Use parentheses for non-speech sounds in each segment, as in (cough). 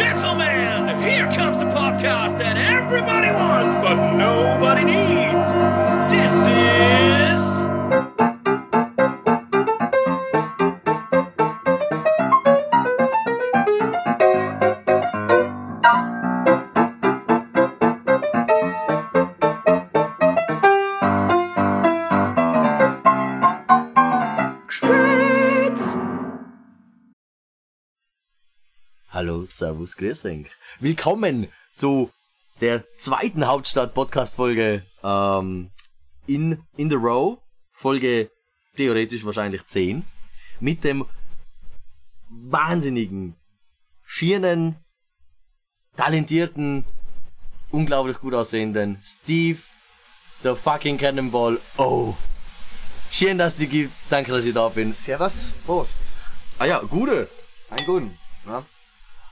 gentlemen, here comes the podcast that everybody wants but nobody needs. Servus, Grüß euch. Willkommen zu der zweiten Hauptstadt-Podcast-Folge ähm, in, in the Row. Folge theoretisch wahrscheinlich 10. Mit dem wahnsinnigen, schieren, talentierten, unglaublich gut aussehenden Steve, der fucking Cannonball. Oh. Schön, dass die gibt. Danke, dass ich da bin. Servus, Prost. Ah ja, gute. Ein Guten. Ja.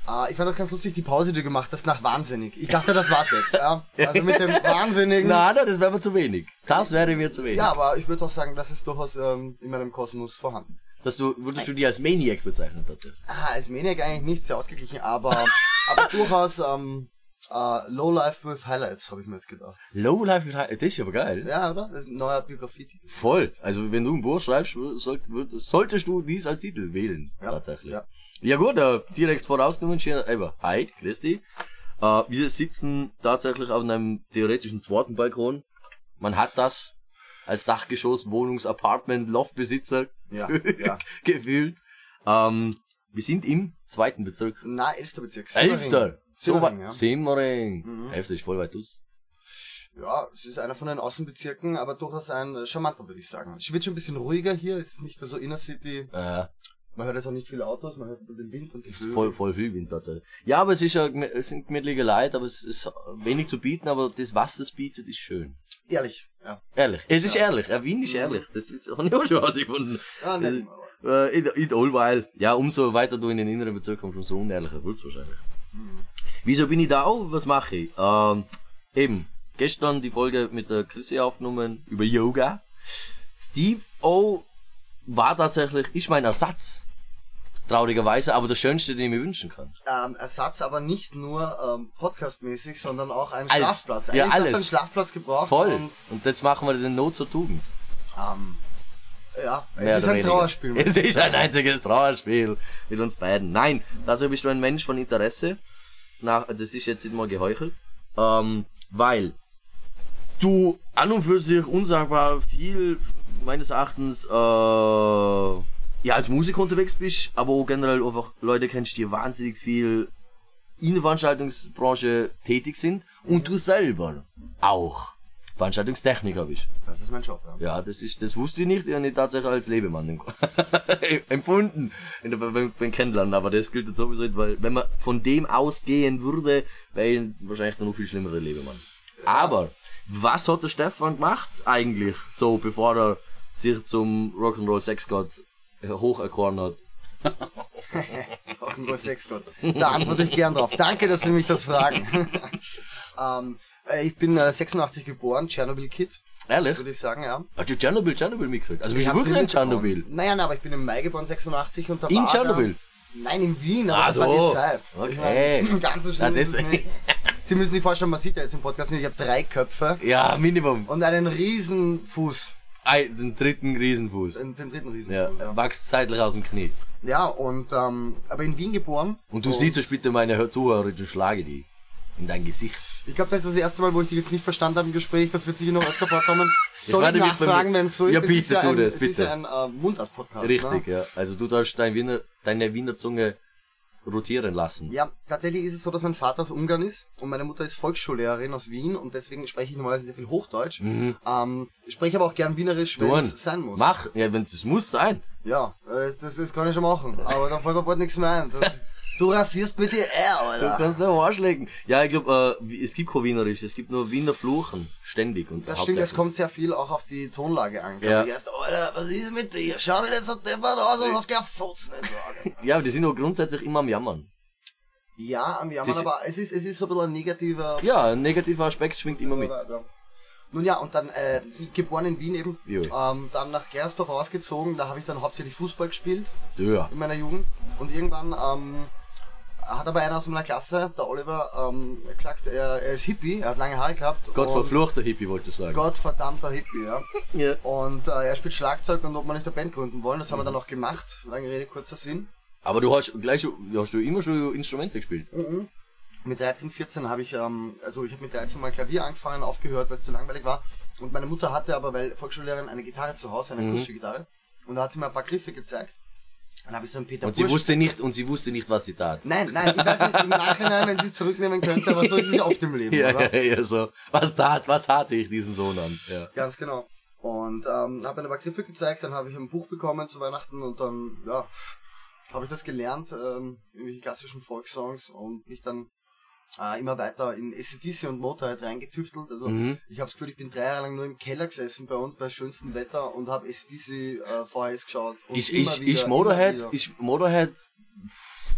Äh, ich fand das ganz lustig, die Pause, die du gemacht hast, nach Wahnsinnig. Ich dachte, das war's jetzt. Ja. Also mit dem Wahnsinnigen. (laughs) Nein, nein, das wäre mir zu wenig. Das wäre mir zu wenig. Ja, aber ich würde auch sagen, das ist durchaus ähm, in meinem Kosmos vorhanden. Dass du, würdest du die als Maniac bezeichnen, bitte? Ah, als Maniac eigentlich nicht sehr ausgeglichen, aber, (laughs) aber durchaus ähm, äh, Low Life with Highlights, habe ich mir jetzt gedacht. Low Life with High, das ist aber geil. Ja, oder? Das ist ein neuer Biografie. Voll. Also, wenn du ein Buch schreibst, solltest du dies als Titel wählen. Ja, Tatsächlich. ja. Ja, gut, äh, direkt vorausgenommen, schön, aber, hi, Christi. Äh, wir sitzen tatsächlich auf einem theoretischen zweiten Balkon. Man hat das als Dachgeschoss, Wohnungs-, Apartment, Loftbesitzer Ja, (laughs) ja. gefühlt. Ähm, wir sind im zweiten Bezirk. Na, elfter Bezirk. Elfter! Simmering, ja. Simmering. Mhm. Elfter ist voll weit aus. Ja, es ist einer von den Außenbezirken, aber durchaus ein äh, charmanter, würde ich sagen. Es wird schon ein bisschen ruhiger hier, es ist nicht mehr so Inner City. Äh, Man hört jetzt auch nicht viele Autos, man hört nur den Wind und die Es ist Vögel. voll, voll viel Wind tatsächlich. Ja, aber es ist ja, es sind gemütliche Leute, aber es ist wenig zu bieten, aber das, was das bietet, ist schön. Ehrlich, ja. Ehrlich. Es ist Ja. ehrlich. Ja, Wien ist ehrlich. Das ist (laughs) auch nicht auch schon herausgefunden. Ja, Äh, nicht, äh, in, in Allweil. Ja, umso weiter du in den inneren Bezirk kommst, umso unehrlicher wird's wahrscheinlich. Wieso bin ich da auch? Was mache ich? Ähm, eben, gestern die Folge mit der Chrissy aufgenommen über Yoga. Steve O war tatsächlich, ist mein Ersatz. Traurigerweise, aber das Schönste, den ich mir wünschen kann. ähm, Ersatz aber nicht nur ähm, podcastmäßig, sondern auch ein Alles. Schlafplatz. Ja, Eigentlich hast du alles. einen Schlafplatz gebraucht. Voll. Und, Und jetzt machen wir den Not zur Tugend. ähm, ja, es ist ein weniger. Trauerspiel. Es ist ein einziges Trauerspiel mit uns beiden. Nein, dazu bist du ein Mensch von Interesse. Nach, das ist jetzt nicht mal geheuchelt. Ähm, weil du an und für sich unsagbar viel, meines Erachtens, äh, ja, als Musiker unterwegs bist, aber auch generell einfach Leute kennst, die wahnsinnig viel in der Veranstaltungsbranche tätig sind und du selber auch Veranstaltungstechniker bist. Das ist mein Job, ja. Ja, das ist, das wusste ich nicht, ich habe nicht tatsächlich als Lebemann (laughs) empfunden in der, beim, beim Kennenlernen, aber das gilt jetzt sowieso nicht, weil wenn man von dem ausgehen würde, wäre ich wahrscheinlich noch viel schlimmere Lebemann. Aber, was hat der Stefan gemacht eigentlich, so bevor er sich zum Rock'n'Roll Sexgott hocherkoren hat? (laughs) Rock'n'Roll Sexgott. Da antworte ich gern drauf. Danke, dass Sie mich das fragen. (laughs) ähm, äh, ich bin äh, 86 geboren, Tschernobyl-Kid, Ehrlich? würde ich sagen, ja. Hast du Tschernobyl, Tschernobyl mitgekriegt? Also bist Ich du wirklich in. Tschernobyl? Naja, nein, aber ich bin im Mai geboren, 86 und da In Tschernobyl? Nein, in Wien, aber Ah, das war die Zeit. Okay. Ich mein, (laughs) ganz so schlimm ist es nicht. Sie müssen sich vorstellen, man sieht ja jetzt im Podcast nicht, ich habe drei Köpfe Ja, Minimum. und einen riesen Fuß. Ei, den dritten Riesenfuß. Den, den dritten riesen Ja. Ja, wächst zeitlich aus dem Knie. ja und ähm, aber in Wien geboren. Und du siehst jetzt bitte meine Hör- Zuhörer, ich schlage die in dein Gesicht. Ich glaube, das ist das erste Mal, wo ich dich jetzt nicht verstanden habe im Gespräch. Das wird sicher noch öfter vorkommen. Soll ich nämlich nachfragen, wenn es so ist? Ja, Es bitte, ist ja tu ein, das, Es ist bitte. ja ein äh, Mundart-Podcast. Richtig, Ne? ja. Also du darfst dein Wiener, deine Wiener Zunge rotieren lassen. Ja, tatsächlich ist es so, dass mein Vater aus Ungarn ist und meine Mutter ist Volksschullehrerin aus Wien und deswegen spreche ich normalerweise sehr viel Hochdeutsch. Ähm, ich spreche aber auch gern Wienerisch, wenn es sein muss. Mach, ja, wenn das muss sein. Ja, äh, das, das kann ich schon machen. Aber dann fällt mir bald nichts mehr ein. Das, (laughs) du rasierst mit dir R, Du Alter. kannst nur Arsch lecken. Ja, ich glaube, äh, es gibt kein Wienerisch, es gibt nur Wiener Fluchen. Ständig und Das stimmt, es kommt sehr viel auch auf die Tonlage an. Ja. Ja. Erst, Alter, was ist mit dir? Schau mir das so deppert aus und hast gar Futzen nicht. (laughs) Ja, aber die sind auch grundsätzlich immer am Jammern. Ja, am Jammern, Das- aber es ist, es ist so ein bisschen ein negativer... Ja, ein negativer Aspekt schwingt immer mit. Ja. Nun ja, und dann äh, geboren in Wien eben, ähm, dann nach Gersdorf ausgezogen, da habe ich dann hauptsächlich Fußball gespielt Ja. in meiner Jugend und irgendwann ähm, hat aber einer aus meiner Klasse, der Oliver, ähm, gesagt, er, er ist Hippie, er hat lange Haare gehabt. Gott verfluchter Hippie, wollte ich sagen. Gottverdammter Hippie, ja. (laughs) Ja. Und äh, er spielt Schlagzeug und ob wir nicht eine Band gründen wollen, das haben wir dann auch gemacht. Lange Rede, kurzer Sinn. Aber du hast gleich hast du immer schon Instrumente gespielt. Mit 13, 14 habe ich, ähm, also ich habe mit 13 mal Klavier angefangen, aufgehört, weil es zu langweilig war. Und meine Mutter hatte aber, weil Volksschullehrerin, eine Gitarre zu Hause, Mhm. eine akustische Gitarre. Und da hat sie mir ein paar Griffe gezeigt. Dann habe ich so einen Peter Und sie Bursch- wusste nicht, und sie wusste nicht, was sie tat. Nein, nein, ich weiß nicht im Nachhinein, wenn sie es zurücknehmen könnte, aber so ist es ja oft im Leben, Ja, oder? ja, ja, so. Was tat, was hatte ich diesem Sohn an? Ja. Ganz genau. Und ähm, habe ein paar Griffe gezeigt, dann habe ich ein Buch bekommen zu Weihnachten und dann, ja, habe ich das gelernt, ähm, irgendwelche klassischen Volkssongs und mich dann äh, immer weiter in ACDC und Motorhead reingetüftelt. Also Mhm. ich habe das Gefühl, ich bin drei Jahre lang nur im Keller gesessen bei uns bei schönstem Wetter und habe ACDC äh, VHS geschaut. Immer ich, wieder, immer Motorhead, ich Motorhead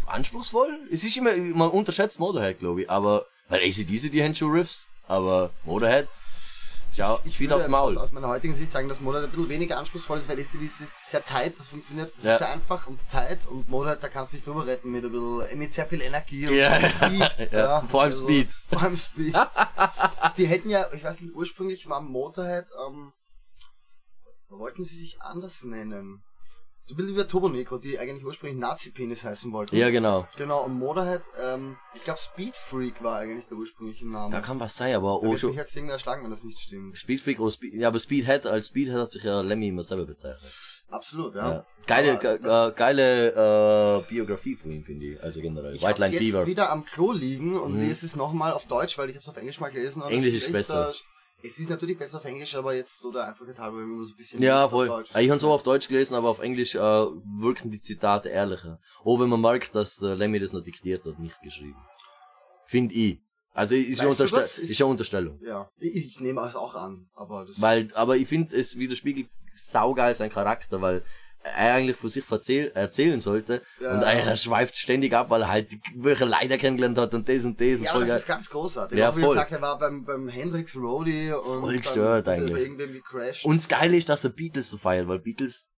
anspruchsvoll? Es ist immer, man unterschätzt Motorhead, glaube ich, aber, weil ACDC, die haben schon Riffs, aber Motorhead, schau, Ich viel würde aufs Maul. Aus, aus meiner heutigen Sicht sagen, dass Motorhead ein bisschen weniger anspruchsvoll ist, weil ACDC ist sehr tight, das funktioniert, das Ja. ist sehr einfach und tight und Motorhead, da kannst du dich drüber retten mit ein bisschen, mit sehr viel Energie und Ja. Speed. Ja, vor allem Speed. (laughs) Vor allem Speed. Die hätten ja, ich weiß nicht, ursprünglich war Motorhead, ähm, wollten sie sich anders nennen. So ein bisschen wie der Turbo Negro, die eigentlich ursprünglich Nazi-Penis heißen wollten. Ja, genau. Genau, und Motorhead, ähm, ich glaube Speed Freak war eigentlich der ursprüngliche Name. Da kann was sein, aber da oh, wird mich schon, jetzt irgendwer erschlagen, wenn das nicht stimmt. Speedfreak oder Speed, ja, aber Speedhead, als Speedhead hat sich ja Lemmy immer selber bezeichnet. Absolut, ja. Ja. Geile, ge äh, geile äh, Biografie von ihm, finde ich. Also generell. Ich White Line jetzt Fever. wieder am Klo liegen und Mhm. lese es nochmal auf Deutsch, weil ich habe es auf Englisch mal gelesen. und Englisch ist echt, besser. äh, Es ist natürlich besser auf Englisch, aber jetzt so der Einfachheit halber immer so ein bisschen Ja, auf voll. Deutsch. Ich habe so auf Deutsch gelesen, aber auf Englisch äh, wirken die Zitate ehrlicher. Auch wenn man merkt, dass äh, Lemmy das noch diktiert hat, nicht geschrieben. Finde ich. Also ist ja, Weißt du Unterste? Ist- ist ja Unterstellung. Ja, ich, ich nehme es auch an, aber das... Weil, aber ich finde, es widerspiegelt saugeil seinen Charakter, weil eigentlich von sich erzähl erzählen sollte Ja. und eigentlich er schweift ständig ab, weil er halt welche Leider kennengelernt hat und das und das und ja, voll das geil. ist ganz großartig. Ja, auch wie voll. er er war beim, beim Hendrix Roadie und Voll gestört eigentlich. Und das Geile ist, dass er Beatles so feiert, weil Beatles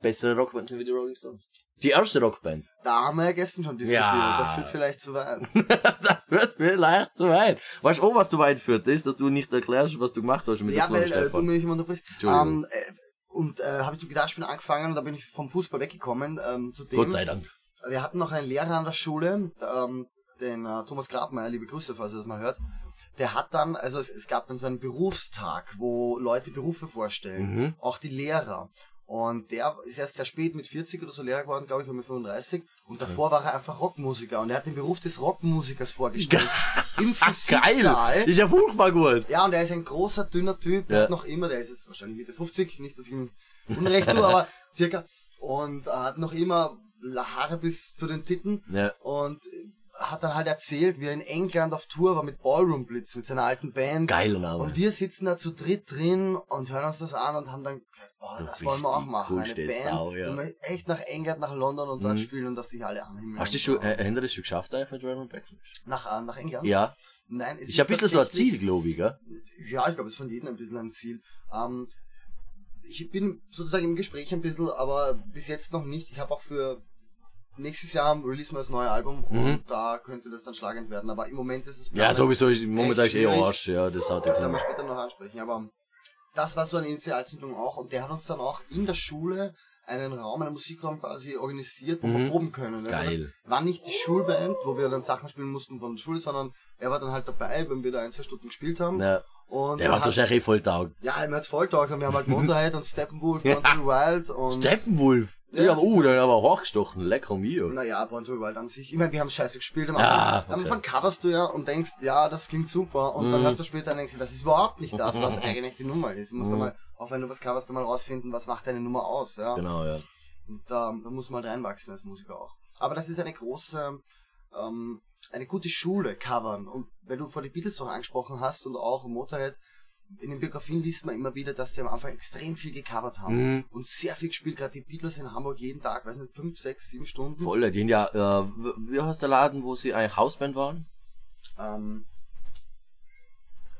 bessere Rockband sind wie die Rolling Stones. Die erste Rockband. da haben wir ja gestern schon diskutiert. Ja. Das führt vielleicht zu weit. (laughs) das wird vielleicht zu weit. Weißt du auch, was zu weit führt? Das ist, dass du nicht erklärst, was du gemacht hast mit ja, der weil kleinen äh, du mich immer unterbrichst. Entschuldigung. Ähm, äh, und äh, habe ich zu Gitarrespielen angefangen und da bin ich vom Fußball weggekommen. Ähm, zu dem, Gott sei Dank. Wir hatten noch einen Lehrer an der Schule, ähm, den äh, Thomas Grabmeier, liebe Grüße, falls ihr das mal hört. Der hat dann, also es, es gab dann so einen Berufstag, wo Leute Berufe vorstellen, Mhm. auch die Lehrer. Und der ist erst sehr spät mit 40 oder so Lehrer geworden, glaube ich, oder mit 35. Und davor war er einfach Rockmusiker und er hat den Beruf des Rockmusikers vorgestellt. (laughs) Im Physiksaal. Geil! Ist ja furchtbar gut. Ja, und er ist ein großer, dünner Typ, der Ja. hat noch immer, der ist jetzt wahrscheinlich Mitte 50, nicht, dass ich ihm Unrecht tue, aber (laughs) circa. Und er hat noch immer Haare bis zu den Titten Ja. und hat dann halt erzählt, wie er in England auf Tour war mit Ballroom Blitz, mit seiner alten Band. Geiler Name. Und wir sitzen da zu dritt drin und hören uns das an und haben dann gesagt, boah, das wollen wir auch machen. Eine Band, Sau, ja. echt nach England, nach London und dort Mhm. spielen und dass sich alle anhimmeln. Hast du schon, äh, die das schon geschafft eigentlich mit Reverend Backfish? nach, äh, nach England? Ja. Nein, es Ist ja ein bisschen so ein Ziel, glaube ich, gell? Ja, ich glaube, es ist von jedem ein bisschen ein Ziel. Ähm, ich bin sozusagen im Gespräch ein bisschen, aber bis jetzt noch nicht. Ich habe auch für nächstes Jahr release wir das neue Album Mhm. und da könnte das dann schlagend werden. Aber im Moment ist es Ja, sowieso, ist- momentan ist eh. Arsch, ja, das Das jetzt werden wir später noch ansprechen. Aber das war so eine Initialzündung auch und der hat uns dann auch in der Schule einen Raum, einen Musikraum quasi organisiert, wo wir Mhm. proben können. Also Geil. Das war nicht die Schulband, wo wir dann Sachen spielen mussten von der Schule, sondern er war dann halt dabei, wenn wir da ein, zwei Stunden gespielt haben. Ja. Und Der er hat- wahrscheinlich eh voll taug. ja, mir hat's voll taugt und wir haben halt Motorhead und Steppenwolf, Born to Wild und... Steppenwolf! Ja, Ja, uh, der hat aber hochgestochen, lecker mir. Naja, Born to Wild an sich. Ich meine, wir haben scheiße gespielt. Am Ah, am okay. Anfang coverst du ja und denkst, ja, das klingt super. Und dann Mhm. hörst du später und denkst, du, das ist überhaupt nicht das, was (laughs) eigentlich die Nummer ist. Du musst Mhm. mal, auch wenn du was coverst, mal rausfinden, was macht deine Nummer aus. Ja? Genau, ja. Und da, da muss man halt reinwachsen als Musiker auch. Aber das ist eine große, ähm, eine gute Schule, covern. Und wenn du vor die Beatles auch angesprochen hast und auch Motorhead, in den Biografien liest man immer wieder, dass die am Anfang extrem viel gecovert haben. Mhm. Und sehr viel gespielt, gerade die Beatles in Hamburg jeden Tag, weiß nicht, fünf, sechs, sieben Stunden. Voll, die haben ja, äh, wie heißt der Laden, wo sie eigentlich Hausband waren? Ähm,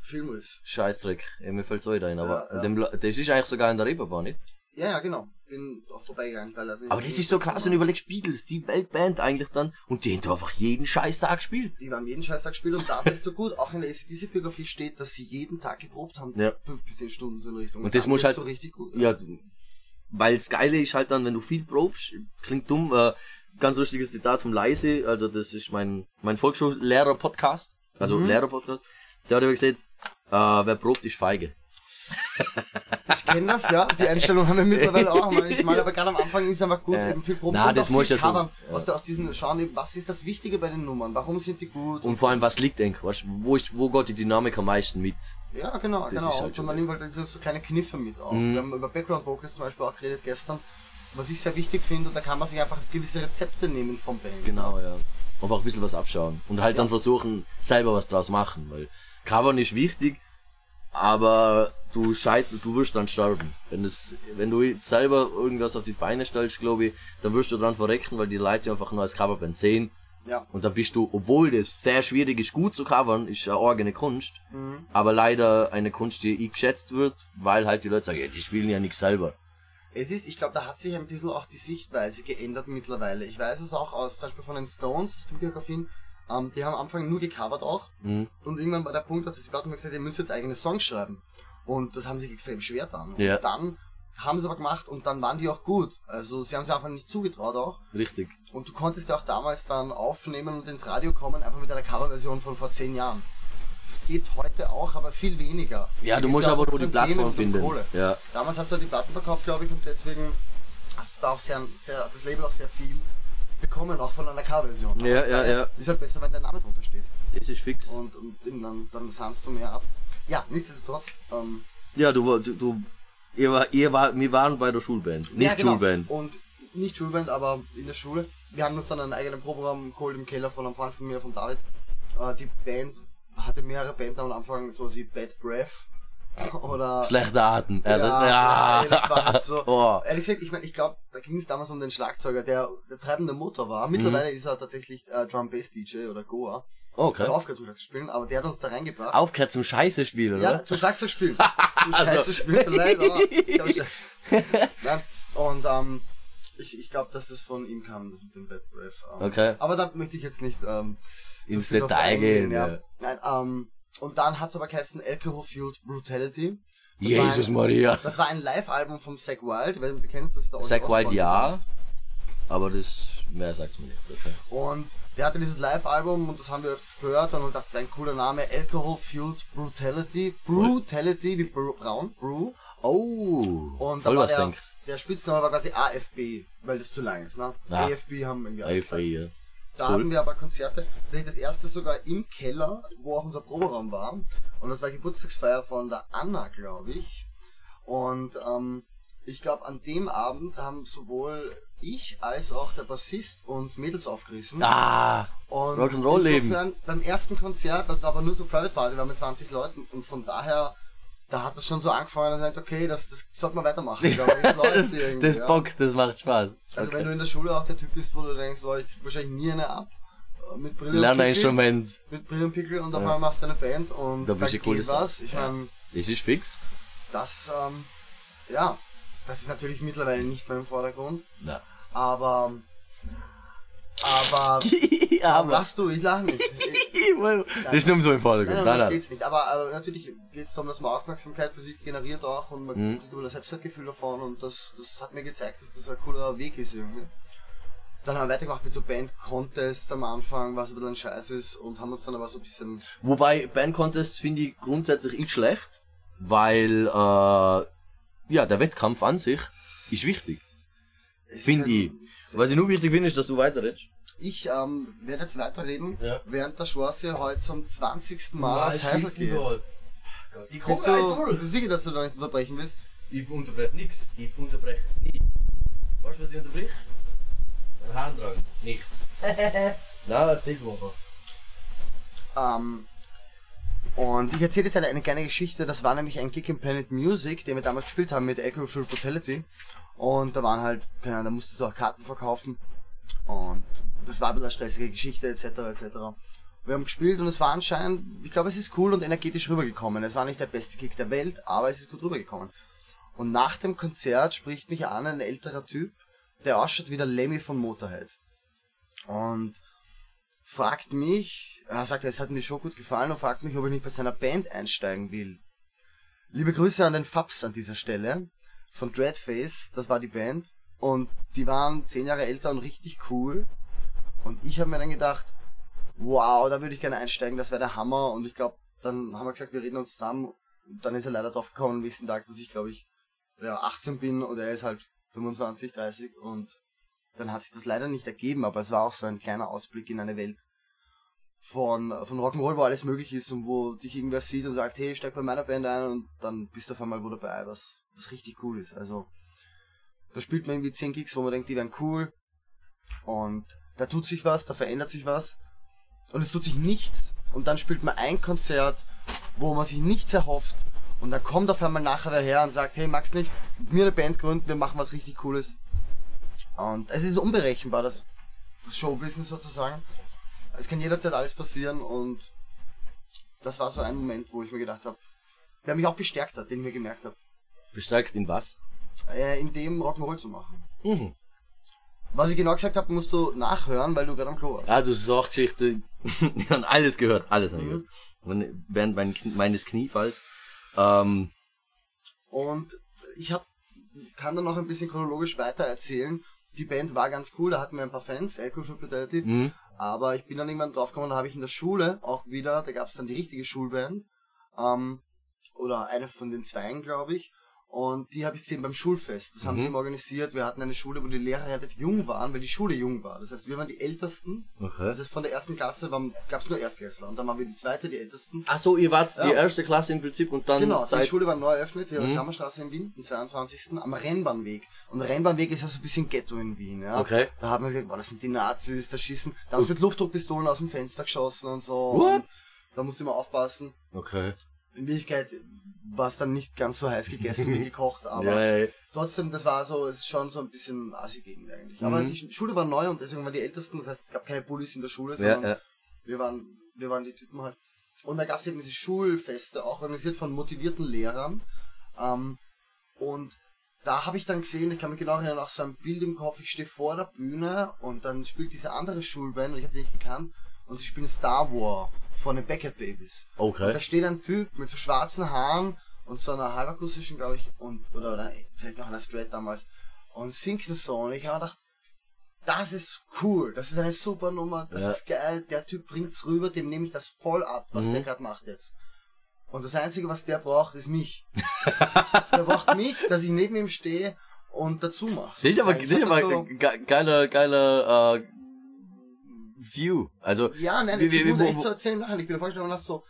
Filmriss. Scheißdreck, ja, mir auch wieder ein, aber Ja, ja. Dem, das ist eigentlich sogar in der Reeperbahn, nicht? Ja, ja, genau. Bin auch vorbeigegangen. Weil er- Aber das ist so krass, wenn du überlegst, Beatles, die Weltband eigentlich dann, und die haben da einfach jeden scheiß Tag gespielt. Die haben jeden Scheißtag gespielt und da bist du gut. Auch in der ACDC-Biografie steht, dass sie jeden Tag geprobt haben. Ja. Fünf bis zehn Stunden so in Richtung. Und das dann muss halt- du richtig gut. Ja, du- weil's Geile ist halt dann, wenn du viel probst, klingt dumm, äh, ganz lustiges Zitat vom Leise, also das ist mein, mein Volksschullehrer-Podcast, also Lehrer-Podcast, der hat gesagt, äh, wer probt, ist feige. Ich kenne das, ja. Die Einstellung haben wir mittlerweile auch manchmal, aber gerade am Anfang ist es einfach gut, Ja. eben viel Proben Na, das muss ja so. Aus, der, aus diesen schauen, eben, was ist das Wichtige bei den Nummern? Warum sind die gut? Und vor allem, was liegt du, wo, ist, wo geht die Dynamik am meisten mit? ja, genau, Das genau. halt und man nimmt halt so, kleine Kniffe mit auch. Mhm. Wir haben über Background Vocals zum Beispiel auch geredet gestern, was ich sehr wichtig finde, und da kann man sich einfach gewisse Rezepte nehmen vom Band. Genau, ja. Einfach ein bisschen was abschauen. Und halt dann Ja. versuchen, selber was draus machen, weil Covern ist wichtig, aber du scheit, du wirst dann sterben. Wenn es, wenn du selber irgendwas auf die Beine stellst, glaube ich, dann wirst du dran verrecken, weil die Leute einfach nur als Coverband sehen. Ja. Und dann bist du, obwohl das sehr schwierig ist, gut zu covern, ist eine eigene Kunst, Mhm. aber leider eine Kunst, die ich geschätzt wird, weil halt die Leute sagen, ja, die spielen ja nicht selber. Es ist, ich glaube, da hat sich ein bisschen auch die Sichtweise geändert mittlerweile. Ich weiß es auch aus, zum Beispiel von den Stones, aus den Biografien, ähm, die haben am Anfang nur gecovert auch. Mhm. Und irgendwann war der Punkt, dass die Platten gesagt ihr müsst jetzt eigene Songs schreiben. Und das haben sie extrem schwer dann. Ja. Und dann haben sie aber gemacht und dann waren die auch gut. Also sie haben sich einfach nicht zugetraut auch. Richtig. Und du konntest ja auch damals dann aufnehmen und ins Radio kommen, einfach mit einer Coverversion von vor zehn Jahren. Das geht heute auch, aber viel weniger. Ja, du musst aber nur die Plattform finden. Ja. Damals hast du die Platten verkauft, glaube ich, und deswegen hast du da auch sehr, sehr, hat das Label auch sehr viel bekommen, auch von einer Coverversion. Ja, ja, ja. Ist halt besser, wenn dein Name drunter steht. Das ist fix. Und, und eben dann, dann sahnst du mehr ab. Ja, nichtsdestotrotz. Ähm, Ja, du, war- du, du ihr war, ihr war, wir waren bei der Schulband, nicht ja, genau. Schulband. Und nicht Schulband, aber in der Schule. Wir haben uns dann einen eigenen Proberaum geholt im Keller von einem Freund von mir, von David. Äh, die Band hatte mehrere Bandnamen am Anfang, sowas wie Bad Breath. (laughs) Oder. Schlechte Arten. Also, Ja, ja. ey, das war halt so. (laughs) Oh. Ehrlich gesagt, ich meine, ich glaube, da ging es damals um den Schlagzeuger, der der treibende Motor war. Mittlerweile ist er tatsächlich äh, Drum Bass DJ oder Goa. Okay. Hat aufgehört das zu spielen, aber der hat uns da reingebracht. Aufgehört zum Scheiße spielen, Ja, oder? zum Schlagzeug spielen. (laughs) Zum Scheiße spielen vielleicht, aber ich glaub, Nein. Und ähm, ich, ich glaube, dass das von ihm kam, das mit dem Bad Breath. Ähm, Okay. Aber da möchte ich jetzt nicht ähm, so Ins Detail eingehen, gehen, ja. ja. Nein, ähm, und dann hat es aber geheißen Alcohol Fueled Brutality. Das Jesus ein- Maria. Das war ein Live-Album vom Zack Wild, weil du kennst das da Zack Wild ja, aber das, mehr sagt's mir nicht. Okay. Und der hatte dieses Live-Album und das haben wir öfters gehört und uns dachte, das wäre ein cooler Name. Alcohol Fueled Brutality. Brutality wie Br Braun. Brew. Oh, Und da voll war was der, denkt. der Spitzname war quasi AFB, weil das zu lang ist, ne? Ah. AFB haben wir irgendwie gesagt. ja. Da Cool. hatten wir aber Konzerte. Das erste sogar im Keller, wo auch unser Proberaum war. Und das war Geburtstagsfeier von der Anna, glaube ich. Und ähm, ich glaube, an dem Abend haben sowohl ich als auch der Bassist uns Mädels aufgerissen. Ah, Und Rock'n'Roll-Leben. insofern Beim ersten Konzert, das war aber nur so Private Party, wir waren mit 20 Leuten und von daher, da hat das schon so angefangen, dass ich dachte, okay, das, das sollte man weitermachen. (laughs) Glaube, das das, ja. Bock, das macht Spaß. Also Okay. wenn du in der Schule auch der Typ bist, wo du denkst, oh, ich krieg wahrscheinlich nie eine ab, äh, mit Brille Lern und ein Pickel, Instrument, mit Brille und Pickel und auf Ja. einmal machst du eine Band und Da bist du coole was. Ich Ja. meine, das ist fix. das, ähm, ja, das ist natürlich mittlerweile nicht mehr im Vordergrund, Na. aber, aber, (laughs) aber. lachst du? Ich lache nicht. (laughs) das ist nur so im Vordergrund. Nein, nein, Nein, das nein. geht's nicht. Aber, aber natürlich geht es darum, dass man Aufmerksamkeit für sich generiert auch und man Mhm. kriegt über das Selbstwertgefühl davon und das, das hat mir gezeigt, dass das ein cooler Weg ist irgendwie. Dann haben wir weitergemacht mit so Band-Contests am Anfang, was ein bisschen ein Scheiß ist und haben uns dann aber so ein bisschen. Wobei Band Contest finde ich grundsätzlich nicht schlecht, weil äh, ja der Wettkampf an sich ist wichtig. Finde ich. Was ich nur wichtig finde, ist, dass du weiterredest. Ich ähm, werde jetzt weiterreden, Ja. während der Schwarze heute zum 20. Mal aus Heisel geht. Ich Bist du, bist du sicher, dass du da nicht unterbrechen willst? Ich unterbreche nichts. Ich unterbreche nie. Weißt du, was ich unterbreche? Mein Harndrang. Nicht. (laughs) Na, erzähl einfach. Ähm, und ich erzähle jetzt eine, eine kleine Geschichte. Das war nämlich ein Gig in Planet Music, den wir damals gespielt haben mit Alcohol Full Brutality. Und da waren halt, keine Ahnung, da musstest du auch Karten verkaufen. Und das war eine stressige Geschichte, etc. etc. Wir haben gespielt und es war anscheinend, ich glaube, es ist cool und energetisch rübergekommen. Es war nicht der beste Gig der Welt, aber es ist gut rübergekommen. Und nach dem Konzert spricht mich an ein älterer Typ, der ausschaut wie der Lemmy von Motorhead. Und fragt mich, er sagt, es hat mir schon gut gefallen und fragt mich, ob ich nicht bei seiner Band einsteigen will. Liebe Grüße an den Fabs an dieser Stelle. Von Dreadface, das war die Band. Und die waren zehn Jahre älter und richtig cool. Und ich habe mir dann gedacht, wow, da würde ich gerne einsteigen, das wäre der Hammer. Und ich glaube, dann haben wir gesagt, wir reden uns zusammen. Und dann ist er leider drauf gekommen am nächsten Tag, dass ich glaube ich ja, 18 bin und er ist halt 25, 30 und dann hat sich das leider nicht ergeben, aber es war auch so ein kleiner Ausblick in eine Welt von, von Rock'n'Roll, wo alles möglich ist und wo dich irgendwer sieht und sagt, hey, steig bei meiner Band ein und dann bist du auf einmal wo dabei, was, was richtig cool ist. Also, da spielt man irgendwie 10 Gigs, wo man denkt, die wären cool. Und da tut sich was, da verändert sich was. Und es tut sich nichts. Und dann spielt man ein Konzert, wo man sich nichts erhofft. Und dann kommt auf einmal nachher wer her und sagt, hey, magst nicht mit mir eine Band gründen, wir machen was richtig Cooles. Und es ist unberechenbar, das, das Showbusiness sozusagen. Es kann jederzeit alles passieren. Und das war so ein Moment, wo ich mir gedacht habe, der mich auch bestärkt hat, den ich mir gemerkt habe, Bestärkt in was? äh, in dem Rock'n'Roll zu machen. Mhm. Was ich genau gesagt habe, musst du nachhören, weil du gerade am Klo warst. Ah, du Sachgeschichte. (laughs) ich habe alles gehört, alles Mhm. gehört. Und während mein, meines Kniefalls. Ähm, Und ich hab, kann dann noch ein bisschen chronologisch weiter erzählen. Die Band war ganz cool, da hatten wir ein paar Fans, Alcohol for Fidelity. mhm. Aber ich bin dann irgendwann draufgekommen, da habe ich in der Schule auch wieder, da gab es dann die richtige Schulband. Ähm, oder eine von den zweien, glaube ich. Und die habe ich gesehen beim Schulfest. Das haben Mhm. sie immer organisiert. Wir hatten eine Schule, wo die Lehrer relativ jung waren, weil die Schule jung war. Das heißt, wir waren die Ältesten. Okay. Das heißt, von der ersten Klasse gab es nur Erstklässler. Und dann waren wir die zweite, die Ältesten. Ach so, ihr wart die Ja. erste Klasse im Prinzip und dann Genau, die. Schule war neu eröffnet, hier an Mhm. der Kammerstraße in Wien, am 22. am Rennbahnweg. Und der Rennbahnweg ist ja so ein bisschen Ghetto in Wien, ja. Okay. Da hat man gesagt, boah, das sind die Nazis, da schießen, da haben sie mit Luftdruckpistolen aus dem Fenster geschossen und so. What? Und da musste man aufpassen. Okay. In Wirklichkeit war es dann nicht ganz so heiß gegessen wie (laughs) gekocht, aber Ja, ja. trotzdem, das war so, es ist schon so ein bisschen Assi-Gegend eigentlich. Aber Mhm. die Sch- Schule war neu und deswegen waren die Ältesten, das heißt, es gab keine Bullies in der Schule, Ja, sondern ja. wir waren, wir waren die Typen halt. Und da gab es eben diese Schulfeste, auch organisiert von motivierten Lehrern. Ähm, und da habe ich dann gesehen, ich kann mich genau erinnern, auch so ein Bild im Kopf, ich stehe vor der Bühne und dann spielt diese andere Schulband, und ich habe die nicht gekannt, und sie spielen Star War von den Beckett Babies. Und da Okay. steht ein Typ mit so schwarzen Haaren und so einer halbakustischen, glaube ich, und, oder, oder vielleicht noch einer Straight damals, und singt das so. Und ich habe gedacht, das ist cool, das ist eine super Nummer, das Ja. ist geil, der Typ bringt's rüber, dem nehme ich das voll ab, was Mhm. der gerade macht jetzt. Und das Einzige, was der braucht, ist mich. (laughs) der braucht mich, dass ich neben ihm stehe und dazu mache. Das ist aber, das ist aber so, ge- geiler, geiler äh, View. Also, Ja, nein, das muss echt so erzählen nachher. Ich bin vorgestellt, dass so,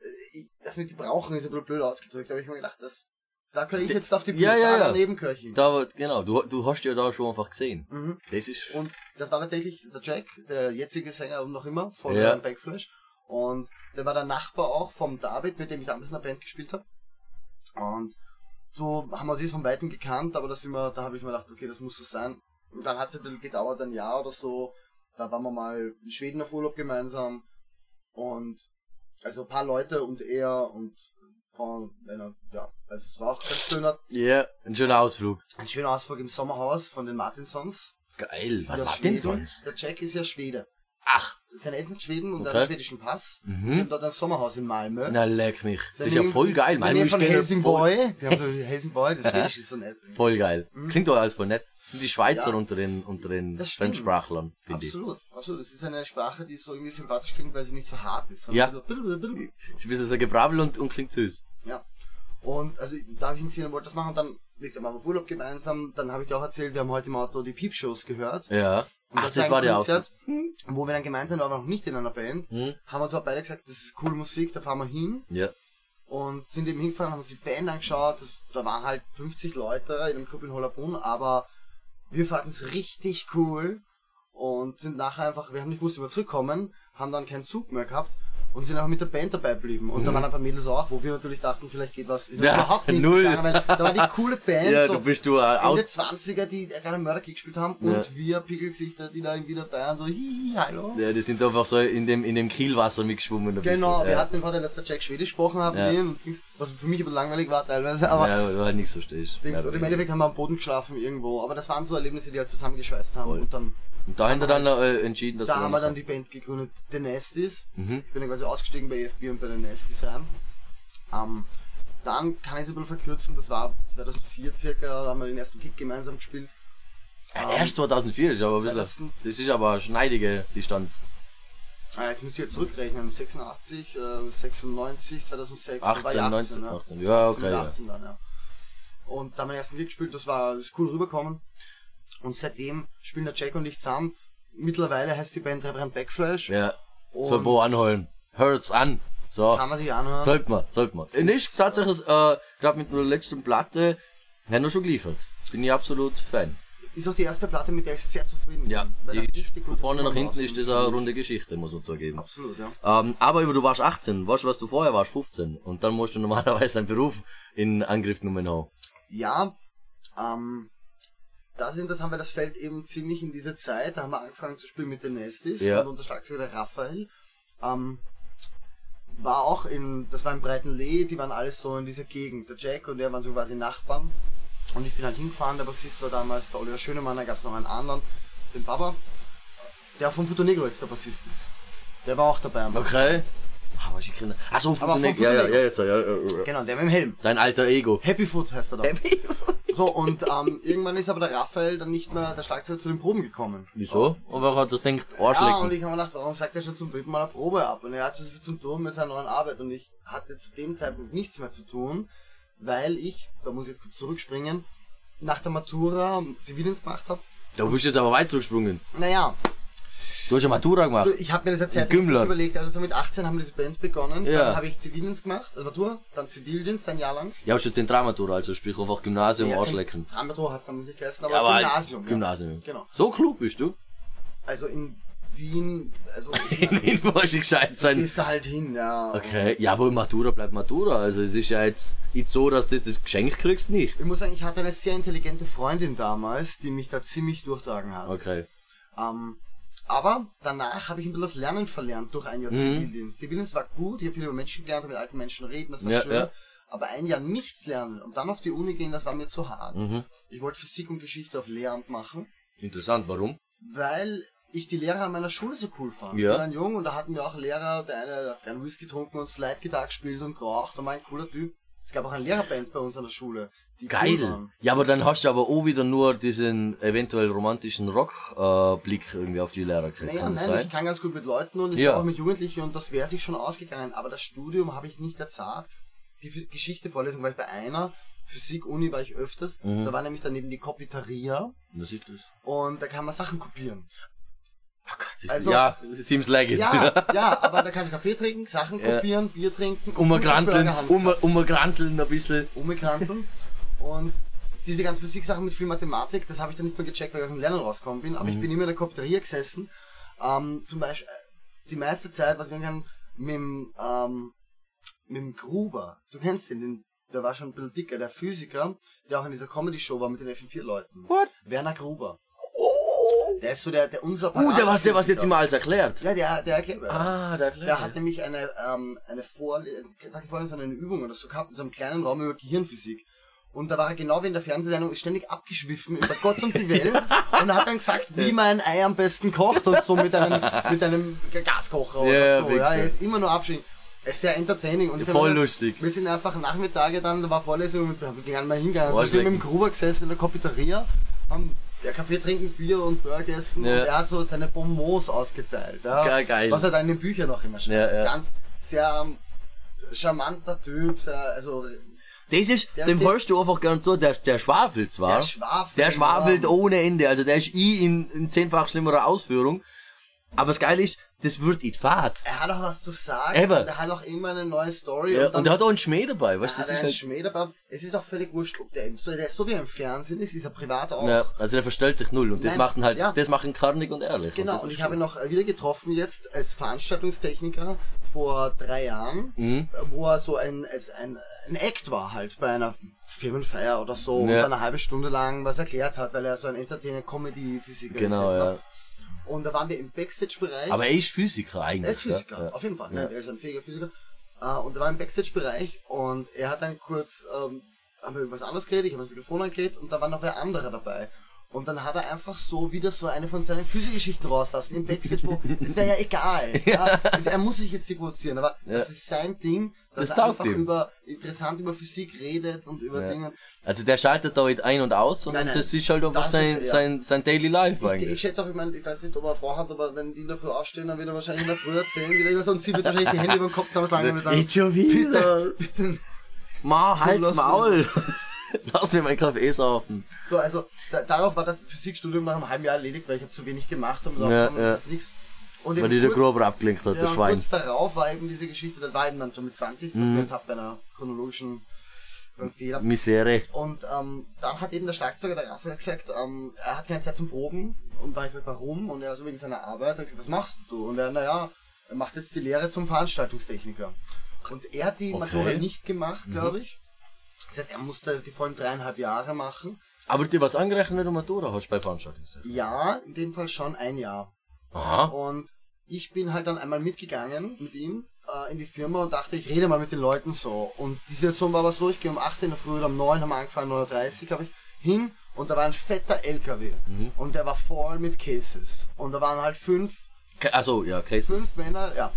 äh, das mit die brauchen ist ein bisschen blöd ausgedrückt, aber ich habe mir gedacht, das, da gehöre ich jetzt auf die Ja, Bühne, ja, ja. hin. da, genau, du, du hast ja da schon einfach gesehen. Mhm. Das ist, Und das war tatsächlich der Jack, der jetzige Sänger und noch immer von ja. Backflash. Und der war der Nachbar auch vom David, mit dem ich damals in der Band gespielt habe. Und so haben wir sie von Weitem gekannt, aber das immer, da habe ich mir gedacht, okay, das muss so sein. Und dann hat es ein bisschen gedauert, ein Jahr oder so. Da waren wir mal in Schweden auf Urlaub gemeinsam. Und also ein paar Leute und er und Männer, ja. Also es war auch ganz schöner, ja, ein schöner Ausflug. ein schöner Ausflug im Sommerhaus von den Martinsons. Geil, was sonst? Der Jack ist ja Schwede. Ach, Seine Eltern sind Schweden und Okay. einen schwedischen Pass. Die haben mhm. dort ein Sommerhaus in Malmö. Na, leck mich. Das ist ja voll geil. Malmö von ist voll, Helsingborg. Die haben so Helsingborg, das (laughs) Schwedisch ist so nett. voll geil. Mhm. Klingt doch alles voll nett. Das sind die Schweizer Ja. unter den, unter den. Fremdsprachlern, finde ich. Absolut, absolut. Das ist eine Sprache, die so irgendwie sympathisch klingt, weil sie nicht so hart ist. Ja. so ein bisschen so gebrabbel und, und klingt süß. Ja. Und also da habe ich ihn gesehen und wollte das machen und dann, wie gesagt, machen wir Urlaub gemeinsam. Dann habe ich dir auch erzählt, wir haben heute im Auto die Piepshows gehört. Ja. Und Ach, das das war der Konzert, Ausflug. Wo wir dann gemeinsam waren, aber noch nicht in einer Band. Hm? Haben wir zwar beide gesagt, das ist coole Musik, da fahren wir hin. Ja. und sind eben hingefahren, haben uns die Band angeschaut. Das, da waren halt 50 Leute in einem Club in Hollerbrunn, aber wir fanden es richtig cool und sind nachher einfach, wir haben nicht gewusst, wie wir zurückkommen, haben dann keinen Zug mehr gehabt und sind auch mit der Band dabei geblieben. Und da waren ein paar Mädels auch, wo wir natürlich dachten, vielleicht geht was. Ist Mhm. Ja, überhaupt nicht null. gegangen, weil da war die coole Band, Ja, so du bist du äh, Ende aus. 20er, die gerade Mörderkick gespielt haben Ja. und wir Pickelgesichter, die da irgendwie dabei waren, so hihi, hallo. Ja, die sind einfach so in dem, in dem Kielwasser mitgeschwommen. Genau, bisschen. wir ja. hatten den Vorteil, dass der Jack Schwedisch gesprochen hat Ja. mit ihm und. Was für mich aber langweilig war teilweise, aber ja, du halt nichts verstehst. Dings, Ja, und im Endeffekt haben wir am Boden geschlafen irgendwo, aber das waren so Erlebnisse, die halt zusammengeschweißt haben Voll. und dann, Und da haben wir dann äh, entschieden, dass da haben wir dann die Band gegründet, The Nasties. Mhm. Ich bin dann quasi ausgestiegen bei EFB und bei den Nasties rein. Ähm, dann kann ich es ein bisschen verkürzen, das war 2004 circa, da haben wir den ersten Gig gemeinsam gespielt. Ja, erst 2004, ist aber ein bisschen, 2000. das ist aber eine schneidige Distanz. Ah, jetzt müsst ihr zurückrechnen, 86, äh, 96, 2006, da war 18, ich 18, 19, ja. 18. Ja, okay, Sind wir ja. 18 dann, ja. Und da haben wir den ersten Gig gespielt, das war ist cool rüberkommen. Und seitdem spielen der Jack und ich zusammen. Mittlerweile heißt die Band Reverend Backflash. Ja. Soll Bo anholen. Hört's an. So. Kann man sich anhören. Sollte man, sollte man. Nicht tatsächlich, äh, gerade mit der letzten Platte, haben wir schon geliefert. Bin ich absolut Fan. Ist auch die erste Platte, mit der ich sehr zufrieden bin. Ja, die von vorne nach hinten ist das eine runde Geschichte, muss man zugeben. Absolut, ja. Ähm, aber du warst 18, weißt du, was du vorher warst? 15. Und dann musst du normalerweise einen Beruf in Angriff genommen haben. Ja, ähm, da sind, das haben wir das Feld eben ziemlich in dieser Zeit. Da haben wir angefangen zu spielen mit den Nestis Ja. und unser Schlagzeuger Raphael. Ähm, war auch in, das war in Breitenlee, die waren alles so in dieser Gegend. Der Jack und der waren so quasi Nachbarn. Und ich bin halt hingefahren, der Bassist war damals der Oliver Schönemann, da gab es noch einen anderen, den Baba, der vom Futo Negro jetzt der Bassist ist. Der war auch dabei. am Okay. Ah, was ich kenne. Ach so, Aber Futunek. von Ja, ja, ja, jetzt, ja, ja, ja. Genau, der mit dem Helm. Dein alter Ego. Happy Foot heißt er da. So, und ähm, irgendwann ist aber der Raphael dann nicht mehr der Schlagzeuger zu den Proben gekommen. Wieso? Und wer hat sich gedacht, Ja, und Arschlecken? ich habe mir gedacht, warum sagt er schon zum dritten Mal eine Probe ab? Und er hat so viel zum tun mit seiner neuen Arbeit und ich hatte zu dem Zeitpunkt nichts mehr zu tun, weil ich, da muss ich jetzt kurz zurückspringen, nach der Matura Zivildienst gemacht habe. Da bist du jetzt aber weit zurückgesprungen. Naja, Du hast ja Matura gemacht. ich habe mir das jetzt überlegt, also so mit 18 haben wir diese Band begonnen, Ja. dann habe ich Zivildienst gemacht, also Matura, dann Zivildienst ein Jahr lang. Ja, hast du Zentralmatura, also sprich einfach Gymnasium, Ja, Arschlecken. Matura hat es dann nicht geheißen, aber, Ja, aber halt Gymnasium. ja. Gymnasium. Genau. So klug bist du. Also in Wien, also (laughs) In Wien musst du gescheit sein. gehst du halt hin, ja. Okay, ja, aber Matura bleibt Matura. Also es ist ja jetzt nicht so, dass du das Geschenk kriegst, nicht. Ich muss sagen, ich hatte eine sehr intelligente Freundin damals, die mich da ziemlich durchtragen hat. Okay. Ähm, aber danach habe ich ein bisschen das Lernen verlernt durch ein Jahr Mhm. Zivildienst. Zivildienst war gut, ich habe viel über Menschen gelernt, mit alten Menschen reden, das war Ja, schön. ja. Aber ein Jahr nichts lernen und dann auf die Uni gehen, das war mir zu hart. Mhm. Ich wollte Physik und Geschichte auf Lehramt machen, Interessant, warum? weil ich die Lehrer an meiner Schule so cool fand. Ja. Die waren jung und da hatten wir auch Lehrer, der eine hat gern Whisky getrunken und Slide-Gitarre gespielt und geraucht und war ein cooler Typ. Es gab auch eine Lehrerband bei uns an der Schule. Die Cool Geil. waren. Ja, aber dann hast du aber auch wieder nur diesen eventuell romantischen Rock-Blick irgendwie auf die Lehrer gekriegt. Naja, Kann nein, sein? ich kann ganz gut mit Leuten und ich Ja. auch mit Jugendlichen und das wäre sich schon ausgegangen. Aber das Studium habe ich nicht erzahlt. Die Phy- Geschichte-Vorlesung war ich bei einer, Physik-Uni war ich öfters. Mhm. Da war nämlich daneben die Copyteria Was ist das? und da kann man Sachen kopieren. Oh Gott, Also- ja, seems like it. Ja, ja, aber da kannst du Kaffee trinken, Sachen Ja. kopieren, Bier trinken. Umgranteln, um, umgranteln ein bisschen. umgranteln. Und diese ganzen Physik-Sachen mit viel Mathematik, das habe ich dann nicht mehr gecheckt, weil ich aus dem Lernen rausgekommen bin. Aber Mhm. ich bin immer in der Copteria gesessen. Ähm, zum Beispiel äh, die meiste Zeit, was wir haben, mit dem, ähm, mit dem Gruber. Du kennst den, den, der war schon ein bisschen dicker, der Physiker, der auch in dieser Comedy-Show war mit den FM4-Leuten. What? Werner Gruber. Der ist so der, der unser Uh, der was, der was jetzt immer alles erklärt. Ja, der, der erklärt mir. Ah, der erklärt. Der hat nämlich eine, ähm, eine Vorlesung, Vorlesung, eine Übung oder so gehabt, in so einem kleinen Raum über Gehirnphysik. Und da war er genau wie in der Fernsehsendung, ist ständig abgeschwiffen über Gott und die Welt (laughs) und hat dann gesagt, wie man ein Ei am besten kocht und so mit einem, mit einem Gaskocher oder Ja, so. Ja, er ist immer nur abschwingen. Er ist sehr entertaining. Und Voll gedacht, lustig. Wir sind einfach Nachmittage dann, da war Vorlesung, wir gingen mal hingegangen. Also wir sind mit dem Gruber gesessen in der Copiteria, haben der Kaffee trinken, Bier und Burger essen Ja. und er hat so seine Bonbons ausgeteilt. Ja, Geil, geil. Was er da in den Büchern noch immer schreibt. Ja, ja. Ganz sehr ähm, charmanter Typ, sehr, also Das ist, Der dem hörst du einfach gern so, der, der schwafelt zwar. Der schwafelt, Der schwafelt ja. ohne Ende. Also der ist i in, in zehnfach schlimmerer Ausführung. Aber das Geile ist, das wird nicht fad. er hat auch was zu sagen. Eben. Und er hat auch immer eine neue Story. Ja, und dann und der hat auch einen Schmäh dabei, weißt du? Das er ist einen halt, Schmäh dabei. Es ist auch völlig wurscht, ob der, eben so, der so wie er im Fernsehen ist, ist er privat auch. ja, also der verstellt sich null. Und das Nein, machen halt, ja. das machen karnig und ehrlich. Genau, das und ist ich habe ihn noch wieder getroffen jetzt als Veranstaltungstechniker vor drei Jahren, Mhm. wo er so ein, als ein, ein Act war halt bei einer Firmenfeier oder so und Ja. dann eine halbe Stunde lang was erklärt hat, weil er so ein Entertainer-Comedy-Physiker Genau, ist. jetzt ja. Und da waren wir im Backstage-Bereich. Aber er ist Physiker eigentlich. er ist Physiker, Ja, ja. auf jeden Fall. Ja. Er ist ein fähiger Physiker. Äh, und er war im Backstage-Bereich und er hat dann kurz, ähm, haben wir über was anderes geredet, ich habe das Mikrofon angelegt und da war noch wer anderer dabei. Und dann hat er einfach so wieder so eine von seinen Physikgeschichten rauslassen im Backstage, wo (laughs) es wäre ja egal. Ja. Also er muss sich jetzt nicht provozieren, aber Ja. das ist sein Ding, Das taugt einfach ihm. über interessant über Physik redet und über Ja. Dinge. Also der schaltet da halt ein und aus und Nein, nein. das ist halt einfach Das sein, ist- ja. sein, sein Daily Life Ich, ich eigentlich. schätze auch, ich meine, ich weiß nicht, ob er eine Frau hat, aber wenn die in der Früh aufstehen, dann wird er wahrscheinlich in der Früh erzählen, wieder irgendwas und sie wird wahrscheinlich die Hände über den Kopf zusammenschlagen und sagen, schon wieder. bitte, bitte. Ma, halt's Maul. (laughs) Lass mir meinen Kaffee saufen. So, also da, darauf war das Physikstudium nach einem halben Jahr erledigt, weil ich habe zu wenig gemacht und Ja, kam, ja. das ist nichts. Und Weil die der Grober abgelenkt hat, ja, der und Schwein. kurz darauf war eben diese Geschichte, das war eben dann schon mit 20, das Mhm. mhm. bei einer chronologischen Fehler. Misere. Und ähm, dann hat eben der Schlagzeuger, der Raphael, gesagt, ähm, er hat keine Zeit zum Proben. Und da ich gefragt, warum? Und er so wegen seiner Arbeit, hat gesagt, was machst du? Und er, naja, er macht jetzt die Lehre zum Veranstaltungstechniker. Und er hat die Okay. Matura nicht gemacht, glaube ich. Das heißt, er musste die vollen dreieinhalb Jahre machen. Aber dir was angerechnet, wenn du Matura hast bei Veranstaltungen? Ja, in dem Fall schon ein Jahr. Aha. Und ich bin halt dann einmal mitgegangen mit ihm äh, in die Firma und dachte, ich rede mal mit den Leuten so. Und die Situation war aber so, ich gehe um 8 in der Früh oder um 9 haben wir angefangen, 9.30 Uhr glaube ich, hin und da war ein fetter LKW. Mhm. Und der war voll mit Cases. Und da waren halt fünf, Also, ja, Cases. fünf Männer, ja,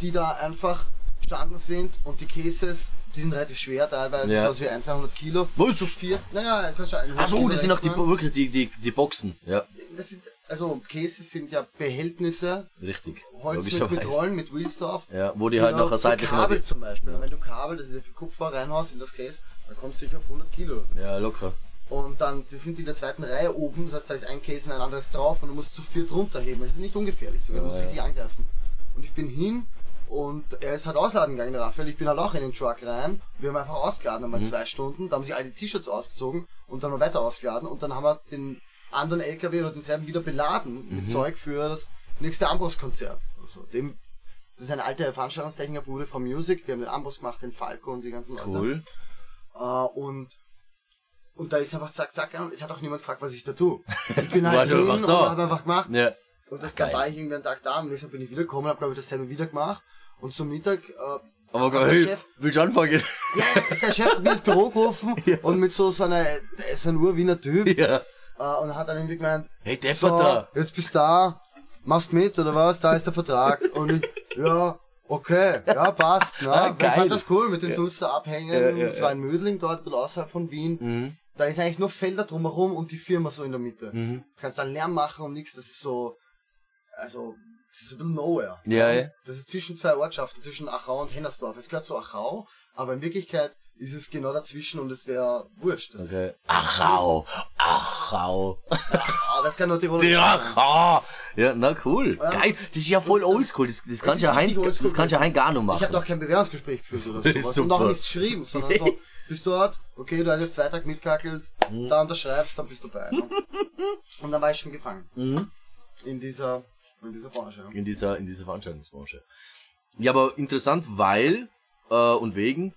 die da einfach gestanden sind und die Cases, die sind relativ schwer teilweise, Ja. so was wie 1, 200 Kilo. Was? Zu viert, naja, kannst du einen Achso, das sind auch die, wirklich die, die, die Boxen. Ja, Das sind, also Cases sind ja Behältnisse, richtig. Holz mit, mit. Rollen, mit Wheels drauf. Ja, wo die halt nachher für seitlich Kabel zum Beispiel. Wenn du Kabel, das ist ja für Kupfer, reinhaust in das Case, dann kommst du sicher auf 100 Kilo. Ja, locker. Und dann, die sind in der zweiten Reihe oben, das heißt, da ist ein Case und ein anderes drauf und du musst zu viert runterheben. Das ist nicht ungefährlich sogar, du Ja, musst ja. richtig angreifen. Und ich bin hin und er ist halt ausladen gegangen, der Raphael. Ich bin halt auch in den Truck rein. Wir haben einfach ausgeladen, einmal Mhm. zwei Stunden. Da haben sich alle die T-Shirts ausgezogen und dann noch weiter ausgeladen. Und dann haben wir den anderen LKW oder denselben wieder beladen Mhm. mit Zeug für das nächste Amboss-Konzert. Also dem, das ist ein alter Veranstaltungstechniker-Bruder von Music. Die haben den Amboss gemacht, den Falco und die ganzen Leute. Cool. Äh, und, und da ist einfach zack, zack, und es hat auch niemand gefragt, was ich da tue. (laughs) Ich bin halt hin einfach und da? habe einfach gemacht. Ja. Und das Geil. dann war ich irgendwie einen Tag da, am nächsten Tag bin ich wiedergekommen, habe glaube ich dasselbe wieder gemacht. Und zum Mittag, äh, Aber der hey, Chef- willst du anfangen? ja, ja, der Chef hat mir ins Büro gerufen (laughs) und mit so, so einer, ist ein Urwiener Typ, ja. äh, und hat dann irgendwie gemeint, Hey, der so, da. jetzt bist du da, machst mit oder was, da ist der Vertrag. (laughs) Und ich, ja, okay, ja, passt. Ne? Ah, geil. Ich fand das cool mit den Duster abhängen. Ja, und ja, es war in Mödling, dort ein bisschen außerhalb von Wien. Mhm. Da ist eigentlich nur Felder drumherum und die Firma so in der Mitte. Mhm. Du kannst dann Lärm machen und nichts, das ist so, also, das ist ein bisschen nowhere. Ja, ja. Das ist zwischen zwei Ortschaften, zwischen Achau und Hennersdorf. Es gehört zu Achau, aber in Wirklichkeit ist es genau dazwischen und es wäre wurscht. Das Okay. Achau. Achau. Ah, das kann nur Tirol Die sein. Achau. Ja, na cool. Ja. Geil. Das ist ja voll oldschool. Das, das ist ja oldschool das kannst ja Hein gar nicht Ich machen. habe doch kein Bewerbungsgespräch geführt oder (laughs) Das ist sowas. Und auch nichts geschrieben, sondern so, (laughs) bist dort, okay, du hast jetzt zwei Tage mitkackelt, Mhm. da unterschreibst, dann bist du dabei. Ne? (laughs) Und dann war ich schon gefangen. Mhm. In dieser, in dieser Branche. ja. in dieser, in dieser Veranstaltungsbranche. Ja, aber interessant, weil äh, und wegen.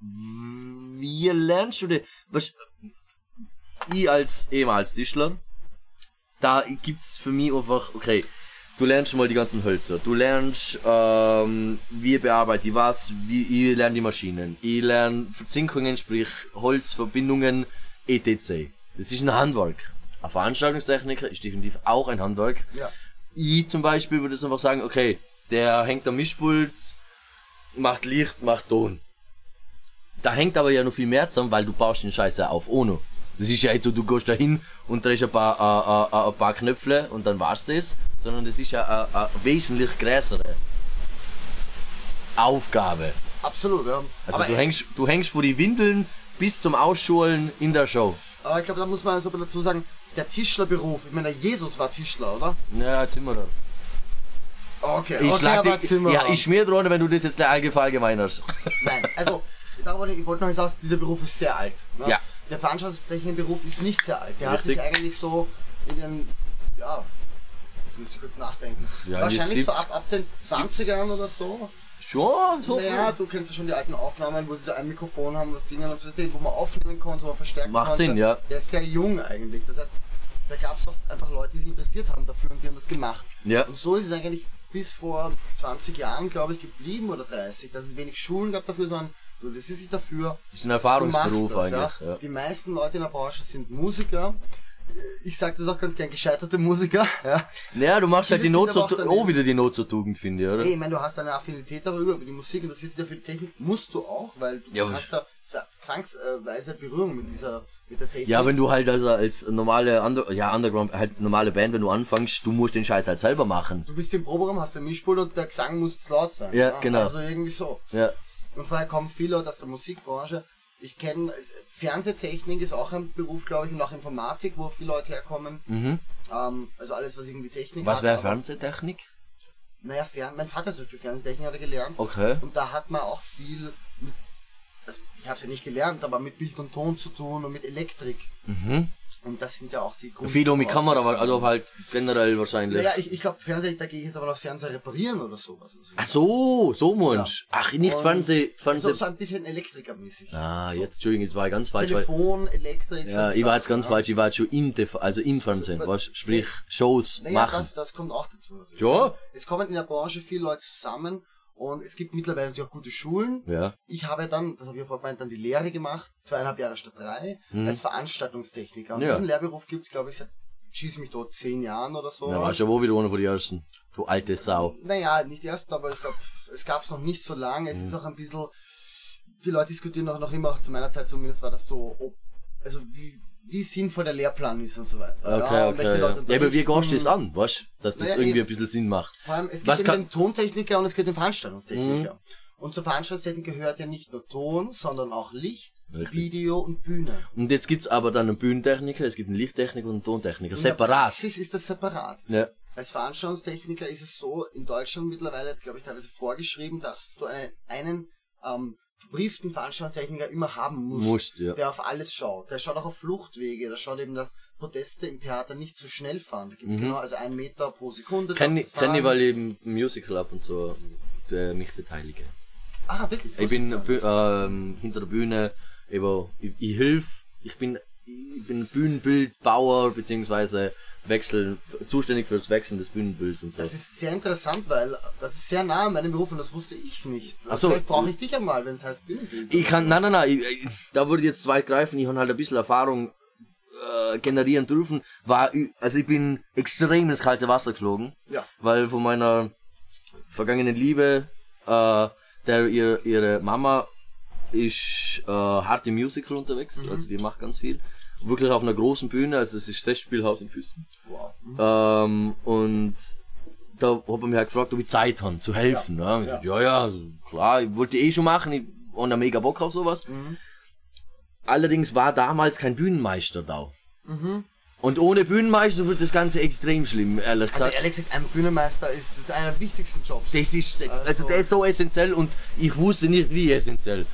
Wie lernst du denn? Was, ich als ehemals Tischler, da gibt's für mich einfach, okay, du lernst mal die ganzen Hölzer, du lernst, ähm, wie bearbeite ich was, wie ich lerne die Maschinen, ich lerne Verzinkungen, sprich Holzverbindungen, etc. Das ist ein Handwerk. Ein Veranstaltungstechniker ist definitiv auch ein Handwerk. Ja. Ich zum Beispiel würde jetzt einfach sagen, okay, der hängt am Mischpult, macht Licht, macht Ton. Da hängt aber ja noch viel mehr zusammen, weil du baust den Scheiß ja auf ohne. Das ist ja nicht so, du gehst da hin und drehst ein paar, äh, äh, äh, ein paar Knöpfe und dann war's das, sondern das ist ja eine, eine wesentlich größere Aufgabe. Absolut, ja. Also aber, du hängst, du hängst vor die Windeln bis zum Ausschulen in der Show. aber ich glaube, da muss man so dazu sagen, der Tischlerberuf, ich meine, Jesus war Tischler, oder? Ja, jetzt sind wir da. Okay, Ich okay, schlag aber dich, Zimmer. ja, ich schmier drunter, wenn du das jetzt gleich allgemein hast. (laughs) Nein, also, ich, wollte noch sagen, dieser Beruf ist sehr alt. Ne? Ja. Der Veranstaltungstechniker-Beruf ist nicht sehr alt. Der hat Richtig. sich eigentlich so in den, ja, jetzt müsste ich kurz nachdenken. Ja, Wahrscheinlich so 70 ab, ab den 20ern oder so. Schon, so naja, du kennst ja schon die alten Aufnahmen, wo sie so ein Mikrofon haben, was singen und so, wo man aufnehmen konnte, wo man verstärken Macht konnte. Sinn, ja. Der ist sehr jung eigentlich. Das heißt, da gab es auch einfach Leute, die sich interessiert haben dafür und die haben das gemacht. Ja. Und so ist es eigentlich bis vor 20 Jahren, glaube ich, geblieben oder 30, dass es wenig Schulen gab dafür, sondern du, das ist sich dafür. ist ein Erfahrungsberuf das, eigentlich. ja. Die meisten Leute in der Branche sind Musiker. Ich sage das auch ganz gern, gescheiterte Musiker. (laughs) Ja. Naja, du machst halt die Not zur, daneben. auch wieder die Not zur Tugend, finde ich, oder? Hey, ich meine, du hast eine Affinität darüber, über die Musik und das ist ja für die Technik, musst du auch, weil du Ja, hast da zwangsweise Berührung mit dieser, mit der Technik. Ja, wenn du halt also als normale Under ja, Underground, halt normale Band, wenn du anfängst, du musst den Scheiß halt selber machen. Du bist im Proberaum, hast ein Mischpult und der Gesang muss laut sein. Ja, genau. Also irgendwie so. Ja. Und vorher kommen viele aus der Musikbranche. Ich kenne, Fernsehtechnik ist auch ein Beruf, glaube ich, und auch Informatik, wo viele Leute herkommen. Mhm. Ähm, also alles, was irgendwie Technik Was hat, wäre Fernsehtechnik? Naja, Fern mein Vater zum Beispiel Fernsehtechnik hat er gelernt. Okay. Und da hat man auch viel also ich habe es ja nicht gelernt, aber mit Bild und Ton zu tun und mit Elektrik. Mhm. Und das sind ja auch die Grund Viel um die Kamera, aber also halt generell wahrscheinlich. Naja, ich, ich glaube, Fernseher, da gehe ich jetzt aber noch Fernseher reparieren oder sowas. Also, Ach so, so Mensch. Ach, nicht Und Fernseh, Fernseh. So, so ein bisschen elektrikermäßig. Ah, jetzt, Entschuldigung, jetzt war ich ganz falsch, weil, Telefon, Elektrik. ja, so ich war jetzt ganz ja. falsch, ich war jetzt schon im also im Fernsehen, Also, weißt, sprich, Shows Naja, machen. das, das kommt auch dazu. Natürlich. Ja. Also, es kommen in der Branche viele Leute zusammen und es gibt mittlerweile natürlich auch gute Schulen. Ja. Ich habe dann, das habe ich ja vorhin gemeint, dann die Lehre gemacht, zweieinhalb Jahre statt drei, als Veranstaltungstechniker. Und Mhm. Ja. diesen Lehrberuf gibt es, glaube ich, seit schieß mich dort zehn Jahren oder so. Da warst du ja wohl wieder einer von den ersten. Du alte Sau. Naja, nicht die ersten, aber ich glaube, es gab es noch nicht so lange. Mhm. Es ist auch ein bisschen, die Leute diskutieren auch noch immer, auch zu meiner Zeit zumindest war das so, ob, also wie, wie sinnvoll der Lehrplan ist und so weiter. Okay, ja, okay. Ja. Ja, aber wie gehst du das an, weißt Dass das Naja, irgendwie eben. ein bisschen Sinn macht. Vor allem, es gibt den Tontechniker und es gibt den Veranstaltungstechniker. Mhm. Und zur Veranstaltungstechnik gehört ja nicht nur Ton, sondern auch Licht, Richtig. Video und Bühne. Und jetzt gibt's aber dann einen Bühnentechniker, es gibt einen Lichttechniker und einen Tontechniker. In der Separat. Praxis ist das separat. Ja. Als Veranstaltungstechniker ist es so in Deutschland mittlerweile, glaube ich, teilweise vorgeschrieben, dass du einen, einen ähm, verbrieften Veranstaltungstechniker immer haben musst, Musst, ja. der auf alles schaut. Der schaut auch auf Fluchtwege, der schaut eben, dass Proteste im Theater nicht zu schnell fahren. Da gibt's genau, also einen Meter pro Sekunde. Kenn darf ich, weil ich im Musical ab und so äh, mich beteilige. Ah, wirklich? Ich bin Bü- ähm, hinter der Bühne, eben, ich, ich hilf, ich bin, ich bin Bühnenbildbauer, beziehungsweise Wechsel, zuständig für das Wechseln des Bühnenbilds und so. Das ist sehr interessant, weil das ist sehr nah an meinem Beruf und das wusste ich nicht. Also Ach so. Vielleicht brauche ich dich einmal, wenn es heißt Bühnenbild. Ich kann, nein, nein, nein, ich, ich, da würde ich jetzt zu weit greifen, ich habe halt ein bisschen Erfahrung äh, generieren dürfen, war, also ich bin extrem ins kalte Wasser geflogen, Ja. weil von meiner vergangenen Liebe, äh, der ihr, ihre Mama ist äh, hart im Musical unterwegs, Mhm. also die macht ganz viel, wirklich auf einer großen Bühne, also es ist Festspielhaus in Füssen. Wow. Ähm, und da hat er mich halt gefragt, ob ich Zeit habe, zu helfen. Ja, ja. ja, ja, klar, ich wollte eh schon machen, ich habe da mega Bock auf sowas. Allerdings war damals kein Bühnenmeister da. Und ohne Bühnenmeister wird das Ganze extrem schlimm, ehrlich Also gesagt. ehrlich gesagt, ein Bühnenmeister ist, ist einer der wichtigsten Jobs. Das ist, also Also- der ist so essentiell und ich wusste nicht, wie essentiell.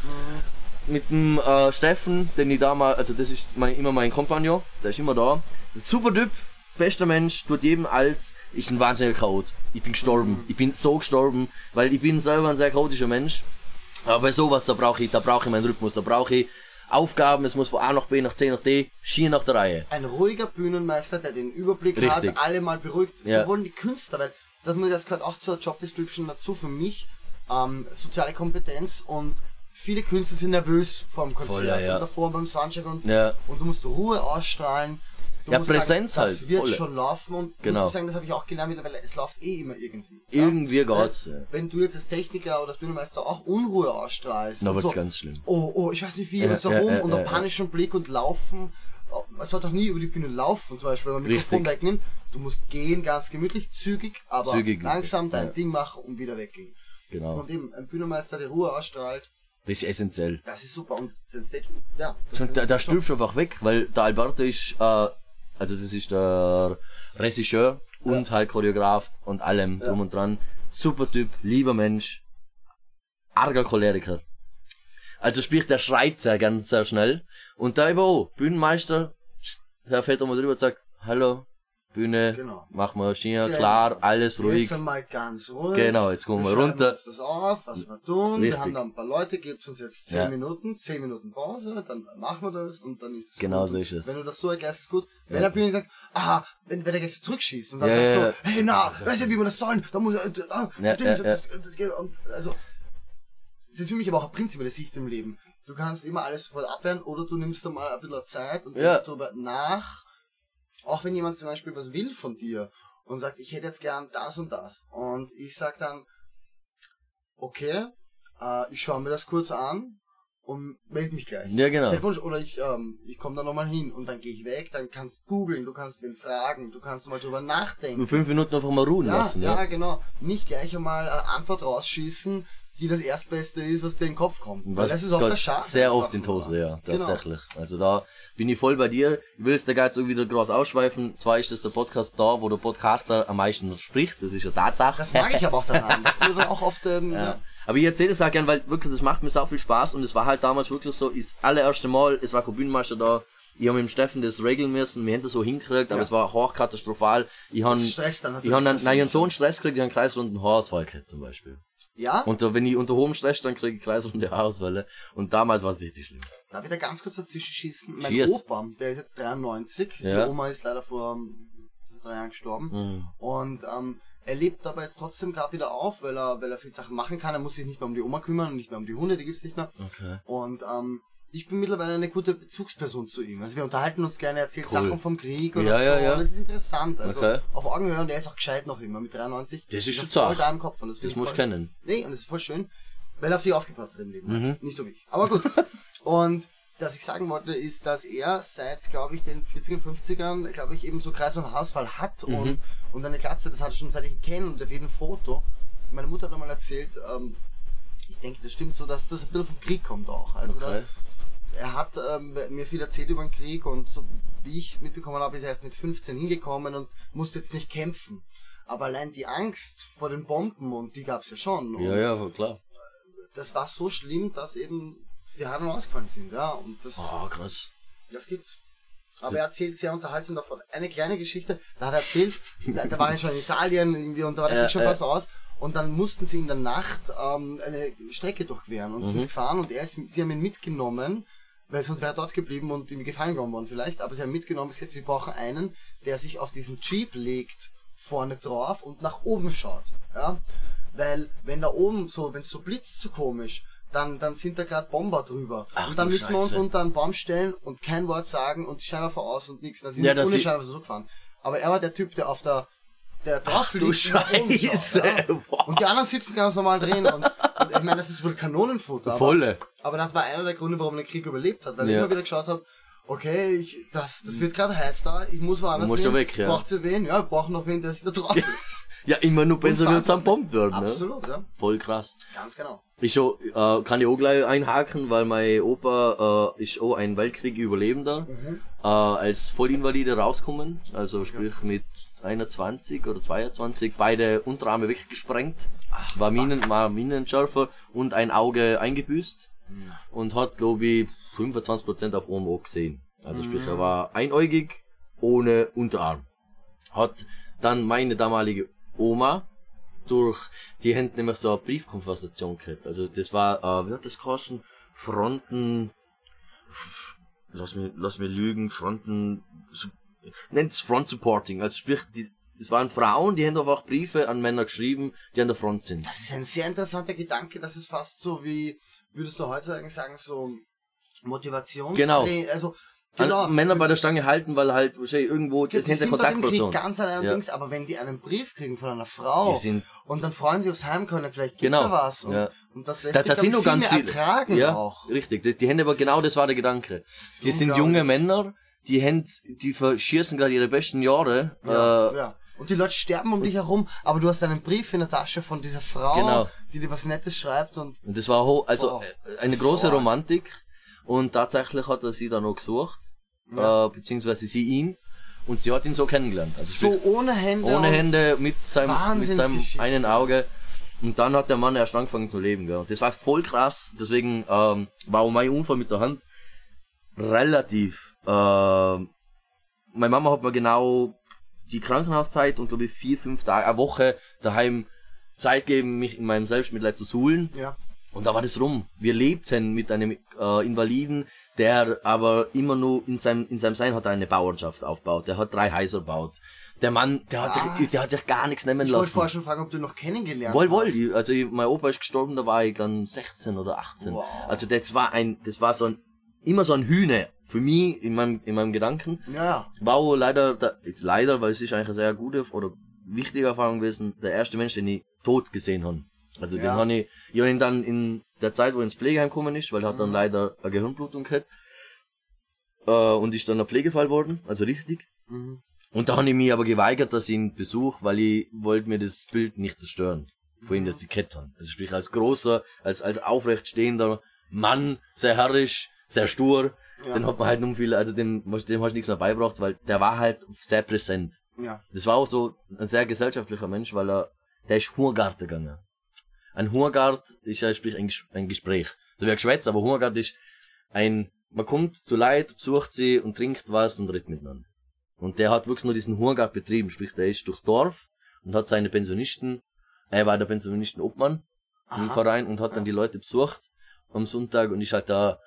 Mit dem äh, Steffen, den ich damals, also das ist mein, immer mein Kompagnon, der ist immer da. Super Typ, bester Mensch, tut jedem als, ist ein wahnsinniger Chaot. Ich bin gestorben, ich bin so gestorben, weil ich bin selber ein sehr chaotischer Mensch. Aber bei sowas, da brauche ich, da brauche ich meinen Rhythmus, da brauche ich Aufgaben, es muss von A nach B nach C nach D, schier nach der Reihe. ein ruhiger Bühnenmeister, der den Überblick Richtig. hat, alle mal beruhigt. Ja. So wollen die Künstler, weil das, das gehört auch zur Job Description dazu für mich. Ähm, soziale Kompetenz und viele Künstler sind nervös vor dem Konzert Voll, ja, und davor beim Soundcheck und, Ja. und du musst Ruhe ausstrahlen. Du Ja, Präsenz sagen, das halt, wird volle. schon laufen und Genau. muss sagen, das habe ich auch gelernt mittlerweile, es läuft eh immer irgendwie. Irgendwie Das Ja. Wenn du jetzt als Techniker oder als Bühnenmeister auch Unruhe ausstrahlst, Na, und wird's so, ganz schlimm. oh, oh, ich weiß nicht wie, und so rum und einen panischen Blick und laufen. Man sollte auch nie über die Bühne laufen, zum Beispiel, wenn man Mikrofon Richtig. wegnimmt. Du musst gehen, ganz gemütlich, zügig, aber Zügig, langsam dein. Ding machen und wieder weggehen. Genau. Und eben, ein Bühnenmeister, der Ruhe ausstrahlt, Das ist essentiell. das ist super. Und das Stage, ja. Das Und da, da stirbst du einfach weg, weil der Alberto ist, äh, also das ist der Regisseur und halt Choreograf und allem drum und dran. Super Typ, lieber Mensch, arger Choleriker. Also sprich, der schreit sehr ganz sehr schnell. Und da eben auch, Bühnenmeister, der fährt einmal drüber und sagt, hallo, Bühne, Genau. machen wir Schiene, Genau. klar, alles ruhig. Jetzt einmal ganz ruhig. Genau, jetzt kommen wir schreiben runter. Uns das auf, was wir tun. Richtig. Wir haben da ein paar Leute, gebt uns jetzt 10 Ja. Minuten, 10 Minuten Pause, dann machen wir das und dann ist es Genau gut. so ist es. Wenn du das so erklärst, ist gut. Wenn der Bühne sagt, ah, wenn, wenn der gleich zurückschießt und dann Ja, sagt ja, so, hey, na, weißt du, wie wir das sollen? Da muss, äh, ah, Ja, ja, das, also, das ist für mich aber auch eine prinzipielle Sicht im Leben. Du kannst immer alles sofort abwehren oder du nimmst da mal ein bisschen Zeit und Ja. denkst darüber nach. Auch wenn jemand zum Beispiel was will von dir und sagt, ich hätte jetzt gern das und das. Und ich sag dann, okay, äh, ich schaue mir das kurz an und melde mich gleich. Ja, genau. Telefonisch, oder ich, ähm, ich komme da nochmal hin und dann gehe ich weg, dann kannst du googeln, du kannst ihn fragen, du kannst mal drüber nachdenken. Nur fünf Minuten einfach mal ruhen Ja, lassen, ja, ja. genau. Nicht gleich einmal eine Antwort rausschießen, die das Erstbeste ist, was dir in den Kopf kommt. Weil Was das ist auch der Schaden. Sehr oft in. Hose, ja, Genau. tatsächlich. Also da bin ich voll bei dir. Ich will jetzt da gar nicht so wieder groß ausschweifen. Zwar ist das der Podcast da, wo der Podcaster am meisten spricht. Das ist ja Tatsache. Das mag ich aber auch daran, dass du dann auch oft, ähm, ja. Ja. Aber ich erzähle es auch gern, weil wirklich, das macht mir sau viel Spaß und es war halt damals wirklich so, das allererste Mal, es war kein Bühnenmeister da, ich habe mit dem Steffen das regeln müssen, wir haben das so hingekriegt, aber Ja. es war hochkatastrophal. Ich habe ich hab dann, nein, ich hab so einen Stress gekriegt, ich habe einen kreisrunden Haarausfall gekriegt zum Beispiel. Ja, Und wenn ich unter hohem Stress, dann kriege ich kreisrunde Haarausfälle und damals war es richtig schlimm. darf ich da ganz kurz dazwischen schießen? Mein Cheers. Opa, der ist jetzt 93, Ja. die Oma ist leider vor ähm, drei Jahren gestorben. Mhm. Und ähm, er lebt aber jetzt trotzdem gerade wieder auf, weil er, weil er viele Sachen machen kann. Er muss sich nicht mehr um die Oma kümmern und nicht mehr um die Hunde, die gibt's nicht mehr. Okay. Und ähm, ich bin mittlerweile eine gute Bezugsperson zu ihm. Also wir unterhalten uns gerne, er erzählt Cool. Sachen vom Krieg oder Ja, so. ja, ja. Das ist interessant. Also Okay. auf Augenhöhe und er ist auch gescheit noch immer mit 93. Das ist schon voll zart. da im Kopf. Und das Das find ich voll- kennen. Nee, und das ist voll schön, weil er auf sich aufgepasst hat im Leben. Mhm. Nicht so wie ich. Aber gut. (laughs) und was ich sagen wollte, ist, dass er seit, glaube ich, den 40er, 50ern, glaube ich, eben so Kreis- und Haarausfall hat Mhm. und, und eine Glatze, das hat er schon seit ich ihn kenne und auf jedem Foto. Meine Mutter hat einmal erzählt, ähm, ich denke, das stimmt so, dass das ein bisschen vom Krieg kommt auch. Also, Okay. dass, er hat ähm, mir viel erzählt über den Krieg und so wie ich mitbekommen habe, ist er erst mit 15 hingekommen und musste jetzt nicht kämpfen. Aber allein die Angst vor den Bomben, und die gab es ja schon. Ja, ja, klar. das war so schlimm, dass eben die Haare ausgefallen sind, ja. Und das, Oh, krass. das gibt's. Aber er erzählt sehr unterhaltsam davon. Eine kleine Geschichte, da hat er erzählt, da, war er schon in Italien irgendwie und da war der Äh, schon äh. fast aus. Und dann mussten sie in der Nacht ähm, eine Strecke durchqueren und Mhm. sind gefahren und er ist, sie haben ihn mitgenommen, weil sonst wäre er dort geblieben und ihm gefallen genommen worden vielleicht. Aber sie haben mitgenommen, sie sie brauchen einen, der sich auf diesen Jeep legt, vorne drauf und nach oben schaut. Ja? Weil wenn da oben so, wenn es so blitzt so komisch, dann, dann sind da gerade Bomber drüber. Ach und dann du müssen wir uns Scheiße. unter einen Baum stellen und kein Wort sagen und die Scheinwerfer aus und nichts. Dann sind Ja, dass ohne Scheinwerfer so gefahren. Aber er war der Typ, der auf der der drauf du liegt und nach oben schaut, Scheiße. Ja. Und die anderen sitzen ganz normal drin. Und, (laughs) meine, das ist wohl Kanonenfutter. Aber, Volle. aber das war einer der Gründe, warum er den Krieg überlebt hat, weil er Ja. immer wieder geschaut hat, okay, ich, das, das wird gerade heiß da, ich muss woanders Du musst hin. da weg, ja. Braucht ihr wen? Ja, ich brauche noch wen, der sich da drauf. Ja, (laughs) immer nur besser wird's am Unverantwortlich. Bombt werden, ne? Absolut, ja. Voll krass. Ganz genau. Ich schon, äh, kann ich auch gleich einhaken, weil mein Opa äh, ist auch ein Weltkrieg-Überlebender, äh, als Vollinvalide rauskommen, also sprich mit 21 oder 22, beide Unterarme weggesprengt, war, Minen, war Minenschärfer und ein Auge eingebüßt und hat, glaube ich, 25% auf Auge gesehen. Also sprich, er war einäugig, ohne Unterarm. Hat dann meine damalige Oma durch die Hände nämlich so eine Briefkonversation gehabt. Also das war, äh, wie hat das geheißen? Fronten, lass mich, lass mich lügen, Fronten, nennt's Front Supporting. Also sprich, die, es waren Frauen, die haben einfach Briefe an Männer geschrieben, die an der Front sind. Das ist ein sehr interessanter Gedanke, das ist fast so wie, würdest du heutzutage sagen, so Motivations Genau. Also, genau. Männer bei der Stange halten, weil halt irgendwo, das dort im Krieg Kontaktperson. ganz allein Ja. allerdings, aber wenn die einen Brief kriegen von einer Frau und dann freuen sie aufs Heimkommen, vielleicht geht Genau, da was und, ja. und das lässt Da, sich da glaub sind viel ganz mehr viele. ertragen ja, auch. richtig. Die, die haben aber genau das war der Gedanke. Die sind junge Männer, die haben, die verschießen gerade ihre besten Jahre. Ja, äh, ja. Und die Leute sterben um dich herum, aber du hast einen Brief in der Tasche von dieser Frau, Genau. die dir was Nettes schreibt und Und das war ho also Wow. äh, eine große So. Romantik. Und tatsächlich hat er sie dann auch gesucht, Ja. äh, beziehungsweise sie ihn. Und sie hat ihn so kennengelernt. Also so ohne Hände. ohne Hände, mit seinem, mit seinem einen Auge. Und dann hat der Mann erst angefangen zu leben. Gell. Das war voll krass. Deswegen ähm, war auch mein Unfall mit der Hand relativ. Äh, meine Mama hat mir genau die Krankenhauszeit und glaube ich vier, fünf Tage, eine Woche daheim Zeit geben, mich in meinem Selbstmitleid zu suhlen. Ja. Und da war das rum. Wir lebten mit einem äh, Invaliden, der aber immer nur in seinem, in seinem Sein hat er eine Bauernschaft aufgebaut. Der hat drei Häuser gebaut. Der Mann, der hat, sich, der hat sich gar nichts nehmen Ich wollte lassen. vorher schon fragen, ob du noch kennengelernt Wohl, wohl. hast. Ich- Also ich, mein Opa ist gestorben, da war ich dann 16 oder 18. Wow. Also das war ein, das war so ein, immer so ein Hühner für mich in meinem, in meinem Gedanken. Ja. War auch leider, da- jetzt leider, weil es ist eigentlich eine sehr gute oder wichtige Erfahrung gewesen, der erste Mensch, den ich tot gesehen habe. Also den Ja. habe ich, ich hab ihn dann in der Zeit, wo er ins Pflegeheim gekommen ist, weil er hat Mhm. dann leider eine Gehirnblutung gehabt, äh, und ist dann ein Pflegefall worden, also richtig. Mhm. Und da habe ich mich aber geweigert, dass ich ihn besuche, weil ich wollte mir das Bild nicht zerstören. Von ihm, dass die Kette haben. Also sprich, als großer, als, als aufrecht stehender Mann, sehr herrisch, sehr stur, Ja. den hat man halt nun viel, also dem, dem hast du nichts mehr beigebracht, weil der war halt sehr präsent. Ja. Das war auch so ein sehr gesellschaftlicher Mensch, weil er, der ist Hurgarten gegangen. Ein Hurgart ist ja sprich ein, ein Gespräch. So wie ein Geschwätz, aber Hurgart ist ein, man kommt zu Leid, besucht sie und trinkt was und redet miteinander. Und der hat wirklich nur diesen Hurgart betrieben, sprich, der ist durchs Dorf und hat seine Pensionisten, er war der Pensionisten-Obmann im Aha. Verein und hat dann die Leute besucht am Sonntag und ist halt da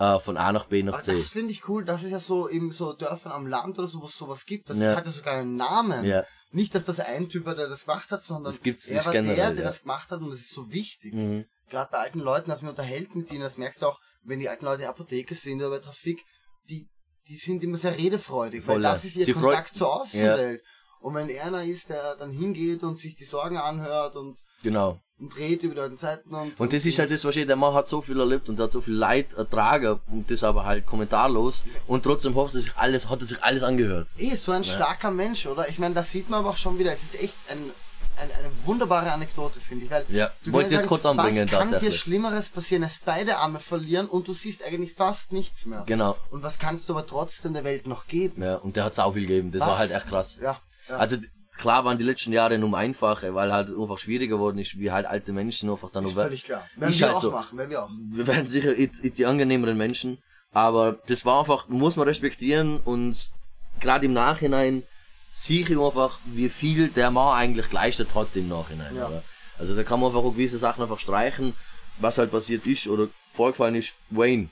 äh, von A nach B nach Aber C. das finde ich cool, dass es ja so in so Dörfern am Land oder so, wo es sowas gibt. Das Ja. hat ja sogar einen Namen. Ja. Nicht, dass das ein Typ war, der das gemacht hat, sondern Das gibt's er war der, generell, der ja. das gemacht hat und das ist so wichtig. Mhm. Gerade bei alten Leuten, dass man unterhält mit ihnen, das merkst du auch, wenn die alten Leute in der Apotheke sind oder bei Trafik, die, die sind immer sehr redefreudig, weil Voll, das ja. ist ihr Die Freu- Kontakt zur Außenwelt. Und wenn er einer ist, der dann hingeht und sich die Sorgen anhört und, Genau. und redet über die Zeiten und. Und das ist halt das, was ich, der Mann hat so viel erlebt und hat so viel Leid ertragen und das aber halt kommentarlos und trotzdem hat er sich alles, hat er sich alles angehört. Eh, so ein starker Mensch, oder? Ich meine, das sieht man aber auch schon wieder. Es ist echt ein, ein, eine wunderbare Anekdote, finde ich. Weil Ja, du wollte jetzt kurz anbringen, Was kann dir. Schlimmeres passieren, als beide Arme verlieren und du siehst eigentlich fast nichts mehr. Genau. Und was kannst du aber trotzdem der Welt noch geben? Ja, und der hat sau viel gegeben. Das Was? war halt echt krass. Ja. Ja. Also klar waren die letzten Jahre nur einfach, weil halt einfach schwieriger geworden ist, wie halt alte Menschen einfach dann ist völlig klar. Werden wir halt auch so. machen, werden wir auch. wir werden sicher it, it die angenehmeren Menschen, aber das war einfach, muss man respektieren und gerade im Nachhinein sehe ich einfach, wie viel der Mann eigentlich geleistet hat im Nachhinein. Ja. Also da kann man einfach auch gewisse Sachen einfach streichen, was halt passiert ist oder vorgefallen ist, Wayne.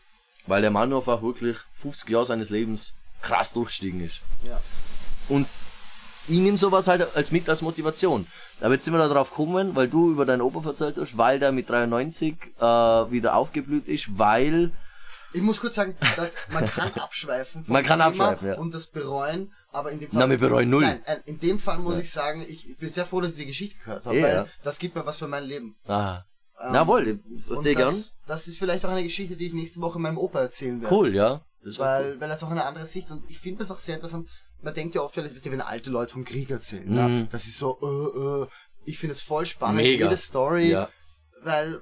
Weil der Mann einfach wirklich 50 Jahre seines Lebens krass durchgestiegen ist. Ja. Und ich nehme sowas halt als mit als Motivation. Aber jetzt sind wir da drauf gekommen, weil du über deinen Opa erzählt hast, weil der mit 93 äh, wieder aufgeblüht ist, weil Ich muss kurz sagen, dass man kann abschweifen. Man kann abschweifen, ja. Und das bereuen, aber in dem Na, wir bereuen null. Nein, äh, in dem Fall muss ich sagen, ich, ich bin sehr froh, dass ich die Geschichte gehört habe, Ja, weil ja. das gibt mir was für mein Leben. ah, Ähm, jawohl, erzähl gern. das, das ist vielleicht auch eine Geschichte, die ich nächste Woche meinem Opa erzählen werde. Cool, ja. Weil, weil das auch eine andere Sicht und ich finde das auch sehr interessant. Man denkt ja oft, wenn alte Leute vom Krieg erzählen, Mhm. ne? das ist so, äh, äh, ich finde es voll spannend, Mega. jede Story, Ja. weil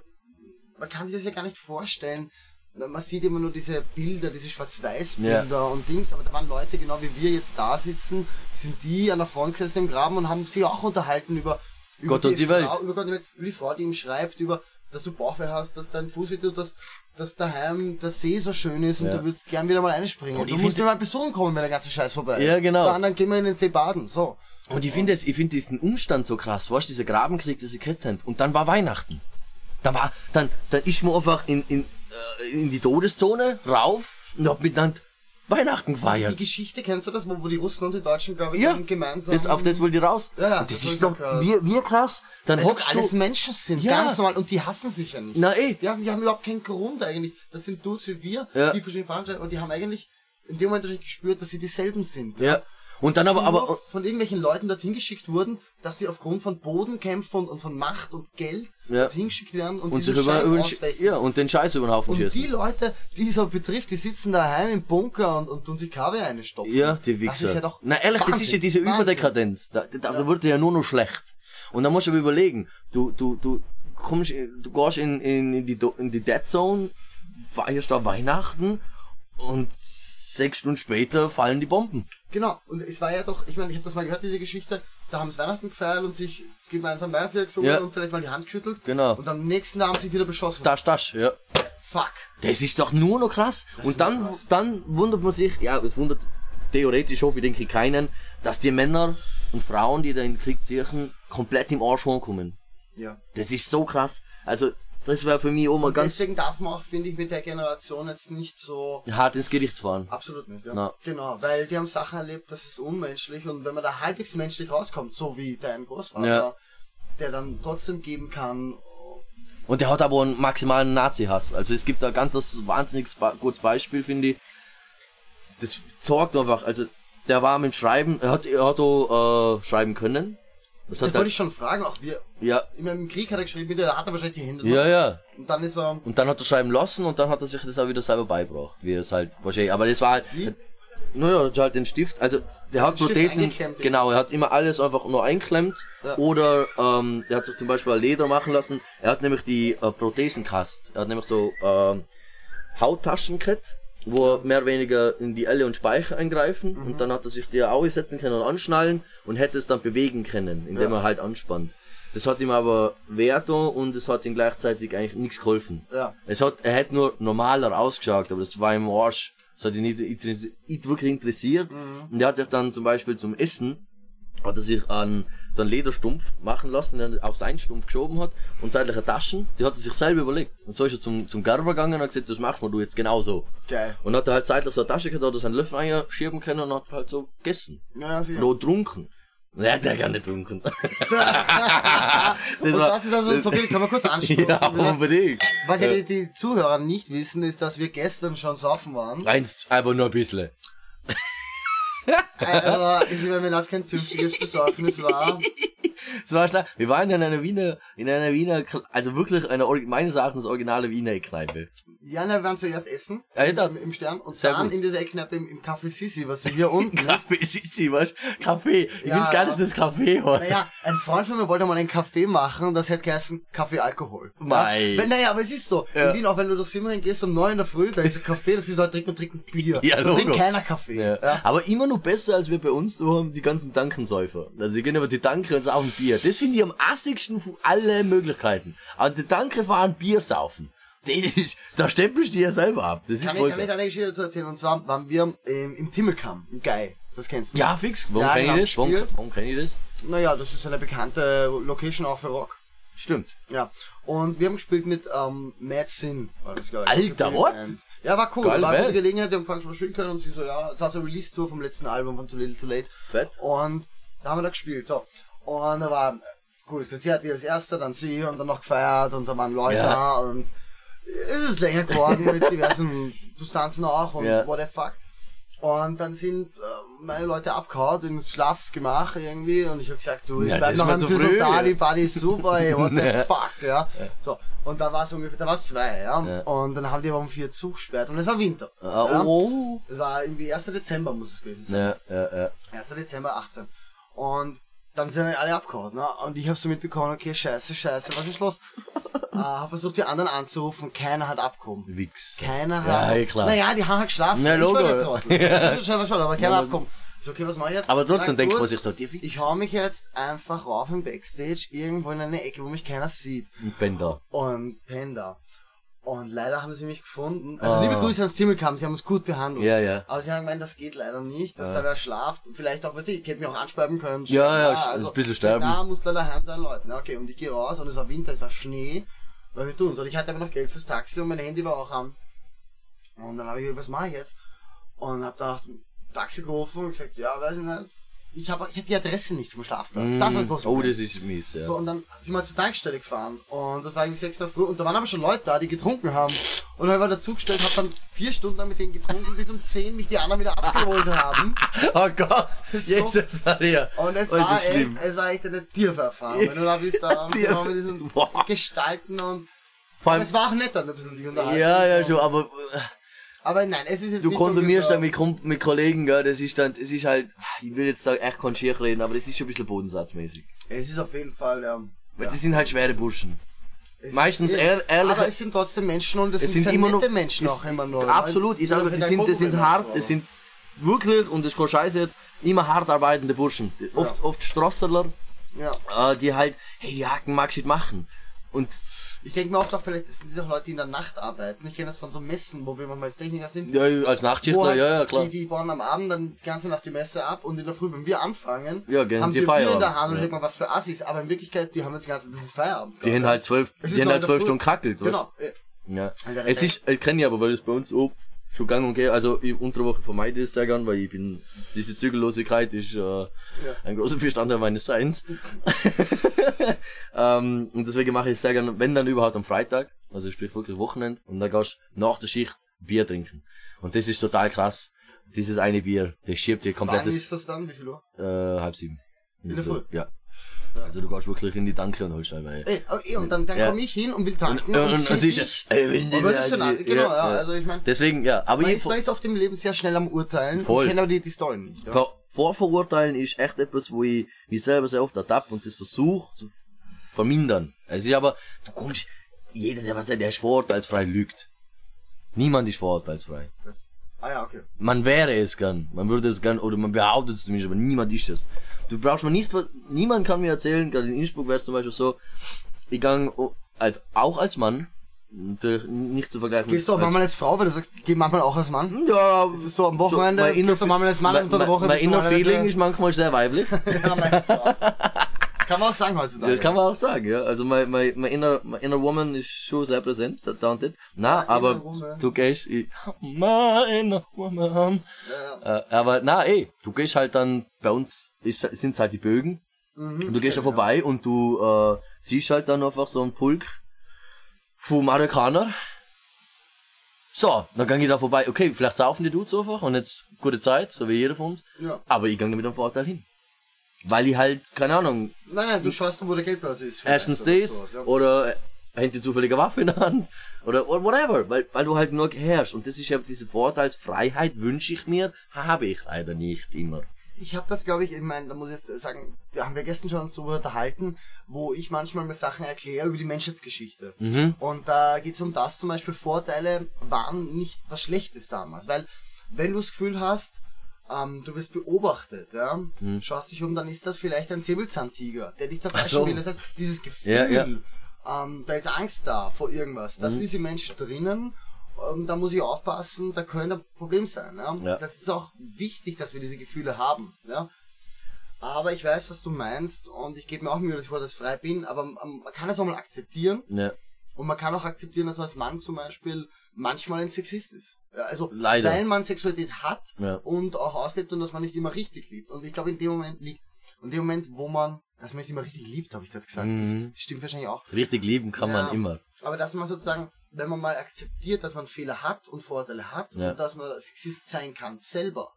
man kann sich das ja gar nicht vorstellen. Man sieht immer nur diese Bilder, diese Schwarz-Weiß-Bilder und Dings, aber da waren Leute, genau wie wir jetzt da sitzen, sind die an der Front gesessen im Graben und haben sich auch unterhalten über, über Gott und die Frau, Welt. Über Gott die über die Frau, die ihm schreibt, über dass du Bauchweh hast, dass dein Fuß wehtut, dass, dass daheim der See so schön ist und Ja. du würdest gern wieder mal einspringen. Und du ich musst mir mal besuchen kommen, wenn der ganze Scheiß vorbei ist. Ja, genau. Dann, dann gehen wir in den See baden. So. Und ich finde es, ich finde diesen Umstand so krass, weißt du, dieser Grabenkrieg, diese Kette und dann war Weihnachten. Da war, dann, dann ist man einfach in, in, äh, in die Todeszone rauf und hab miteinander Weihnachten Die gefeiert. Geschichte, kennst du das, wo, wo die Russen und die Deutschen, glaube ich, Ja, gemeinsam... das, auf das will die raus. Ja, ja, das das ist doch, wie, wie krass. Dann Weil das hockst alles du, Menschen sind, Ja. ganz normal. Und die hassen sich ja nicht. na eh, Die, hassen, die haben überhaupt keinen Grund eigentlich. Das sind Dudes wie wir, Ja. die verschiedene Veranstaltungen, und die haben eigentlich in dem Moment gespürt, dass sie dieselben sind. ja. Und dann aber, aber, von irgendwelchen Leuten dorthin geschickt wurden, dass sie aufgrund von Bodenkämpfen und, und von Macht und Geld Ja. dorthin geschickt werden und, und diesen sich über, Scheiß über, ausfechten. ja, und den Scheiß über den Haufen Und schießen. die Leute, die so betrifft, die sitzen daheim im Bunker und, und tun sich Kaffee einstopfen. Ja, die Wichser. Das ist ja doch Na ehrlich, das ist ja Wahnsinn, diese Wahnsinn. Überdekadenz. Da, da, da wird dir ja nur noch schlecht. Und da musst du aber überlegen, du, du, du kommst, du gehst in, in, in die, in die Dead Zone, feierst da Weihnachten und sechs Stunden später fallen die Bomben. Genau, und es war ja doch, ich meine, ich habe das mal gehört, diese Geschichte, da haben sie Weihnachten gefeiert und sich gemeinsam Weiße gesungen Ja. und vielleicht mal die Hand geschüttelt. Genau. Und am nächsten Tag haben sie wieder beschossen. Das, das, ja. Fuck. Das ist doch nur noch krass. ist Und dann, krass. dann wundert man sich, ja, es wundert theoretisch hoffe ich, denke keinen, dass die Männer und Frauen, die da in den Krieg ziehen, komplett im Arsch kommen. Ja. Das ist so krass. Also, das wäre für mich auch mal Und ganz deswegen darf man auch, finde ich, mit der Generation jetzt nicht so hart ins Gericht fahren. Absolut nicht, ja. Na. Genau, weil die haben Sachen erlebt, das ist unmenschlich und wenn man da halbwegs menschlich rauskommt, so wie dein Großvater, Ja. der dann trotzdem geben kann, Und der hat aber einen maximalen Nazi-Hass. Also es gibt da ganz das wahnsinnig gutes Beispiel, finde ich. Das zeigt einfach, also der war mit dem Schreiben, er hat, er hat auch, äh, schreiben können. Das das wollte er, ich schon fragen, auch wir, ja, im Krieg hat er geschrieben, bitte, da hat er wahrscheinlich die Hände ja, noch. ja. Und dann ist er, Und dann hat er schreiben lassen und dann hat er sich das auch wieder selber beigebracht, wie er es halt wahrscheinlich. Aber das war halt, Wie? naja, er hat halt den Stift, also der hat Prothesen, genau, er hat immer alles einfach nur einklemmt Ja. oder ähm, er hat sich zum Beispiel Leder machen lassen. Er hat nämlich die äh, Prothesenkast, er hat nämlich so ähm, Hauttaschen gehabt, wo er mehr oder weniger in die Elle und Speicher eingreifen Mhm. und dann hat er sich die Auge setzen können und anschnallen und hätte es dann bewegen können, indem Ja. er halt anspannt. Das hat ihm aber wert und es hat ihm gleichzeitig eigentlich nichts geholfen. ja. Es hat, er hätte nur normaler ausgeschaut, aber das war im Arsch. Das hat ihn nicht, nicht, nicht wirklich interessiert. Und er hat sich dann zum Beispiel zum Essen, hat er sich an so einen Lederstumpf machen lassen, den er auf seinen Stumpf geschoben hat und seitliche Taschen, die hat er sich selber überlegt. Und so ist er zum, zum Gerber gegangen und hat gesagt, das machst du jetzt genauso. Geil. Und hat er halt seitlich so eine Tasche gehabt, hat er seinen Löffel einschieben können und hat halt so gegessen. Ja, sicher. Noch getrunken. Er hat ja gar nicht getrunken. (laughs) das Und war- das ist also so viel, kann man kurz anstoßen. ja, unbedingt. Was ja die, die Zuhörer nicht wissen, ist, dass wir gestern schon saufen waren. Eins, aber nur ein bisschen. Also, ich meine, wenn das kein zünftiges Besäufnis war, stark. Wir waren in einer Wiener, in einer Wiener, also wirklich eine, meines Erachtens originale Wiener Kneipe. ja, na, wir waren zuerst essen Ja, ich im, im Stern und dann gut. in dieser Eckkneipe im, im Café Sissi, was hier unten ist. Kaffee, Sissi, was? Kaffee. Ich Ja, find's geil, dass das Kaffee war. Naja, ein Freund von mir wollte mal einen Kaffee machen und das hätte geheißen Kaffee Alkohol. Mei. Ja? Wenn, naja, aber es ist so. Ja. In Wien, auch wenn du durch Simmering gehst um neun in der Früh, da ist ein Kaffee, das ist Leute trinken und trinken Bier. Ja, da trinkt keiner Kaffee. Ja. Aber immer noch besser, als wir bei uns da haben, die ganzen Dankensäufer. Also die gehen über die Danke und saufen Bier. Das finde ich am assigsten von allen Möglichkeiten. Aber die Danke fahren Bier saufen. Ist, da stempelst du dir ja selber ab. Das ist Kann, ich, voll kann ich so. eine Geschichte dazu erzählen? Und zwar waren wir ähm, im Timmelkamm, im Guy. Das kennst du. Ja, fix. Warum Ja, kenn genau, ich das? Warum, warum kenn ich das? Naja, das ist eine bekannte Location auch für Rock. Stimmt. Ja. Und wir haben gespielt mit ähm, Mad Sin, war das, ich. Alter, what? Band. Ja, war cool. Geile war eine Gelegenheit, wir haben ob wir spielen können. Und sie so, ja, es war so eine Release-Tour vom letzten Album von Too Little Too Late. Fett. Und da haben wir da gespielt. So. Und da war ein cooles Konzert, wir als erster, dann sie und dann noch gefeiert und da waren Leute Ja. da und es ist länger geworden mit diversen (laughs) Substanzen auch und Ja. what the fuck. Und dann sind äh, meine Leute abgehauen ins Schlafgemach irgendwie und ich habe gesagt, du, ich Ja, bleib noch ein bisschen früh, da, die Party ist super, ey, what the (laughs) fuck, ja. So, und da war es ungefähr, da war es zwei, ja. Ja. Und dann haben die aber um vier zugesperrt und es war Winter. Ah, ja. oh. Es war irgendwie 1. Dezember muss es gewesen sein. Ja, ja, ja. 1. Dezember 18. Und dann sind alle abgehauen, ne? Und ich habe so mitbekommen, okay, scheiße, scheiße, was ist los? äh, (laughs) hab versucht, die anderen anzurufen, keiner hat abgehoben. Wix. Keiner Ja, hat. eh, klar. Naja, die haben halt geschlafen. Na, ich war Logo. der Trottel. Ja. Schon, schon, aber keiner Ja, hat abgehoben. So, okay, was mache ich jetzt? Aber trotzdem denkt man sich so, Wix. Ich hau mich jetzt einfach rauf im Backstage, irgendwo in eine Ecke, wo mich keiner sieht. Bin da. Und Panda. Und leider haben sie mich gefunden. Also Ah. liebe Grüße ans Timmelkamm, sie haben uns gut behandelt. Ja, ja. Aber sie haben gemeint, das geht leider nicht, dass Ja. da wer schlaft. Vielleicht auch, weißt du, ich hätte mich auch anschreiben können. Ja, ja, also, ein bisschen sterben. Da muss leider heim sein, Leute. Ja, Okay, und ich gehe raus und es war Winter, es war Schnee. Was ich tun soll? Ich hatte aber noch Geld fürs Taxi und mein Handy war auch an. Und dann habe ich gesagt, was mache ich jetzt? Und habe dann nach dem Taxi gerufen und gesagt, ja, weiß ich nicht. Ich, hab, ich hatte die Adresse nicht vom Schlafplatz. Das war das große Oh, das ist mies, ja. So, und dann sind wir zur Tankstelle gefahren und das war irgendwie 6 Uhr früh und da waren aber schon Leute da, die getrunken haben. Und dann war dazugestellt, hab dann vier Stunden lang mit denen getrunken, bis um 10 mich die anderen wieder abgeholt haben. (laughs) Oh Gott, So. Jesus Maria. Und es Oh, war echt, schlimm. es war echt eine Tierverfahren. Wenn du da bist, da haben mit diesen Boah. Gestalten und Vor allem, es war auch nett, dann ein bisschen sich unterhalten. ja, ja, schon, aber äh, Aber nein, es ist jetzt du nicht konsumierst dann ungefähr- mit, Kom- mit Kollegen, gell, das ist dann, das ist halt, ich will jetzt da echt kein Schier reden, aber das ist schon ein bisschen bodensatzmäßig. Es ist auf jeden Fall, ja. Weil ja. das sind halt schwere Burschen. Es meistens ist- ehr- ehrliche- Aber es sind trotzdem Menschen und es, Es sind, sehr immer nette noch, Menschen es- auch immer noch. Absolut, ich sage, die sind, das sind hart, es sind wirklich, und das ist kein Scheiß jetzt, immer hart arbeitende Burschen. Oft, oft Strasserler, Ja. äh, die halt, hey, die Haken magst du nicht machen. und Ich denke mir oft auch, vielleicht sind das auch Leute, die in der Nacht arbeiten. Ich kenne das von so Messen, wo wir manchmal als Techniker sind. ja, als Nachtschichtler, halt ja, ja, klar. Die, die bauen am Abend dann die ganze Nacht die Messe ab und in der Früh, wenn wir anfangen, Ja, gehen haben die die Bier in der Hand und Ja. man, was für Assis. Aber in Wirklichkeit, die haben jetzt die ganze das ist Feierabend. Die haben halt zwölf, die haben halt zwölf. Stunden kackelt, Genau. Ja. Ja. Alter, Es ist, ich kenne ja aber, weil es bei uns auch schon gang und gäbe, also ich unter der Woche vermeide ich es sehr gern, weil ich bin, diese Zügellosigkeit ist äh, ein großer Bestandteil meines Seins. (laughs) ähm, und deswegen mache ich es sehr gern, wenn dann überhaupt am Freitag, also sprich wirklich Wochenende, und dann gehst du nach der Schicht Bier trinken. Und das ist total krass. Dieses eine Bier, das schiebt dir Wann komplettes, ist das dann? Wie viel Uhr? äh, halb sieben. In der Früh? Ja. Also du gehst wirklich in die Danke und holst dabei. Ey, oh, und dann, dann Ja. komme ich hin und will tanken. Und, und, und seh sicher, ey, die Und ist denn also, das? Genau, ja, also ich meine, Deswegen, ja, aber man ich, ist, man ist oft im Leben sehr schnell am Urteilen Voll. und kennt aber die, die Story nicht. Ja? Vor, Vorverurteilen ist echt etwas, wo ich mich selber sehr oft ertappe und das versuche zu vermindern. Es ist aber, du kommst, jeder, der was sagt, der ist vorurteilsfrei, lügt. Niemand ist vorurteilsfrei. Das, ah ja, okay. Man wäre es gern, man würde es gern, oder man behauptet es zumindest, aber niemand ist es. Du brauchst mir nicht, niemand kann mir erzählen, gerade in Innsbruck wäre es zum Beispiel so, ich gang als, auch als Mann, natürlich nicht zu vergleichen Gehst du auch als- manchmal als Frau, weil du sagst, geh manchmal auch als Mann? Ja, Es ist so am Wochenende, inner- gehst du manchmal als Mann mein- unter der Woche Mein inner Feeling ist manchmal sehr weiblich. (laughs) ja, meinst du auch. Das kann man auch sagen heutzutage. Das kann man auch sagen, ja. Also mein, mein, mein inner, mein inner woman ist schon sehr präsent, da dort. Na, inner aber du gehst, ich, my inner woman. (laughs) Ja, Äh, aber na, ey, du gehst halt dann, bei uns ist, sind's halt die Bögen. Mhm. Und du gehst da vorbei und du äh, siehst halt dann einfach so einen Pulk vom Amerikaner. So, dann gang ich da vorbei. Okay, vielleicht saufen die Dudes einfach und jetzt gute Zeit, so wie jeder von uns. Ja. Aber ich gang da mit einem Vorteil hin. Weil ich halt, keine Ahnung, Nein, nein, du schaust dann, wo der Geldbörse ist. erstens oder das sowas, ja. oder äh, hängt die zufällige Waffe in der Hand oder whatever, weil, weil du halt nur herrschst und das ist ja diese Vorteilsfreiheit wünsche ich mir, habe ich leider nicht immer. Ich habe das, glaube ich, ich meine, da muss ich jetzt sagen, da haben wir gestern schon uns darüber unterhalten, wo ich manchmal mir Sachen erkläre über die Menschheitsgeschichte. Mhm. Und da geht es um das zum Beispiel, Vorteile waren nicht was Schlechtes damals. Weil, wenn du das Gefühl hast, ähm, du wirst beobachtet, ja, schaust dich um, dann ist das vielleicht ein Säbelzahntiger, der dich zerfleischen so. will. Das heißt, dieses Gefühl, Ja, ja. Ähm, da ist Angst da vor irgendwas. Das Mhm. ist im Menschen drinnen. Ähm, da muss ich aufpassen, da könnte ein Problem sein. Ja? Ja. Das ist auch wichtig, dass wir diese Gefühle haben. Ja? Aber ich weiß, was du meinst und ich gebe mir auch Mühe, dass ich vor das frei bin, aber ähm, man kann es auch mal akzeptieren Ja. und man kann auch akzeptieren, dass man als Mann zum Beispiel manchmal ein Sexist ist. Also Leider. weil man Sexualität hat Ja. und auch auslebt und dass man nicht immer richtig liebt. Und ich glaube, in dem Moment liegt, in dem Moment, wo man, dass man nicht immer richtig liebt, habe ich gerade gesagt, Mhm. das stimmt wahrscheinlich auch. Richtig lieben kann Ja. man immer. Aber dass man sozusagen, wenn man mal akzeptiert, dass man Fehler hat und Vorteile hat Ja. und dass man Sexist sein kann selber,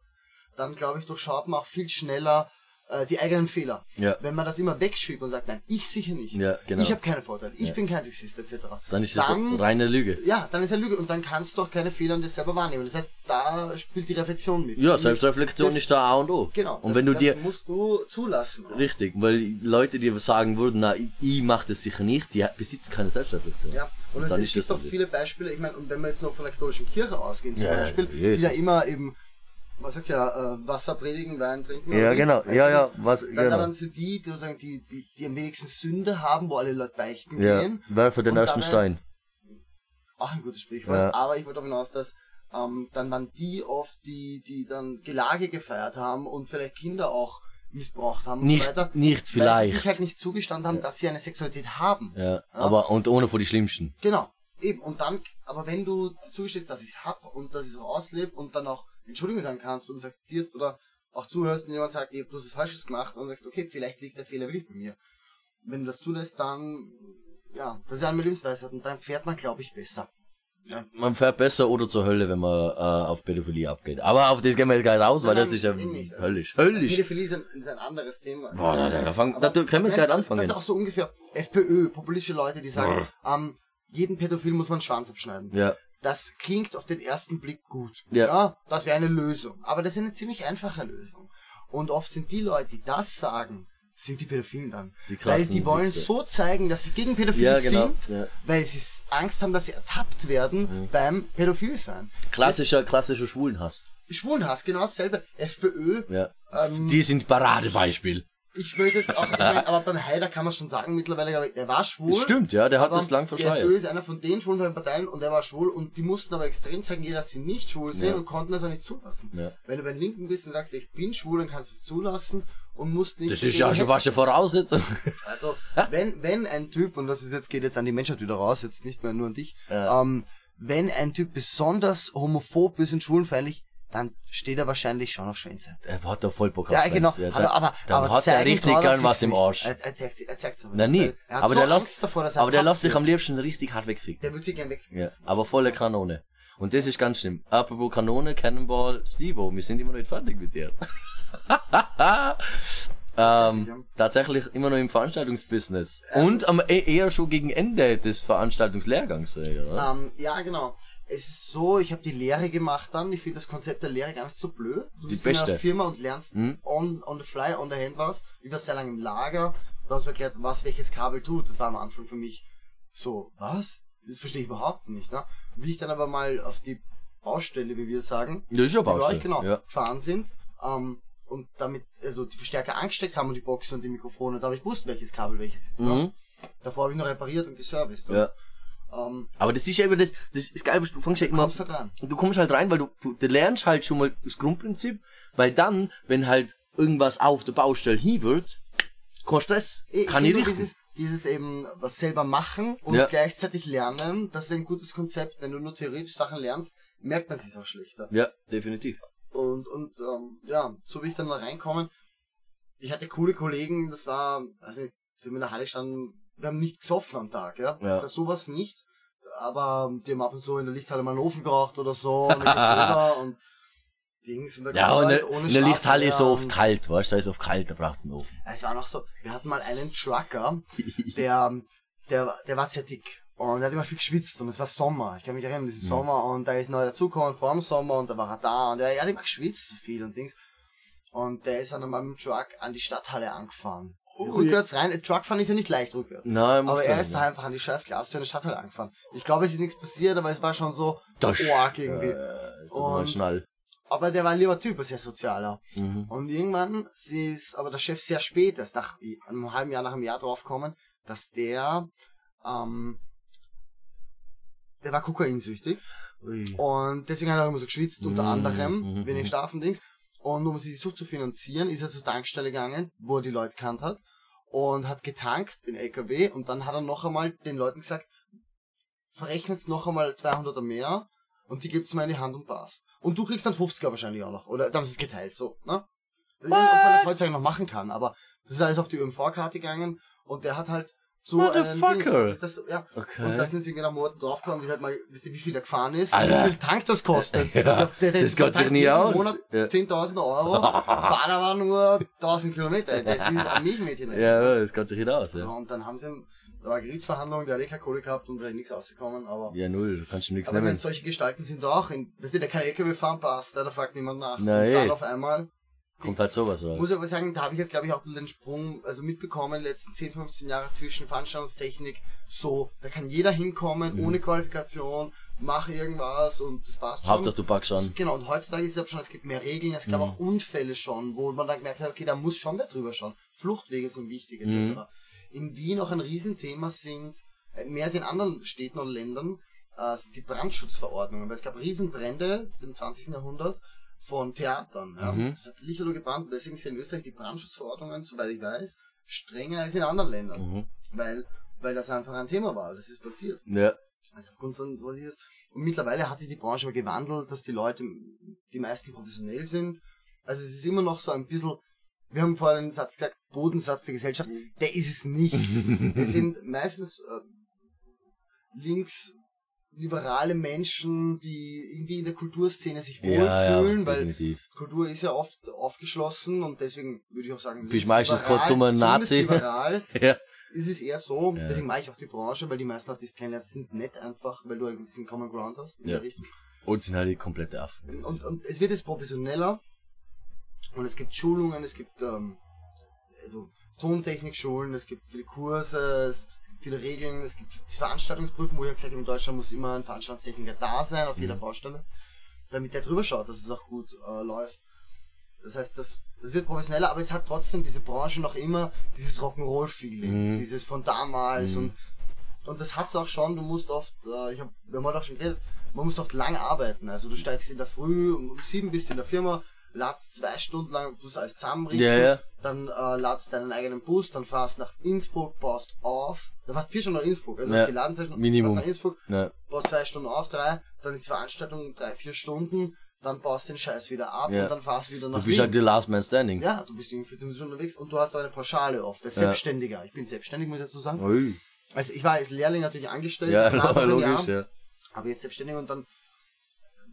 dann glaube ich, durchschaut man auch viel schneller äh, die eigenen Fehler. Ja. Wenn man das immer wegschiebt und sagt, nein, ich sicher nicht. Ja, genau. Ich habe keine Vorteile, ich Ja. bin kein Sexist etc. Dann ist es Dann- reine Lüge. Ja, dann ist er Lüge und dann kannst du auch keine Fehler an dir selber wahrnehmen. Das heißt, da spielt die Reflexion mit. Ja, Selbstreflexion Das- ist da A und O. Genau. Und das, wenn du das dir, musst du zulassen. richtig, weil Leute, die sagen würden, na, ich, ich mach das sicher nicht, die besitzen keine Selbstreflexion. Ja, und es, dann es ist gibt das auch viele Beispiele, ich meine, und wenn wir jetzt noch von der katholischen Kirche ausgehen zum Ja, Beispiel, Jesus. die ja immer eben, man sagt ja, äh, Wasser predigen, Wein trinken. Ja, genau. Ja, ja, was, Dann, genau. dann sind die, die, die, die, die am wenigsten Sünde haben, wo alle Leute beichten Ja, gehen. werfe den Und ersten dabei- Stein. Auch ein gutes Sprichwort. Ja. Aber ich wollte darauf hinaus, dass ähm, dann waren die oft, die, die dann Gelage gefeiert haben und vielleicht Kinder auch missbraucht haben und Nicht, so weiter. nicht Weil sie vielleicht. sich halt nicht zugestanden haben, dass sie eine Sexualität haben. Ja, aber, und ohne vor die Schlimmsten. Genau. Eben, und dann, aber wenn du zugestehst, dass ich's hab und dass ich es auch auslebe und dann auch Entschuldigung sagen kannst und akzeptierst oder auch zuhörst und jemand sagt, ey, du hast was Falsches gemacht und sagst, okay, vielleicht liegt der Fehler wirklich bei mir. Wenn du das zulässt, dann, ja, das ist ja eine Lebensweisheit und dann fährt man, glaube ich, besser. Man fährt besser oder zur Hölle, wenn man äh, auf Pädophilie abgeht. Aber auf das gehen wir jetzt gar nicht raus, weil Nein, das ist ja nein, nicht. höllisch. Höllisch. Pädophilie ist ein, ist ein anderes Thema. Boah, da, da, da, fang, da können wir es gar nicht Das anfangen. ist auch so ungefähr FPÖ, populistische Leute, die sagen, ähm, jeden Pädophil muss man Schwanz abschneiden. Ja, Das klingt auf den ersten Blick gut. Ja. das wäre eine Lösung. Aber das ist eine ziemlich einfache Lösung. Und oft sind die Leute, die das sagen, sind die Pädophilen dann. Die weil die wollen Wichser. so zeigen, dass sie gegen Pädophilie Ja, genau. sind, Ja. weil sie Angst haben, dass sie ertappt werden beim Pädophilsein. klassischer, klassischer Schwulenhass. Schwulenhass, genau dasselbe. FPÖ, Ja. Ähm, die sind Paradebeispiel. Ich möchte es auch, ich mein, aber beim Haider kann man schon sagen mittlerweile, aber er war schwul. Das stimmt, ja, der hat das lang Die FPÖ verschleiert. ist einer von den schwulen Parteien und er war schwul und die mussten aber extrem zeigen, dass sie nicht schwul sind Ja. und konnten das auch nicht zulassen. Ja. Wenn du bei den Linken bist und sagst, ich bin schwul, dann kannst du es zulassen und musst nicht. Das ist ja schon fast eine Voraussetzung. Also, wenn, wenn ein Typ, und das ist jetzt, geht jetzt an die Menschheit wieder raus, jetzt nicht mehr nur an dich, Ja. ähm, wenn ein Typ besonders homophob ist und schwulenfeindlich, dann steht er wahrscheinlich schon auf Schwänze. Er hat da voll Bock auf Ja, Schwänze. genau. Ja, aber, dann- aber, dann aber hat er richtig gern was im. Arsch. Er, er, zeigt, er zeigt's aber Na nie. Er Aber so der lässt, davor, dass er aber der lässt sich am liebsten richtig hart wegficken. Der wird sich gern weg. Ja, aber volle Kanone. Und das ist ganz schlimm. Apropos Kanone, Cannonball, Stevo, wir sind immer noch nicht fertig mit dir. (laughs) ähm, tatsächlich immer noch im Veranstaltungsbusiness. Und am, eh- eher schon gegen Ende des Veranstaltungslehrgangs. Oder? Ähm, ja, genau. Es ist so, ich habe die Lehre gemacht dann. Ich finde das Konzept der Lehre gar nicht so blöd. Du Die bist in einer beste. Firma und lernst Mhm. on, on the fly, on the hand was. Ich war sehr lange im Lager. Da hast du erklärt, was welches Kabel tut. Das war am Anfang für mich so, was? Das verstehe ich überhaupt nicht. Ne? Wie ich dann aber mal auf die Baustelle, wie wir sagen, Ja, ist ja Baustelle. euch, genau, Ja. gefahren sind ähm, und damit also die Verstärker angesteckt haben und die Boxen und die Mikrofone. Da habe ich gewusst, welches Kabel welches ist. Mhm. Ne? Davor habe ich noch repariert und geserviced. Und, Ja. Ähm, Aber das ist ja immer das, das ist geil, du fängst ja immer, kommst halt ran. du kommst halt rein, weil du, du, du lernst halt schon mal das Grundprinzip, weil dann, wenn halt irgendwas auf der Baustelle hin wird, kein Stress, Ich kann ich richten. dieses, dieses eben was selber machen und Ja. gleichzeitig lernen, das ist ein gutes Konzept. Wenn du nur theoretisch Sachen lernst, merkt man sich auch schlechter. Ja, definitiv. Und, und ähm, ja, so bin ich dann da reinkommen. Ich hatte coole Kollegen, das war, also nicht, sind wir in der Halle standen, wir haben nicht gesoffen am Tag, ja. Ja. Das sowas nicht. Aber die haben ab und zu in der Lichthalle mal einen Ofen geraucht oder so und, (laughs) Dings und da Ja, und halt in, ohne in der Lichthalle ist so oft kalt, weißt du, da ist oft kalt, da braucht's einen Ofen. Es war noch so, wir hatten mal einen Trucker, (laughs) der, der, der war sehr dick. Und er hat immer viel geschwitzt und es war Sommer. Ich kann mich erinnern, diesen Sommer und da ist neu dazugekommen vor dem Sommer und da war er da und er, er hat immer geschwitzt so viel und Dings. Und der ist dann mit dem Truck an die Stadthalle angefahren. Rückwärts rein. Truckfahren ist ja nicht leicht rückwärts. Nein, Aber er ist da einfach an die scheiß Glastür in der Stadthalle angefahren. Ich glaube, es ist nichts passiert, aber es war schon so Das- arg irgendwie. Äh, ist Und- schnell. Aber der war ein lieber Typ, ein sehr sozialer. Mhm. Und irgendwann ist aber der Chef sehr spät, erst nach einem halben Jahr, nach einem Jahr draufgekommen, dass der, ähm, der war kokainsüchtig. Ui. Und deswegen hat er immer so geschwitzt, unter Mhm, anderem, mhm, wenig mhm. schlafen, Dings. Und um sich die Sucht zu finanzieren, ist er zur Tankstelle gegangen, wo er die Leute kannt hat. Und hat getankt, den LKW. Und dann hat er noch einmal den Leuten gesagt, verrechnet's noch einmal 200er mehr. Und die gibt's mir in die Hand und passt. Und du kriegst dann 50er wahrscheinlich auch noch. Oder dann ist es geteilt, so, ne? Ich weiß nicht, ob man das heutzutage noch machen kann, aber das ist alles auf die ÖMV-Karte gegangen und der hat halt so einen Motherfucker. Dings, das, ja. Okay. Und da sind sie mir nach Monaten draufgekommen, wie halt mal, wisst ihr, wie viel der gefahren ist, Alter. wie viel Tank das kostet. (laughs) Ja, der, der, der, das geht sich tankt nie aus. Monat Ja. 10.000 Euro, (laughs) fahren aber nur 1000 Kilometer. Das ist ein Milchmädchen. Ja, das geht sich nicht aus, Ja, und dann haben sie, da war Gerichtsverhandlung, der hat eh keine Kohle gehabt und da ist nichts rausgekommen, aber, Ja, null, du kannst du nichts aber wenn nehmen. solche Gestalten sind auch, in, weißt du, der kein LKW fahren passt, da fragt niemand nach. Nein, und dann eh. auf einmal, Kommt halt sowas raus. muss aber sagen, da habe ich jetzt glaube ich auch den Sprung also mitbekommen, letzten 10, 15 Jahre zwischen Veranstaltungstechnik, so, da kann jeder hinkommen, Mhm. ohne Qualifikation, mach irgendwas und das passt schon. Hauptsache du packst an. Genau, und heutzutage ist es aber schon, es gibt mehr Regeln, es gab Mhm. auch Unfälle schon, wo man dann gemerkt hat, okay, da muss schon wer drüber schauen. Fluchtwege sind wichtig, etc. Mhm. In Wien auch ein Riesenthema sind, äh, mehr als in anderen Städten oder Ländern, äh, sind die Brandschutzverordnungen. Weil es gab Riesenbrände im 20. Jahrhundert von Theatern. Ja. Mhm. Das hat lichterloh gebrannt und deswegen sind in Österreich die Brandschutzverordnungen, soweit ich weiß, strenger als in anderen Ländern. Mhm. Weil, weil das einfach ein Thema war, das ist passiert. Ja. Also aufgrund von, was ist es? Und mittlerweile hat sich die Branche aber gewandelt, dass die Leute, die meisten professionell sind. Also es ist immer noch so ein bisschen, wir haben vorhin den Satz gesagt, Bodensatz der Gesellschaft. Der ist es nicht. (laughs) Es sind meistens äh, links liberale Menschen, die irgendwie in der Kulturszene sich Ja, ja, wohlfühlen, weil definitiv. Kultur ist ja oft aufgeschlossen und deswegen würde ich auch sagen, Bist meistens liberal, dummer Nazi. (laughs) liberal Ja. ist es eher so, Ja. deswegen mag ich auch die Branche, weil die meisten Leute, die es kennenlernst, sind nett einfach, weil du ein bisschen Common Ground hast in Ja. der Richtung. Und sind halt die komplette Affen. Und, und es wird jetzt professioneller und es gibt Schulungen, es gibt ähm, also Tontechnikschulen, es gibt viele Kurse, es viele Regeln, es gibt die Veranstaltungsprüfung, wo ich gesagt habe, in Deutschland muss immer ein Veranstaltungstechniker da sein, auf jeder Mhm. Baustelle, damit der drüber schaut, dass es auch gut äh, läuft. Das heißt, das, das wird professioneller, aber es hat trotzdem diese Branche noch immer dieses Rock'n'Roll-Feeling, Mhm. dieses von damals und und das hat's auch schon. Du musst oft, äh, ich hab, wir haben heute auch schon geredet, man muss oft lang arbeiten. Also du steigst in der Früh um sieben bist in der Firma, ladst zwei Stunden lang, du alles zusammenrichten, Ja, ja. dann äh, ladst deinen eigenen Bus, dann fahrst nach Innsbruck, baust auf, dann fährst vier Stunden nach Innsbruck, also Ja, hast geladen zwei Stunden, Minimum. nach Innsbruck, Ja. baust zwei Stunden auf, drei, dann ist die Veranstaltung drei, vier Stunden, dann baust den Scheiß wieder ab Ja. und dann fahrst du wieder nach Du bist Wien. halt der Last Man Standing. ja, du bist irgendwie 14 Stunden unterwegs und du hast aber eine Pauschale oft. Der. Selbstständiger. Ich bin selbstständig, muss ich dazu sagen. Ui. Also ich war als Lehrling natürlich angestellt, Ja, (laughs) logisch, Jahr, ja. aber jetzt selbstständig und dann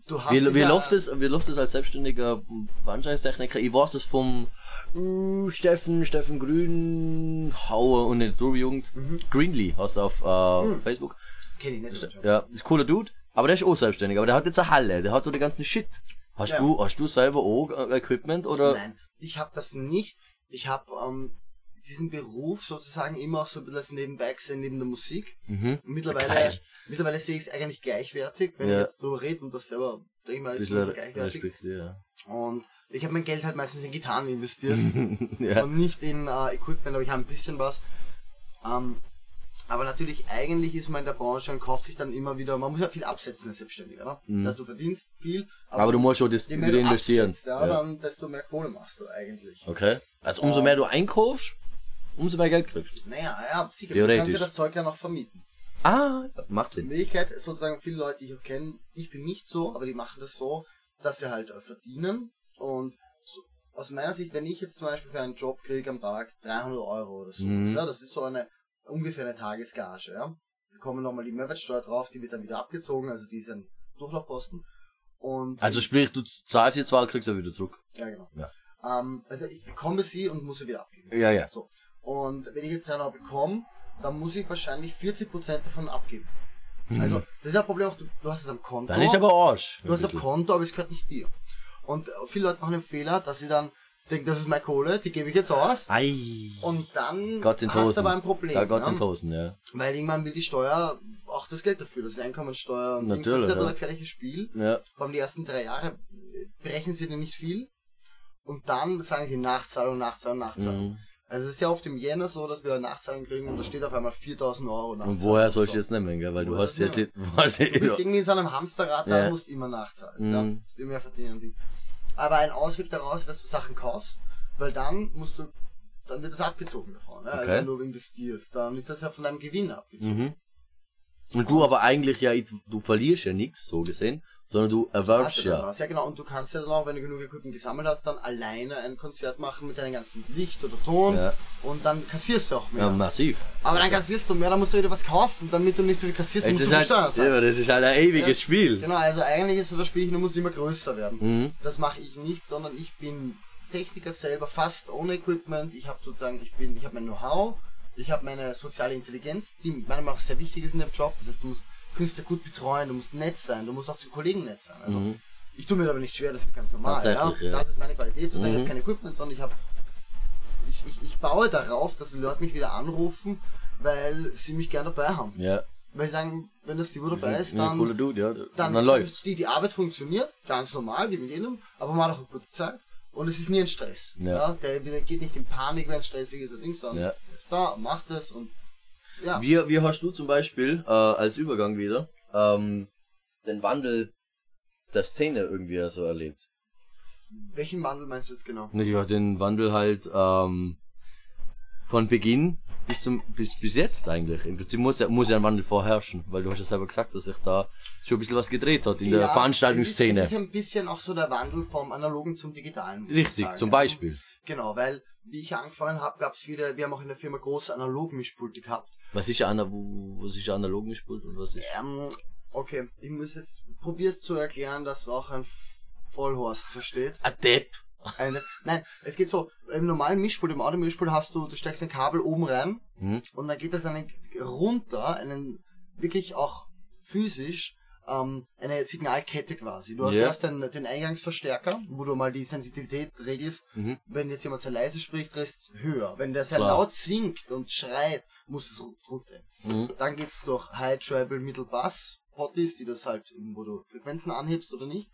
du hast Wie, wie, läuft das, wie läuft das als selbstständiger Veranstaltungstechniker? Ich weiß es vom äh, Steffen, Steffen Grünhauer und der Turbo-Jugend. Mhm. Greenlee hast du auf äh, Facebook. Kenn ich nicht. Ja, ist ein cooler Dude, aber der ist auch selbstständig. Aber der hat jetzt eine Halle, der hat den ganzen Shit. Hast Ja. du, hast du selber auch äh, Equipment oder? Nein, ich habe das nicht. Ich habe ähm, diesen Beruf sozusagen immer auch so ein bisschen nebenbei gesehen, neben der Musik. Mhm. Und mittlerweile, Gleich. mittlerweile sehe ich es eigentlich gleichwertig, wenn Ja. ich jetzt drüber rede und das selber denke ich mal, ist ungefähr gleichwertig. Ja. Und ich habe mein Geld halt meistens in Gitarren investiert. (laughs) ja. und nicht in äh, Equipment, aber ich habe ein bisschen was. Ähm, aber natürlich, eigentlich ist man in der Branche und kauft sich dann immer wieder, man muss ja viel absetzen als Selbstständiger, ne? Mhm. Dass du verdienst viel, Aber du musst schon das wieder investieren. absetzt, ja, Ja. dann desto mehr Kohle machst du eigentlich. Okay. Also umso mehr du einkaufst, umso mehr Geld kriegst du. Naja, ja, sicher, du Theoretisch. kannst ja das Zeug ja noch vermieten. Ah, macht In Sinn. Wirklichkeit, sozusagen viele Leute, die ich auch kenne, ich bin nicht so, aber die machen das so, dass sie halt äh, verdienen und so, aus meiner Sicht, wenn ich jetzt zum Beispiel für einen Job kriege am Tag 300 Euro oder so, Mhm. ja, das ist so eine ungefähr eine Tagesgage, ja. Da kommen nochmal die Mehrwertsteuer drauf, die wird dann wieder abgezogen, also die ist ein Durchlaufposten. Und Also sprich, du zahlst jetzt zwar, kriegst du wieder zurück. ja genau. Ja. Ähm, also ich bekomme sie und muss sie wieder abgeben. Ja, ja. So. Und wenn ich jetzt 300 bekomme, dann muss ich wahrscheinlich 40% davon abgeben. Also, das ist ja ein Problem auch, du, du hast es am Konto. Mhm. Dann ist aber Arsch. Du hast ein Konto, aber es gehört nicht dir. Und äh, viele Leute machen den Fehler, dass sie dann denken, das ist meine Kohle, die gebe ich jetzt aus. Ei. Und dann Gott hast du aber ein Problem. Da Gott sind ja? Hosen, ja. Weil irgendwann will die Steuer auch das Geld dafür, das ist Einkommensteuer und Dings. das Natürlich, ist ja ein gefährliches Spiel. Ja. Vor allem die ersten drei Jahre berechnen sie dir nicht viel. Und dann sagen sie Nachzahlung, Nachzahlung, Nachzahlung. Mhm. Also es ist ja oft im Jänner so, dass wir Nachzahlung kriegen und da steht auf einmal 4000 Euro Nachzahlung. Und woher soll ich So. jetzt nehmen, gell? Weil du hast jetzt (laughs) ich nicht, was Du bist irgendwie in so einem Hamsterrad, da Ja. musst du immer nachzahlen. Mhm. Ja? Musst immer mehr verdienen. Aber ein Ausweg daraus ist, dass du Sachen kaufst, weil dann musst du, dann wird das abgezogen davon. Ja? Also Okay. wenn du investierst, dann ist das ja von deinem Gewinn abgezogen. Mhm. Und du aber eigentlich ja, du verlierst ja nichts, so gesehen, sondern du erwerbst ja. was. Ja genau, und du kannst ja dann auch, wenn du genug Equipment gesammelt hast, dann alleine ein Konzert machen mit deinem ganzen Licht oder Ton Ja. und dann kassierst du auch mehr. Ja, massiv. Aber dann kassierst du mehr, dann musst du wieder was kaufen, damit du nicht so viel kassierst, musst du halt, zahlen. ja, das ist halt ein ewiges Ja. Spiel. Genau, also eigentlich ist so das Spiel, du musst immer größer werden. Mhm. Das mache ich nicht, sondern ich bin Techniker selber, fast ohne Equipment. Ich habe sozusagen, ich bin, ich habe mein Know-how, ich habe meine soziale Intelligenz, die meiner Meinung nach sehr wichtig ist in dem Job. Das heißt, du musst Künstler gut betreuen, du musst nett sein, du musst auch zu Kollegen nett sein. Also Mhm. ich tue mir aber nicht schwer, das ist ganz normal. Ja? Ja. Das ist meine Qualität, sozusagen, ich Mhm. habe kein Equipment, sondern ich habe ich, ich, ich baue darauf, dass die Leute mich wieder anrufen, weil sie mich gerne dabei haben. Ja. Weil sie sagen, wenn das Tivo dabei ist, Ja, dann cooler Dude, ja. dann, dann läuft's. Die, die Arbeit funktioniert, ganz normal, wie mit jedem, aber man hat auch eine gute Zeit und es ist nie ein Stress. Ja. Der, der geht nicht in Panik, wenn es stressig ist oder Dings, sondern Ja. ist da, macht es und ja. Wie, wie hast du zum Beispiel äh, als Übergang wieder ähm, den Wandel der Szene irgendwie so erlebt? Welchen Wandel meinst du jetzt genau? Ja, den Wandel halt ähm, von Beginn bis zum bis bis jetzt eigentlich. Im Prinzip muss ja muss ja ein Wandel vorherrschen, weil du hast ja selber gesagt, dass sich da schon ein bisschen was gedreht hat in der Ja, Veranstaltungsszene. Es ist, ist ein bisschen auch so der Wandel vom Analogen zum Digitalen. Richtig, zum. Beispiel. Genau, weil wie ich angefangen habe, gab es viele, wir haben auch in der Firma große Analogmischpulte gehabt. Was ist ja ana wo, was ist ja analog gespielt und was ist? Ähm, okay, ich muss jetzt, probier's zu erklären, dass auch ein Vollhorst versteht. Adept. Eine, nein, es geht so, im normalen Mischpult, im Audiomischpult hast du, du steckst ein Kabel oben rein Mhm. und dann geht das einen runter, einen wirklich auch physisch ähm, eine Signalkette quasi. Du hast Ja. erst den, den Eingangsverstärker, wo du mal die Sensitivität regelst. Mhm. Wenn jetzt jemand sehr leise spricht, drehst du höher. Wenn der sehr Klar. laut singt und schreit, muss es ru- runter. Mhm. Dann geht's durch High, Treble, Middle, Bass, Potties, die das halt, wo du Frequenzen anhebst oder nicht.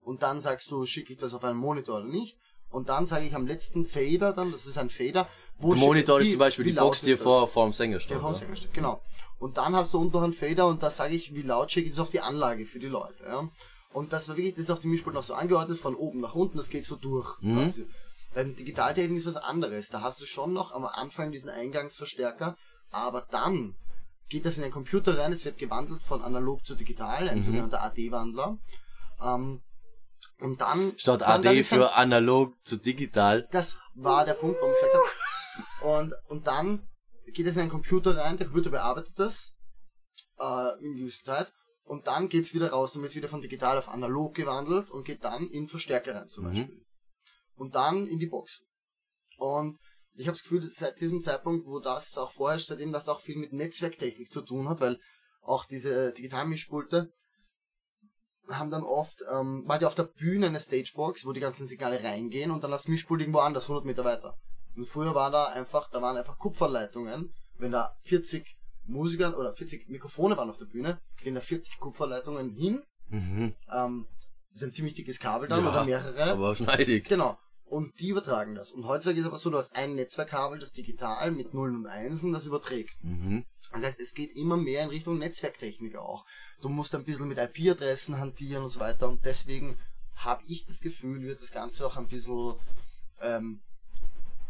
Und dann sagst du, schicke ich das auf einen Monitor oder nicht. Und dann sage ich am letzten Fader dann, das ist ein Fader, wo Der Monitor ist zum Beispiel die Box, die das? vor, vor dem Sänger steht. Der vom ja. Sänger steht, genau. Und dann hast du unten noch einen Fader und da sage ich, wie laut geht es auf die Anlage für die Leute. Ja? Und das war wirklich, das ist auf dem Mischpult noch so angeordnet, von oben nach unten, das geht so durch. Mhm. quasi. Beim Digitaltechnik ist was anderes. Da hast du schon noch am Anfang diesen Eingangsverstärker, aber dann geht das in den Computer rein, es wird gewandelt von analog zu digital, Mhm. ein sogenannter AD-Wandler. Ähm, und dann. Statt dann, AD dann für analog zu digital. das war der Punkt, warum ich gesagt habe. Und, und dann geht es in einen Computer rein, der Computer bearbeitet das äh, in gewisser Zeit und dann geht es wieder raus, dann wird es wieder von digital auf analog gewandelt und geht dann in Verstärker rein zum Mhm. Beispiel. Und dann in die Box. Und ich habe das Gefühl, seit diesem Zeitpunkt, wo das auch vorher, seitdem das auch viel mit Netzwerktechnik zu tun hat, weil auch diese Digitalmischpulte haben dann oft, ähm, hat ja auf der Bühne eine Stagebox, wo die ganzen Signale reingehen und dann das Mischpult irgendwo anders, 100 Meter weiter. Und früher war da einfach, da waren einfach Kupferleitungen, wenn da 40 Musiker oder 40 Mikrofone waren auf der Bühne, gehen da 40 Kupferleitungen hin, Mhm. ähm, das ist ein ziemlich dickes Kabel dann Ja, oder mehrere. Aber schneidig. Genau. Und die übertragen das. Und heutzutage ist aber so, du hast ein Netzwerkkabel, das digital mit Nullen und Einsen das überträgt. Mhm. Das heißt, es geht immer mehr in Richtung Netzwerktechnik auch. Du musst ein bisschen mit IP-Adressen hantieren und so weiter. Und deswegen habe ich das Gefühl, wird das Ganze auch ein bisschen, ähm,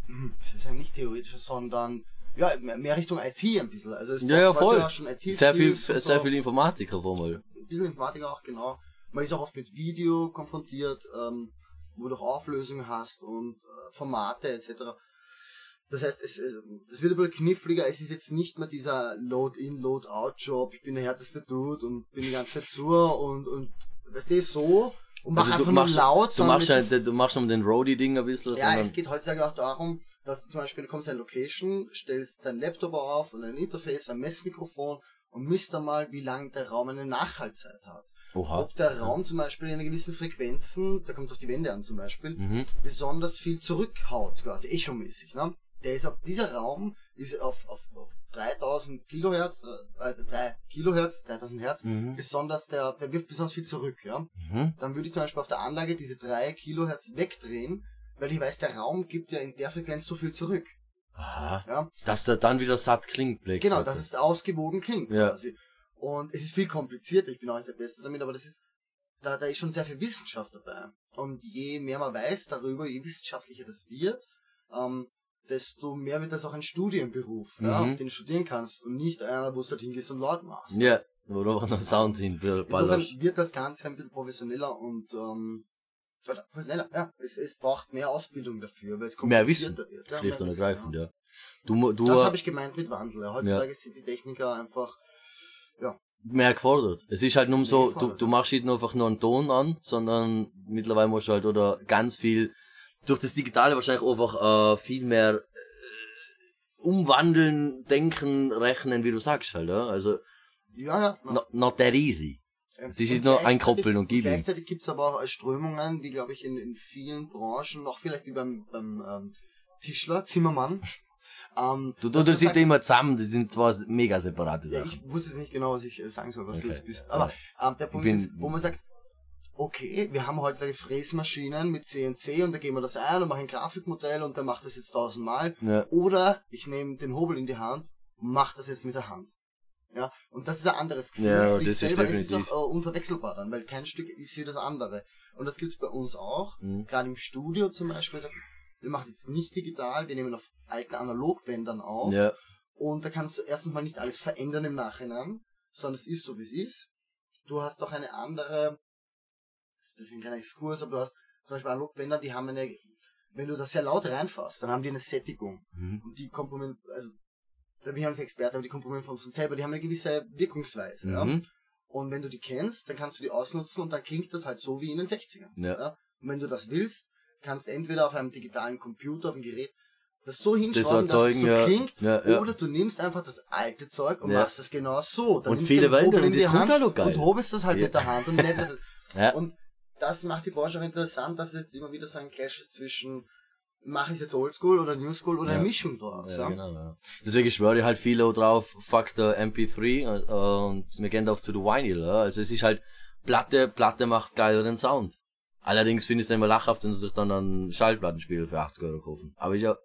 soll ich sagen, nicht theoretischer, sondern ja, mehr Richtung IT ein bisschen. Also es Ja, ja, voll. heutzutage schon IT Sehr viel, sehr so. viel Informatiker vor mal. Ein bisschen Informatik auch, genau. Man ist auch oft mit Video konfrontiert, ähm, wo du auch Auflösungen hast und äh, Formate etc. Das heißt, es, äh, das wird ein bisschen kniffliger. Es ist jetzt nicht mehr dieser Load-in, Load-out-Job. Ich bin der härteste Dude und bin die ganze Zeit zu und, und weißt du, so und mach Also einfach du nur machst, laut. du machst, halt, du machst um den Roadie-Ding ein bisschen, ja, es geht heutzutage auch darum, dass du zum Beispiel, du kommst in eine Location, stellst dein Laptop auf und ein Interface, ein Messmikrofon und misst dann mal, wie lange der Raum eine Nachhaltzeit hat. Oha. Ob der Raum zum Beispiel in einer gewissen Frequenzen, da kommt auf die Wände an zum Beispiel, Mhm. besonders viel zurückhaut, quasi echomäßig. Ne? Der ist dieser Raum ist auf, auf, auf 3000 Kilohertz, äh, äh, 3 Kilohertz, 3000 Hertz, Mhm. besonders der, der wirft besonders viel zurück, ja. Mhm. Dann würde ich zum Beispiel auf der Anlage diese 3 Kilohertz wegdrehen, weil ich weiß, der Raum gibt ja in der Frequenz so viel zurück. Aha. Ja? Dass der dann wieder satt klingt, Blake. Genau, dass es ausgewogen klingt Ja. quasi. Und es ist viel komplizierter, ich bin auch nicht der Beste damit, aber das ist, da, da ist schon sehr viel Wissenschaft dabei. Und je mehr man weiß darüber, je wissenschaftlicher das wird, ähm, desto mehr wird das auch ein Studienberuf, ja, Mhm. den du studieren kannst und nicht einer, wo du halt hingehst und laut machst. Ja, wo du auch noch Sound hinballerst. Wird das Ganze ein bisschen professioneller und ähm, professioneller, ja, es, es braucht mehr Ausbildung dafür, weil es Mehr Wissen, komplizierter wird. Ja, Schlicht mehr und Wissen, ergreifend, ja. ja. Du, du Das habe ich gemeint mit Wandel. Ja. Heutzutage Ja. sind die Techniker einfach ja, mehr gefordert. Es ist halt nur so, du, du ja. machst nicht nur einfach nur einen Ton an, sondern mittlerweile musst du halt oder ganz viel durch das Digitale wahrscheinlich einfach äh, viel mehr äh, umwandeln, denken, rechnen, wie du sagst halt, ja. Also ja, ja. not, not that easy. Es ist nur einkoppeln und geben. Gleichzeitig gibt's aber auch Strömungen, wie glaube ich in, in vielen Branchen, noch vielleicht wie beim, beim ähm, Tischler, Zimmermann. (laughs) ähm, Du, du, du siehst immer zusammen, das sind zwar mega separate ja, Sachen. ich wusste jetzt nicht genau, was ich äh, sagen soll, was du Okay. jetzt bist. Aber ähm, der Punkt ist, wo man sagt, okay, wir haben heutzutage Fräsmaschinen mit CNC und da geben wir das ein und machen ein Grafikmodell und der macht das jetzt tausendmal. Ja. Oder ich nehme den Hobel in die Hand und mache das jetzt mit der Hand. Ja, und das ist ein anderes Gefühl. Ja, Für dich das ist selber ist es auch äh, unverwechselbar dann, weil kein Stück ist wie das andere. Und das gibt's bei uns auch. Mhm. Gerade im Studio zum Beispiel. Sagt, wir machen es jetzt nicht digital, wir nehmen auf alten Analogbändern auf. Ja. Und da kannst du erstens mal nicht alles verändern im Nachhinein, sondern es ist so, wie es ist. Du hast auch eine andere, ist ein kleiner Exkurs, aber du hast zum Beispiel Analogbänder, die haben eine, wenn du das sehr laut reinfasst, dann haben die eine Sättigung. Mhm. Und die Komponenten, also, da bin ich auch nicht Experte, aber die Komponenten von, von selber, die haben eine gewisse Wirkungsweise. Ja? Mhm. Und wenn du die kennst, dann kannst du die ausnutzen und dann klingt das halt so wie in den 60ern. Ja. Und wenn du das willst, kannst du entweder auf einem digitalen Computer, auf einem Gerät, das so Das hinschreiben, dass es erzeugen, so ja. klingt, Ja, ja. oder du nimmst einfach das alte Zeug und Ja. machst es genau so. Dann Und viele wollen Hobel das, Hand. Und hobelst das halt Ja. mit der Hand und (laughs) Ja. Und das macht die Branche auch interessant, dass es jetzt immer wieder so ein Clash ist zwischen mache ich jetzt Oldschool oder New School oder Ja. eine Mischung draus. Ja, genau, ja. Deswegen schwöre ich halt viel drauf, fuck der MP3 äh, und wir gehen auf zu the Vinyl, ja. Also es ist halt, Platte, Platte macht geileren Sound. Allerdings finde ich es dann immer lachhaft, wenn sie sich dann einen Schallplattenspieler für 80 Euro kaufen. Aber ich ja,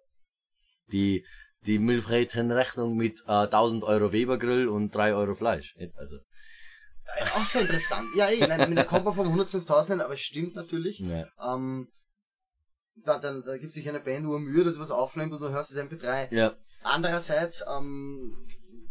die, die Milchbrötchen-Rechnung mit äh, 1000 Euro Weber-Grill und 3 Euro Fleisch. Also, Auch sehr interessant. Ja, eh, nein, mit der kommt man Hundertsten ins Tausendsten, aber es stimmt natürlich. ja. Ähm, da, dann, da gibt sich eine Band nur Mühe, dass sie was aufnimmt und du hörst es MP3. Ja, Andererseits, ähm,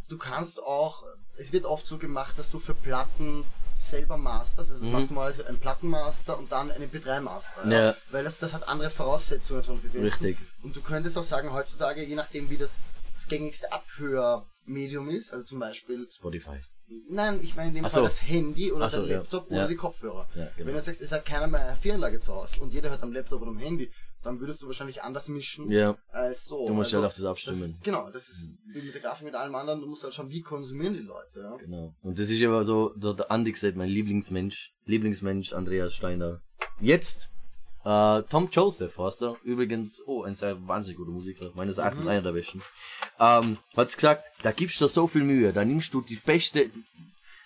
du kannst auch, es wird oft so gemacht, dass du für Platten selber masterst, also das machst du mal als ein Plattenmaster und dann einen MP3-Master. Mhm. Ja. Weil das, das hat andere Voraussetzungen von Frequenzen. Richtig. Und du könntest auch sagen, heutzutage, je nachdem wie das, das gängigste Abhörmedium ist, also zum Beispiel Spotify. Nein, ich meine in dem Ach Fall so. das Handy oder Ach so, dein. Laptop Ja. oder die Kopfhörer. Ja, genau. Wenn du sagst, es hat keiner mehr eine Vieranlage zu Hause und jeder hört am Laptop oder am Handy, dann würdest du wahrscheinlich anders mischen Ja, als so. Du musst halt auf das abstimmen. ist- genau, das ist wie mit der Grafik mit allem anderen, du musst halt schauen, wie konsumieren die Leute. Ja? genau. Und das ist aber so, so der Andi gesagt, mein Lieblingsmensch, Lieblingsmensch, Andreas Steiner. Jetzt, äh, Tom Joseph, weißt du? Übrigens, oh, ein sehr wahnsinnig guter Musiker, meines Erachtens Mhm. einer der besten. Ähm, hat's gesagt, da gibst du so viel Mühe, da nimmst du die beste, du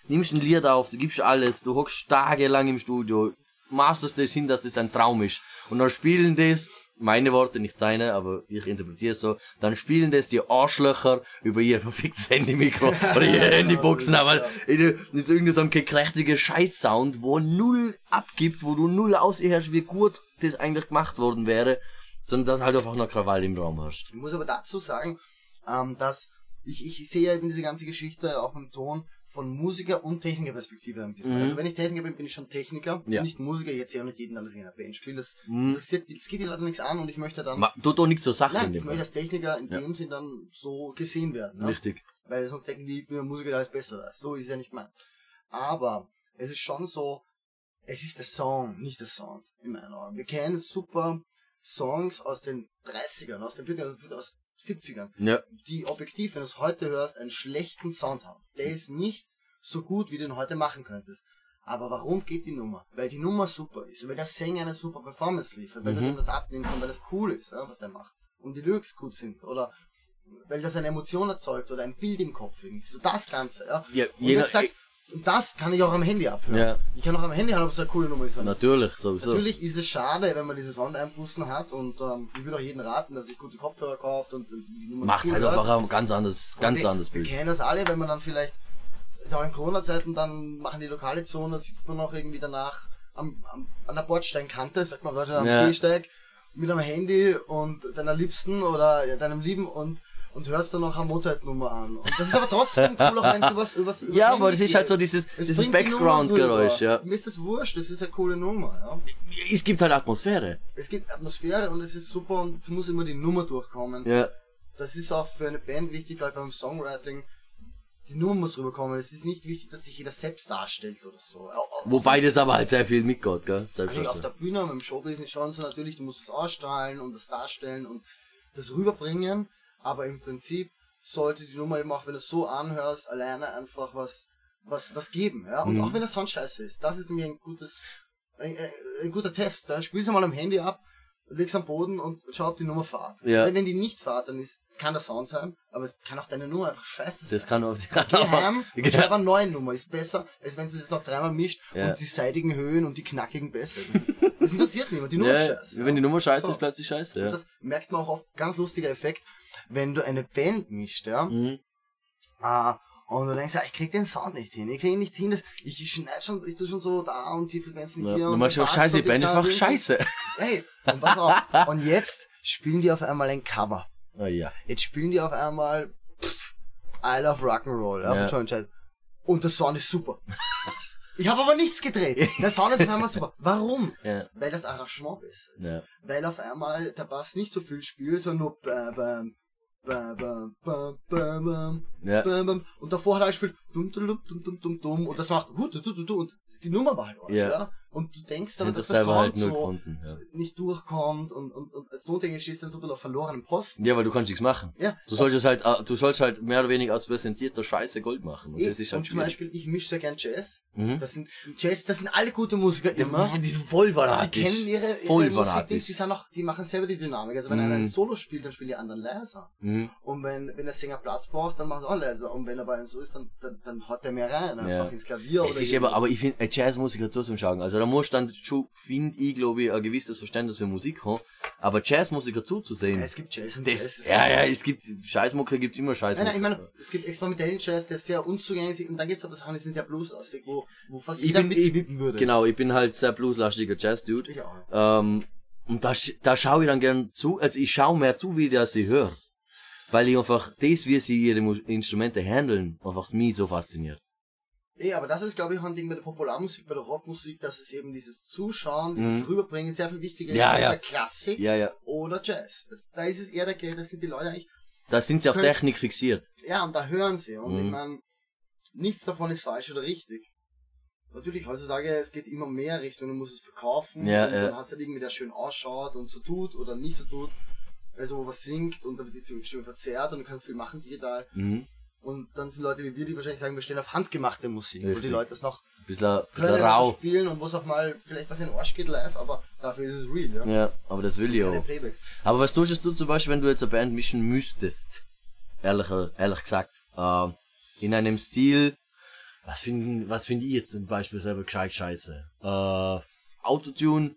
nimmst ein Lied auf, du gibst alles, du hockst tagelang im Studio, masterst das hin, dass es ein Traum ist. Und dann spielen das, meine Worte, nicht seine, aber ich interpretiere es so, dann spielen das die Arschlöcher über ihr verficktes Handymikro (laughs) oder ihre Handyboxen, aber in, in so irgendeinem gekrächtigen Scheiß-Sound, wo null abgibt, wo du null aushörst, wie gut das eigentlich gemacht worden wäre, sondern dass halt einfach noch Krawall im Raum hast. Ich muss aber dazu sagen, ähm, dass ich, ich sehe ja in diese ganze Geschichte auch im Ton von Musiker- und Technikerperspektive ein bisschen. Also wenn ich Techniker bin, bin ich schon Techniker, Mhm. Ja. Mhm. nicht Musiker. Jetzt ja auch nicht jeden, der das in einer Band spielt. Das, interessiert, die- das geht die Leute nichts an und ich möchte dann... Ma, tut doch nichts zur Sache in Nein, ich möchte als Techniker in Ja. dem Sinn dann so gesehen werden. Ja? Richtig. Weil sonst denken die, ich bin ein Musiker, der alles besser. So ist es ja nicht gemeint. Aber es ist schon so, es ist der Song, nicht der Sound, in meinen Augen. Wir kennen super Songs aus den 30ern, aus den 40ern, aus 70ern, Ja, die objektiv, wenn du es heute hörst, einen schlechten Sound haben. Der ist nicht so gut, wie du ihn heute machen könntest. Aber warum geht die Nummer? Weil die Nummer super ist, weil der Sänger eine super Performance liefert, weil du dem das abnimmst und weil das cool ist, was der macht. Und die Lyrics gut sind, oder weil das eine Emotion erzeugt oder ein Bild im Kopf irgendwie. So das Ganze, ja. Ja, und je wenn nach- du sagst, das kann ich auch am Handy abhören. Ja. Ich kann auch am Handy hören, ob es eine coole Nummer ist. natürlich, sowieso. Natürlich ist es schade, wenn man diese Sondereinbußen hat und ähm, ich würde auch jedem raten, dass sich gute Kopfhörer kauft und die Nummer Macht cool halt hört. einfach ein ganz anderes, ganz wir, anderes Bild. Wir kennen das alle, wenn man dann vielleicht, auch in Corona-Zeiten, dann machen die lokale Zone, da sitzt man noch irgendwie danach am, am, an der Bordsteinkante, sagt man am Ja. Gehsteig, mit einem Handy und deiner Liebsten oder ja, deinem Lieben und und hörst dann noch eine Motorhead-Nummer an. Und das ist aber trotzdem cool, auch wenn es sowas übers, übers Ja, aber das ist halt so dieses, Es dieses Background-Geräusch, ja. Mir ist das wurscht, das ist eine coole Nummer, ja. Es gibt halt Atmosphäre. Es gibt Atmosphäre und es ist super und es muss immer die Nummer durchkommen. Ja. Das ist auch für eine Band wichtig, gerade beim Songwriting. Die Nummer muss rüberkommen. Es ist nicht wichtig, dass sich jeder selbst darstellt oder so. Wobei das aber halt sehr viel mitgeht, gell? Selbst Also auf der Bühne, beim Showbusiness schon so natürlich, du musst das ausstrahlen und das darstellen und das rüberbringen, aber im Prinzip sollte die Nummer eben auch, wenn du es so anhörst, alleine einfach was, was, was geben, ja. Und auch wenn der Sound scheiße ist, das ist nämlich ein gutes, ein, ein, guter Test, ja. Spiel's mal am Handy ab, leg's am Boden und schau, ob die Nummer fahrt. Ja. Weil wenn die nicht fahrt, dann ist, es kann der Sound sein, aber es kann auch deine Nummer einfach scheiße sein. Das kann auch, (laughs) kann Geh auch heim und Ja. schreib eine neue Nummer. Ist besser, als wenn sie das noch dreimal mischt Ja. und die seidigen Höhen und die knackigen besser. Das, das interessiert niemand. Die Nummer ja, scheiße. wenn die Nummer scheiße So. ist, plötzlich scheiße, ja. Und das merkt man auch oft, ganz lustiger Effekt, wenn du eine Band mischt, ja, Mhm. ah, und du denkst, ja, ich krieg den Sound nicht hin, ich krieg ihn nicht hin, das, ich, ich schneid schon, ich tu schon so da und die Frequenzen Ja. hier und machst Bass scheiße, die Band einfach scheiße. Hey, und pass auf, und jetzt spielen die auf einmal ein Cover. Oh ja. Jetzt spielen die auf einmal pff, I Love Rock'n'Roll, ja, Ja. von John Child. Und der Sound ist super. Ich habe aber nichts gedreht. Der Sound ist auf einmal super. Warum? (laughs) Ja. Weil das Arrangement besser ist. Ja. Weil auf einmal der Bass nicht so viel spielt, sondern nur bam, bam, Ja. Und davor hat er gespielt dum, dum, dum, dum, dum, dum, dum. Und das macht und die Nummer war halt Arsch, Ja. ja. Und du denkst Sie aber, dass das der Sound halt nur so gefunden. Ja. nicht durchkommt und, und, und als Tontechniker stehst du dann so ein bisschen auf verlorenen Posten. ja, weil du kannst nichts machen. Ja. Du solltest halt, äh, du sollst halt mehr oder weniger aus präsentierter Scheiße Gold machen. Und Eh, das ist halt und zum. Beispiel, ich mische sehr gern Jazz. Mhm. Das sind Jazz, das sind alle gute Musiker immer. Die sind voll Die fanatisch. kennen ihre, ihre voll Musik, die, fanatisch. die, sind auch, die machen selber die Dynamik. Also wenn Mhm. einer ein Solo spielt, dann spielen die anderen leiser. Mhm. Und wenn, wenn der Sänger Platz braucht, dann macht er auch leiser. Und wenn er bei einem so ist, dann, dann, dann haut er mehr rein, einfach Ja. ins Klavier. Das oder ist aber, aber ich finde, ein Jazzmusiker zu zum Schauen. Also da musst du dann schon, finde ich, glaube ich, ein gewisses Verständnis für Musik haben. Aber Jazzmusiker zuzusehen, Ja, es gibt Jazz und das, Jazz. ja, ja, es gibt, Scheißmucke gibt immer Nein, Scheißmucke. nein, ich meine, es gibt experimentellen Jazz, der sehr unzugänglich ist und dann gibt's aber Sachen, die sind sehr blueslastig, wo, wo fast Ich jeder bin- mitwippen würde. Genau, ich bin halt sehr blueslastiger Jazz-Dude. Ich auch. Ähm, und da, da schaue ich dann gern zu, also ich schaue mehr zu, wie der sie hört. Weil ich einfach das, wie sie ihre Instrumente handeln, einfach mich so fasziniert. Eh, aber das ist, glaube ich, auch ein Ding bei der Popularmusik, bei der Rockmusik, dass es eben dieses Zuschauen, Mhm. dieses Rüberbringen sehr viel wichtiger ist Ja, als ja. bei Klassik Ja, ja. oder Jazz. Da ist es eher der, das sind die Leute eigentlich, Da sind sie auf Technik fixiert. ja, und da hören sie. Und Mhm. ich meine, nichts davon ist falsch oder richtig. Natürlich, heutzutage, es geht immer mehr Richtung, du musst es verkaufen Ja, und ja. dann hast du halt irgendwie, der schön ausschaut und so tut oder nicht so tut. Also wo was singt und dann wird die Stimme verzerrt und du kannst viel machen digital. Mhm. Und dann sind Leute wie wir, die wahrscheinlich sagen, wir stehen auf handgemachte Musik, wo Richtig. die Leute das noch Bisschen, bisschen rau. spielen und wo es auch mal vielleicht was in den Arsch geht live, aber dafür ist es real, ja. Ja, aber das will ich auch. Playbacks. Aber was tust du zum Beispiel, wenn du jetzt eine Band mischen müsstest? Ehrlich, ehrlich gesagt. Äh, in einem Stil, was finde was find ich jetzt zum Beispiel selber gescheit scheiße? Äh, Autotune,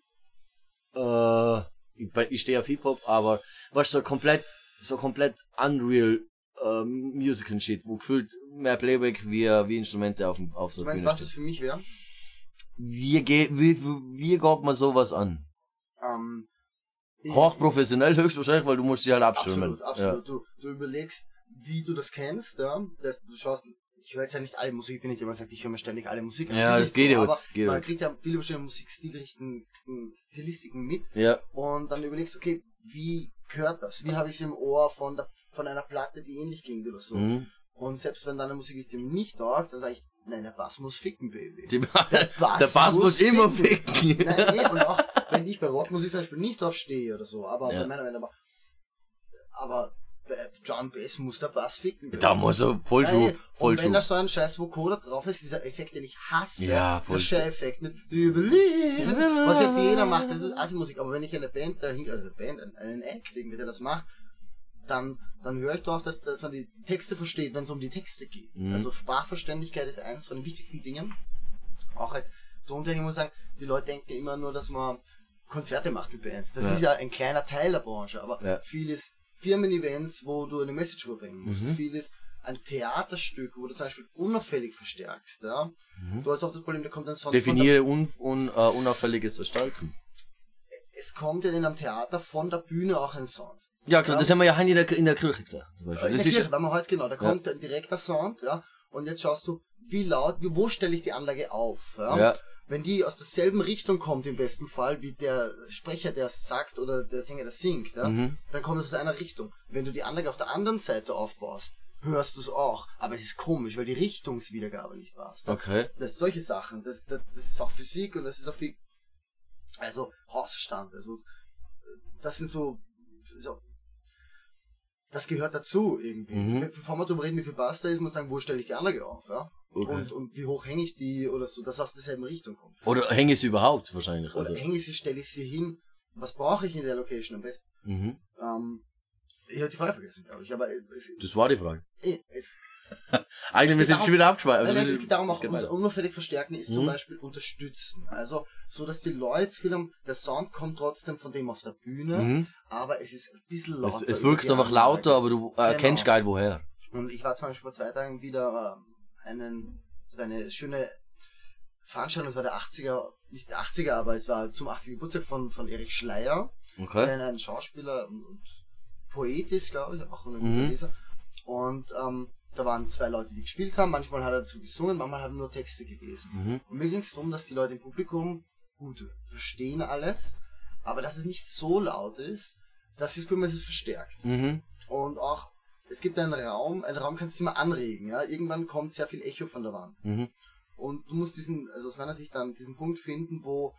äh, ich, ich stehe auf Hip-Hop, aber was so komplett, so komplett unreal äh, Music and Shit, wo gefühlt mehr Playback wie, wie Instrumente auf, dem- auf so Du einer Bühne was es stehen. für mich wäre? Wie, ge- wie, wie, wie geht man sowas an? Ähm, Hochprofessionell höchstwahrscheinlich, weil du musst dich halt abschirmen. Absolut, absolut. Du, du überlegst, wie du das kennst, ja. Das, du schaust, ich höre jetzt ja nicht alle Musik, ich bin nicht der sagt, ich höre mir ständig alle Musik an. Ja, das geht ja aber geht man kriegt ja viele verschiedene Musikstilrichten, Stilistiken mit Ja. ja. und dann überlegst, okay, wie gehört das? Wie habe ich es im Ohr von der, von einer Platte, die ähnlich klingt oder so. Mhm. Und selbst wenn da eine Musik ist, die mir nicht taugt, dann sage ich, nein, der Bass muss ficken, Baby. Die, (laughs) Bass der Bass muss muss immer ficken. (laughs) Nein, eh, und auch wenn ich bei Rockmusik zum Beispiel nicht drauf stehe oder so, aber Ja. bei meiner Band, aber, aber bei Drum Bass muss der Bass ficken. Da muss er voll Nein, schon, voll und wenn da so ein scheiß Vocoder drauf ist, dieser Effekt, den ich hasse, Ja, dieser Share-Effekt mit Do you believe, was jetzt jeder macht, das ist Assi-Musik, aber wenn ich eine Band dahin, also eine Band, einen, einen Act, irgendwie, der das macht, dann, dann höre ich darauf, dass, dass man die Texte versteht, wenn es um die Texte geht. Mhm. Also Sprachverständlichkeit ist eins von den wichtigsten Dingen. Auch als muss ich sagen, die Leute denken immer nur, dass man Konzerte macht mit Bands. Das Ja. ist ja ein kleiner Teil der Branche, aber Ja. vieles Firmen-Events, wo du eine Message überbringen musst. Mhm. Vieles ein Theaterstück, wo du zum Beispiel unauffällig verstärkst. Ja? Du hast auch das Problem, da kommt ein der Definiere un, un, äh, unauffälliges Gestalten. es kommt ja in einem Theater von der Bühne auch ein Sound. Ja, klar, das haben wir ja in der, in der Kirche gesagt, zum Beispiel. In Das der Kirche, weil man heute genau, da kommt ein direkter Sound, ja, und jetzt schaust du, wie laut, wie, wo stelle ich die Anlage auf, ja? Ja. Wenn die aus derselben Richtung kommt im besten Fall, wie der Sprecher, der sagt, oder der Sänger, der singt, ja, Mhm. dann kommt es aus einer Richtung. Wenn du die Anlage auf der anderen Seite aufbaust, hörst du es auch, aber es ist komisch, weil die Richtungswiedergabe nicht passt. okay. Das solche Sachen, das, das, das ist auch Physik und das ist auch viel, also Hausverstand, also das sind so, so das gehört dazu irgendwie. Mhm. Bevor wir darüber reden, wie viel Bass da ist, muss man sagen, wo stelle ich die Anlage auf, ja? Okay. Und, und wie hoch hänge ich die oder so, dass aus derselben Richtung kommt. Oder hänge sie überhaupt, wahrscheinlich. Oder Also. hänge ich sie, stelle ich sie hin, was brauche ich in der Location am besten? Mhm. Ähm, ich habe die Frage vergessen, glaube ich, aber es, Das war die Frage. eh, es, Eigentlich, wir sind schon wieder abgeschweift. Also, es geht darum, auch unauffällig verstärken ist zum Mhm. Beispiel unterstützen. Also, so dass die Leute das Gefühl haben, der Sound kommt trotzdem von dem auf der Bühne, Mhm. aber es ist ein bisschen Es, lauter. es über wirkt einfach lauter, aber du äh, erkennst Genau. geil woher. Und ich war zum Beispiel vor zwei Tagen wieder ähm, einen, es war eine schöne Veranstaltung, es war der 80er, nicht der 80er, aber es war zum 80. Geburtstag von, von Erich Schleier, Okay. der ein Schauspieler und, und Poet ist, glaube ich, auch ein Mhm. Leser. Und ähm, da waren zwei Leute, die gespielt haben, manchmal hat er dazu gesungen, manchmal hat er nur Texte gelesen. Mhm. Und mir ging es darum, dass die Leute im Publikum gut verstehen alles, aber dass es nicht so laut ist, dass sie das haben, es verstärkt. Mhm. Und auch, es gibt einen Raum, ein Raum kannst du immer anregen, ja. Irgendwann kommt sehr viel Echo von der Wand. Mhm. Und du musst diesen, also aus meiner Sicht dann diesen Punkt finden, wo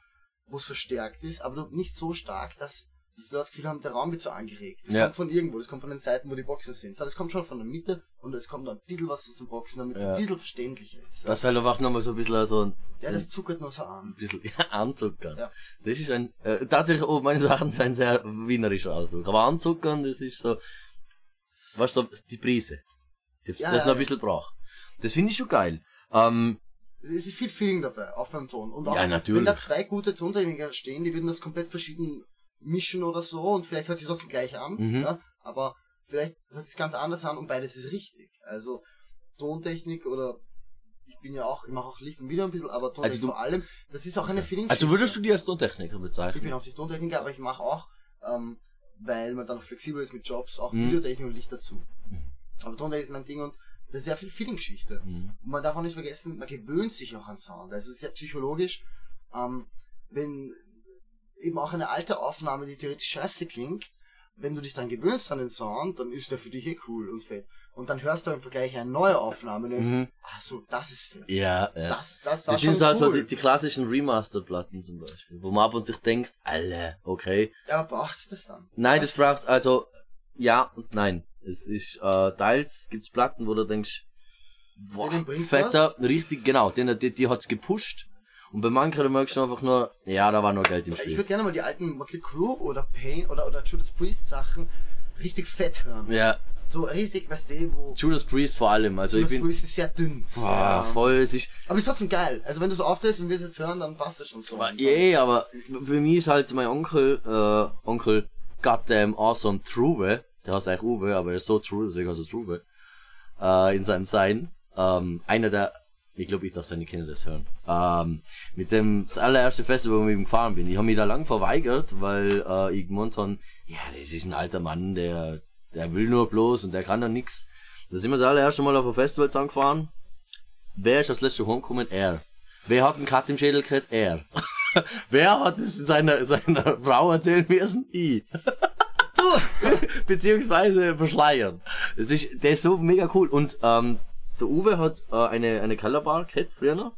wo es verstärkt ist, aber nicht so stark, dass, dass Leute das Gefühl haben, der Raum wird so angeregt. Das Ja. kommt von irgendwo, das kommt von den Seiten, wo die Boxen sind. So, das kommt schon von der Mitte und es kommt ein bisschen was aus den Boxen, damit es Ja. ein bisschen verständlicher ist. Ja, Das halt einfach nochmal so ein bisschen so ein, ja das zuckert nur so an. ein bisschen (laughs) ja, anzuckern. Ja. Das ist ein, äh, tatsächlich, oh, meine Sachen (laughs) sind sehr wienerischer Ausdruck. Aber anzuckern, das ist so, weißt du, so die Prise. Die, Ja, das ja, noch ein bisschen braucht. Das finde ich schon geil. Ähm, es ist viel Feeling dabei, auch beim Ton. Und auch, Ja, natürlich. wenn da zwei gute Tontechniker stehen, die würden das komplett verschieden mischen oder so und vielleicht hört sich trotzdem gleich an, Mhm. ja, aber vielleicht hört sich ganz anders an und beides ist richtig. Also Tontechnik oder ich bin ja auch, ich mache auch Licht und Video ein bisschen, aber Tontechnik Also du- vor allem, das ist auch eine feeling Also würdest du die als Tontechniker Ich bin bezeichnen? hauptsächlich Tontechniker, aber ich mache auch, ähm, weil man dann flexibel ist mit Jobs, auch Mhm. Videotechnik und Licht dazu. Aber Tontechnik ist mein Ding und das ist sehr viel Feeling-Geschichte. Mhm. Und man darf auch nicht vergessen, man gewöhnt sich auch an Sound. Also es ist ja psychologisch, ähm, wenn eben auch eine alte Aufnahme, die theoretisch scheiße klingt, wenn du dich dann gewöhnst an den Sound, dann ist der für dich eh cool und fett. Und dann hörst du im Vergleich eine neue Aufnahme und denkst, Mhm. ach so, das ist fett. Ja, ja. Das, das war Das sind so also cool. die, die klassischen Remastered-Platten zum Beispiel, wo man ab und sich denkt, alle, okay. Aber braucht's das dann? Nein, das fragt, also, ja und nein. Es ist, äh, teils gibt's Platten, wo du denkst, boah, fetter, richtig, genau, den, die, die hat's gepusht. Und bei manchen merkst du einfach nur, ja, da war nur Geld im Ich Spiel. würde gerne mal die alten Motley Crue oder Pain oder, oder Judas Priest Sachen richtig fett hören. Ja, So richtig, weißt du, wo Judas Priest vor allem, also Judas ich bin, Priest ist sehr dünn. boah, sehr, voll, es ist, Aber ist trotzdem geil. Also wenn du so auftrittst und wir es jetzt hören, dann passt das schon so. Yeah, aber für mich ist halt mein Onkel, äh, Onkel Goddamn Awesome Truve, der heißt eigentlich Uwe, aber er ist so true, deswegen heißt er Truve, äh, in seinem Sein, ähm, einer der, ich glaube nicht, dass seine Kinder das hören, ähm, mit dem, das allererste Festival, wo ich gefahren bin. Ich habe mich da lang verweigert, weil äh, ich gemeint habe, ja, das ist ein alter Mann, der, der will nur bloß und der kann dann nix. Da sind wir das allererste Mal auf ein Festival zusammengefahren. Wer ist als letzter heimgekommen? Er. Wer hat einen Cut im Schädel gekriegt? Er. (laughs) Wer hat es seiner, seiner Frau erzählen müssen? Ich. (laughs) (laughs) Beziehungsweise verschleiern. Das ist, der ist so mega cool. Und ähm, der Uwe hat äh, eine, eine Kellerbar gehabt früher noch.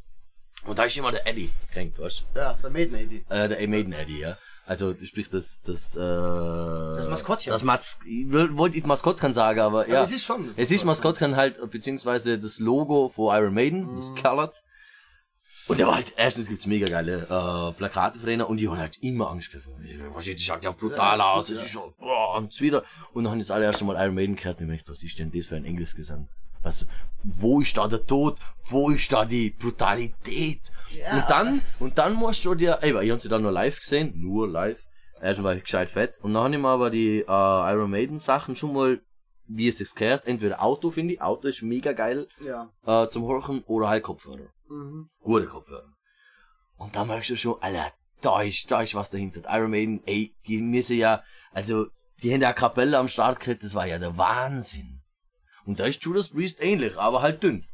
Und da ist immer der Eddie gekränkt, weißt Ja, der Maiden Eddie. du? Äh, der Maiden Eddie, ja. Also sprich das das äh, das Maskottchen. Das Mas ich wollte ich Maskottchen sagen, aber ja. es ist schon das Es ist Maskottchen. Halt beziehungsweise das Logo von Iron Maiden, das Colored. Und der war halt, erstens gibt's mega geile äh, Plakate von denen und die haben halt immer Angst gehabt. Die schaut ja brutal Ja, aus, das das ist schon, boah, und wieder. Und dann haben jetzt alle erst einmal Iron Maiden gehört und ich dachte, was ist denn das für ein Engelsgesang? Was, wo ist da der Tod? Wo ist da die Brutalität? Ja, und dann, und dann musst du dir, ey, ich hab sie dann nur live gesehen, nur live. Erst war ich gescheit fett. Und dann habe ich mir aber die äh, Iron Maiden Sachen schon mal, wie es sich gehört, entweder Auto finde ich, Auto ist mega geil Ja. äh, zum Horchen oder halt Kopfhörer. Mhm. Gute Kopfhörer. Und da merkst du schon, Alter, da ist, da ist was dahinter. Iron Maiden, ey, die müssen ja, also, die haben ja Kapelle am Start gekriegt, das war ja der Wahnsinn. Und da ist Judas Priest ähnlich, aber halt dünn.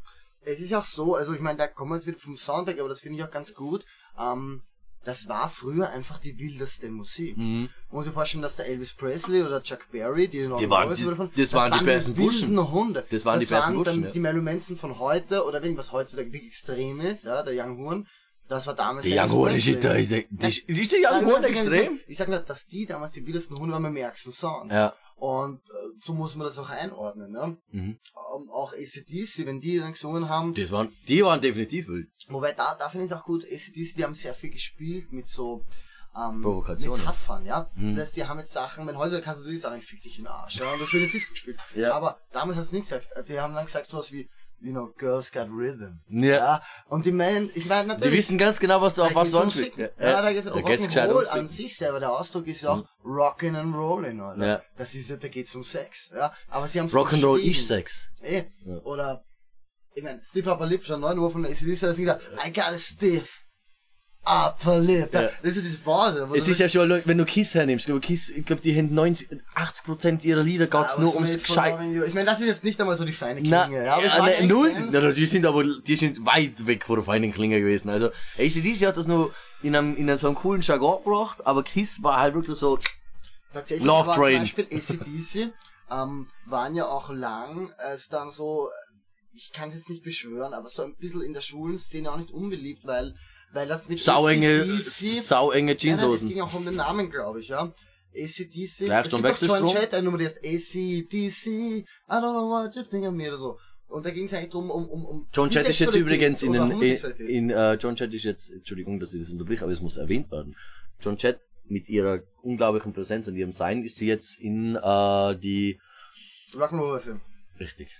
Es ist auch so, also ich meine, da kommen wir jetzt wieder vom Soundtrack, aber das finde ich auch ganz gut. Ähm, das war früher einfach die wildeste Musik. Mhm. Man muss sich vorstellen, dass der Elvis Presley oder Chuck Berry, die noch Die waren- die- das waren die besten Burschen. Hunde. Das waren die besten Burschen, dann ja. die Manson von heute oder irgendwas heutzutage wirklich extrem ist, ja, der Young Horn. Das war damals Der Young Horn ist, Young Nein, Horn ich sag- extrem? Ich sag nur, dass die damals die wildesten Hunde waren beim ärgsten Sound. Ja. Und äh, so muss man das auch einordnen. Ne? Mhm. Ähm, auch ACDC, wenn die dann gesungen haben, Das waren, die waren definitiv wild. Wobei da, da finde ich auch gut, ACDC, die haben sehr viel gespielt mit so ähm, Provokationen. Metaphern, ja. Mhm. Das heißt, die haben jetzt Sachen, wenn heute kannst du natürlich sagen, ich fick dich in den Arsch, ja, und das wird in Disco gespielt. Ja. Aber damals hast du nicht gesagt. Die haben dann gesagt sowas wie, you know, Girls got Rhythm. Ja. Und die meinen, ich meine Die natürlich. wissen ganz genau, was du auf da was ums anspielst. Ficken. Ja, da geht's um Rock'n'Roll an sich selber, der Ausdruck ist ja auch Rockin' and Rollin', oder? Ja. Das ist ja, da geht's um Sex, ja. Aber sie haben Rock'n'Roll ist Sex. Eh. Ja. Oder, ich mein, Stiff Upper Lip, schon 9 Uhr von der ACDC, hat gesagt, I got a stiff Upper Lip. Ja. Das ist ja Pause. wo Es ist ja schon, wenn du Kiss hernimmst, ich glaube, Kiss, ich glaube, die haben 90, 80 Prozent ihrer Lieder geht's aber nur ums Gescheit. Ich meine, das ist jetzt nicht einmal so die feine Na, Klinge. ja, aber ja, ne, eigentlich null, na, die sind aber, die sind weit weg von der feinen Klinge gewesen. Also, ACDC hat das nur in einem, in einem so einem coolen Jargon gebracht, aber Kiss war halt wirklich so, Tatsächlich Love war Train. zum Beispiel ACDC ähm, waren ja auch lang als dann so, ich kann es jetzt nicht beschwören, aber so ein bisschen in der schwulen Szene auch nicht unbeliebt, weil, weil das mit sauenge, AC/DC sauenge Nein, nein, es Jeanshosen. ging auch um den Namen, glaube ich, ja. ACDC. Gleich schon Wechselstrom? Jett, eine Nummer, die heißt ACDC, I don't know what you think of me oder so. Und da ging es eigentlich drum, um, um, um John Jett ist jetzt übrigens in, den, in, in äh, John Jett ist jetzt, Entschuldigung, dass ich das unterbrich, aber es muss erwähnt werden. John Jett mit ihrer unglaublichen Präsenz und ihrem Sein ist sie jetzt in äh, die Rock'n'Roll-Film. Richtig.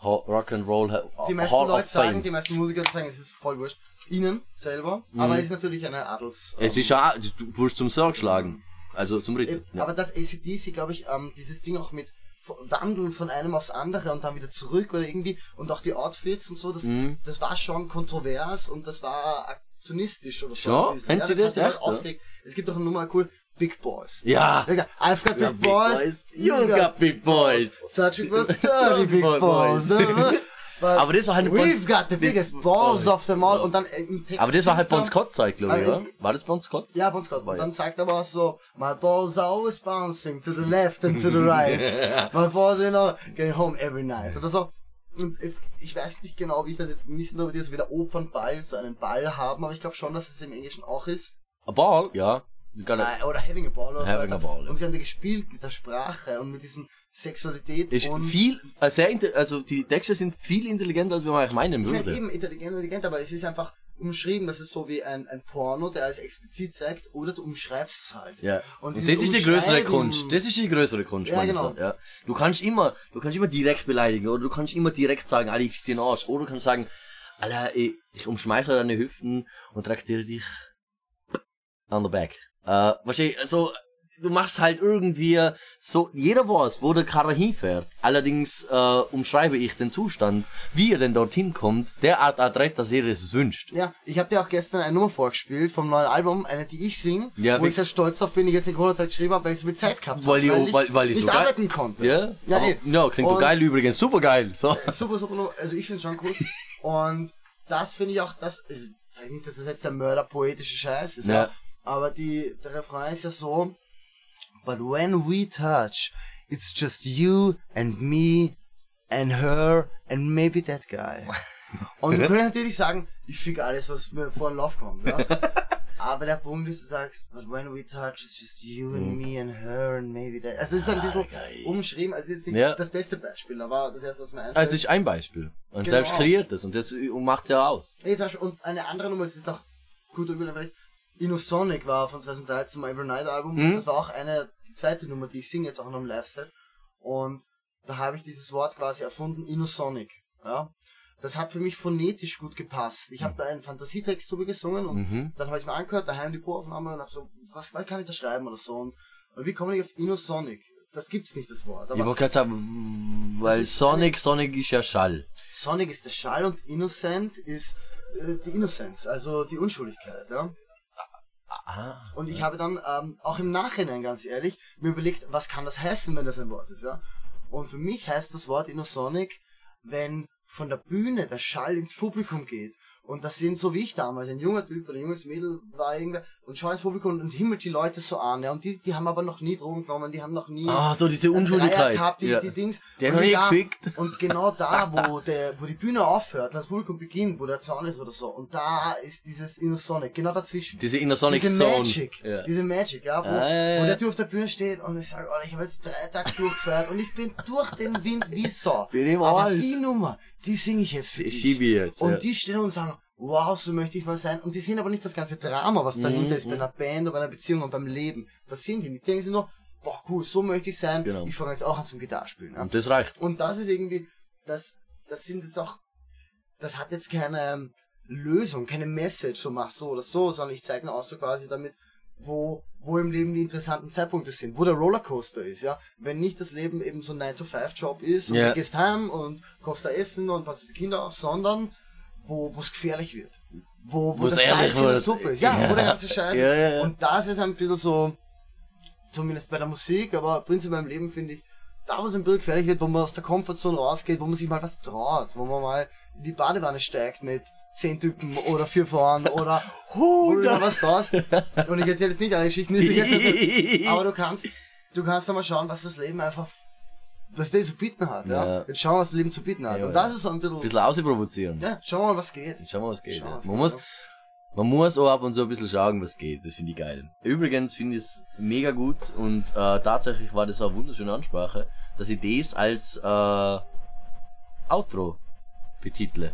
Rock'n'Roll Die meisten Hall Leute sagen, die meisten Musiker sagen, es ist voll wurscht. Ihnen selber, aber es ist natürlich eine Adels. es ähm, ist ja, du wirst zum Sorg schlagen. Also zum Ritter. Äh, Aber das ACDC, glaube ich, ähm, dieses Ding auch mit Wandeln von einem aufs andere und dann wieder zurück oder irgendwie und auch die Outfits und so, das, Mhm. das war schon kontrovers und das war aktionistisch oder so. Schon? bisschen. Kennen Sie das? mich Echt, aufgeregt. Es gibt auch eine Nummer cool, Big Boys. Ja. Ja, I've got Ja, big boys, You got big boys. Such a was (laughs) dirty big Boy, boys. Aber das war halt We've got the biggest balls of them all. Und dann äh, im Text Aber das war halt Bon Scott Zeit, glaube ich, oder? War das Bon Scott? Ja, Bon Scott. War Und dann sagt er auch so, my balls are always bouncing to the left and to the (laughs) right. my balls, you know, getting home every night. Oder so. Und es, ich weiß nicht genau, wie ich das jetzt missen, ob die so wie der Opernball, so einen Ball haben, aber ich glaube schon, dass es im Englischen auch ist. A Ball? Ja. Äh, Oder having a ball oder Having so. a ball, ja. Und sie haben die gespielt mit der Sprache und mit diesem Sexualität Ist und viel, äh, sehr, also die Texte sind viel intelligenter, als man eigentlich meinen meine würde. eben intelligent, intelligent, aber es ist einfach umschrieben, das ist so wie ein, ein Porno, der als explizit zeigt, oder du umschreibst es halt. Ja. Und, Und, das ist die größere Kunst. Das ist die größere Kunst, Ja, meine genau. ich so, ja. Du kannst immer, du kannst immer direkt beleidigen, oder du kannst immer direkt sagen, Alter, ich fick den Arsch. Oder du kannst sagen, Alter, ich, ich umschmeichle deine Hüften und traktiere dich on the back. Äh, wahrscheinlich, also, du machst halt irgendwie so, jeder weiß, wo der Karre hinfährt. Allerdings äh, umschreibe ich den Zustand, wie er denn dorthin kommt, derart adrett, dass jeder es wünscht. Ja, ich habe dir auch gestern eine Nummer vorgespielt vom neuen Album, eine, die ich sing, Ja, wo ich sehr stolz drauf bin, die ich jetzt in Corona-Zeit geschrieben habe, weil ich so viel Zeit gehabt Weil habe, ich- weil- weil ich nicht so arbeiten konnte. Ja? Ja, Aber- ja klingt doch geil übrigens, super geil. So. (laughs) Super, super, also ich finde schon cool. (laughs) Und das finde ich auch, das, also, ich sage nicht, dass das jetzt der mörderpoetische Scheiß ist, ja. Aber die, der Refrain ist ja so, but when we touch, it's just you and me and her and maybe that guy. (laughs) Und du könntest natürlich sagen, ich fick alles, was mir vor den Lauf kommt, ja. (laughs) Aber der Punkt ist, du sagst, but when we touch, it's just you and me and her and maybe that. Also es ist ein bisschen umschrieben, also jetzt nicht Ja. das beste Beispiel, aber das erste, was mir einfällt. Also es ist ein Beispiel. Und Genau. selbst kreiert es und das macht's ja aus. Nee, zum Beispiel, und eine andere Nummer, das ist noch gut über Innosonic war von 2013 mein Every Night Album. Mhm. Das war auch eine, die zweite Nummer, die ich singe jetzt auch noch im Live-Set. Und da habe ich dieses Wort quasi erfunden, Innosonic. Ja. Das hat für mich phonetisch gut gepasst. Ich habe da einen Fantasietext drüber gesungen und Mhm. dann habe ich mir angehört, daheim die Proaufnahme und habe so, was, was kann ich da schreiben oder so. Und, und wie komme ich auf Innosonic? Das gibt's nicht, das Wort. Ich Aber wollte gerade sagen, weil Sonic, Sonic ist ja Schall. Sonic ist der Schall und Innocent ist äh, die Innocence, also die Unschuldigkeit. Ja. Ah. Und ich habe dann ähm, auch im Nachhinein, ganz ehrlich, mir überlegt, was kann das heißen, wenn das ein Wort ist, ja? Und für mich heißt das Wort Innosonic, wenn von der Bühne der Schall ins Publikum geht. Und das sind so wie ich damals, ein junger Typ oder ein junges Mädel war irgendwer und schaut ins Publikum und himmelt die Leute so an, ja. Und die, die haben aber noch nie Drogen genommen, die haben noch nie Ah, so diese Unschuldigkeit. gehabt, die, ja. die Dings. Der Und gefickt. Und genau da, wo der, wo die Bühne aufhört, das Publikum beginnt, wo der Zaun ist oder so. Und da ist dieses Innosonic, genau dazwischen Diese Inner Sonic diese Zone. Magic, Ja. diese Magic, ja, wo, Ah, ja, ja. wo der Typ auf der Bühne steht und ich sage, oh, ich habe jetzt drei Tage durchgefeiert und ich bin durch den Wind wie Sau. Bin im Aber die Nummer, die singe ich jetzt für Die dich. schiebe ich jetzt, Und ja. die stehen und sagen, wow, so möchte ich mal sein. Und die sehen aber nicht das ganze Drama, was dahinter Mhm, ist bei einer Band oder bei einer Beziehung und beim Leben. Das sehen die nicht. Die denken sich nur, boah, cool, so möchte ich sein. Genau. Ich fange jetzt auch an zum Gitarrespielen. Ja. Und das reicht. Und das ist irgendwie, das, das sind jetzt auch, das hat jetzt keine ähm, Lösung, keine Message, so mach so oder so, sondern ich zeige nur auch so quasi damit, wo, wo im Leben die interessanten Zeitpunkte sind, wo der Rollercoaster ist, ja. Wenn nicht das Leben eben so ein 9-to-5-Job ist und Ja. du gehst heim und kochst da Essen und passt auf die Kinder auf, sondern wo es gefährlich wird. Wo, wo das Salz in der. Suppe ist. Ja, Ja. wo der ganze Scheiß (laughs) Ja, ja. Und das ist ein bisschen so, zumindest bei der Musik, aber prinzipiell im Leben finde ich, da wo es ein bisschen gefährlich wird, wo man aus der Komfortzone rausgeht, wo man sich mal was traut, wo man mal in die Badewanne steigt mit zehn Typen oder vier Frauen (laughs) oder da was traust. Und ich erzähle jetzt nicht alle Geschichten, die ich vergessen habe, (laughs) aber du kannst, du kannst doch mal schauen, was das Leben einfach, was der zu bieten hat, ja. Ja. Jetzt schauen, was das Leben zu bieten hat. Ja, Und ja. das ist so ein bisschen, Ein bisschen ausprovozieren. ja, schauen wir mal, was geht. Schauen wir, was geht. Schauen wir, ja. was Man, geht, muss, ja. man muss auch ab und zu ein bisschen schauen, was geht. Das finde ich geil. Übrigens finde ich es mega gut und äh, tatsächlich war das auch eine wunderschöne Ansprache, dass ich das als äh, Outro betitle.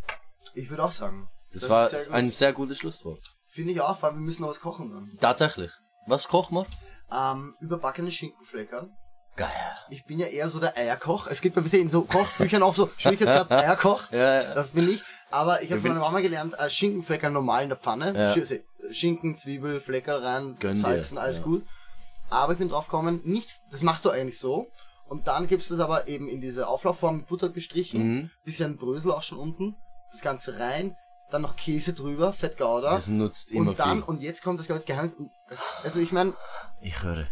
Ich würde auch sagen. Das, war ist sehr ein sehr gutes Schlusswort. Finde ich auch, vor allem wir müssen noch was kochen dann. Tatsächlich. Was kochen wir? Ähm, überbackene Schinkenfleckern. Geil. Ich bin ja eher so der Eierkoch. Es gibt ja wir sehen in so Kochbüchern auch so Schwierigkeitsgrad (laughs) Eierkoch. Ja, ja. Das bin ich. Aber ich habe von meiner Mama gelernt, äh, Schinkenfleckerl normal in der Pfanne. Ja. Sch- Schinken, Zwiebel, Fleckerl rein, Gönn dir. salzen, alles Ja. gut. Aber ich bin drauf gekommen, nicht, das machst du eigentlich so. Und dann gibst du das aber eben in diese Auflaufform mit Butter bestrichen. Mhm. Bisschen Brösel auch schon unten. Das Ganze rein. Dann noch Käse drüber, Fett Gouda. Das nutzt immer und dann, viel. und jetzt kommt das, glaube ich, das Geheimnis. Das, also ich meine, Ich höre.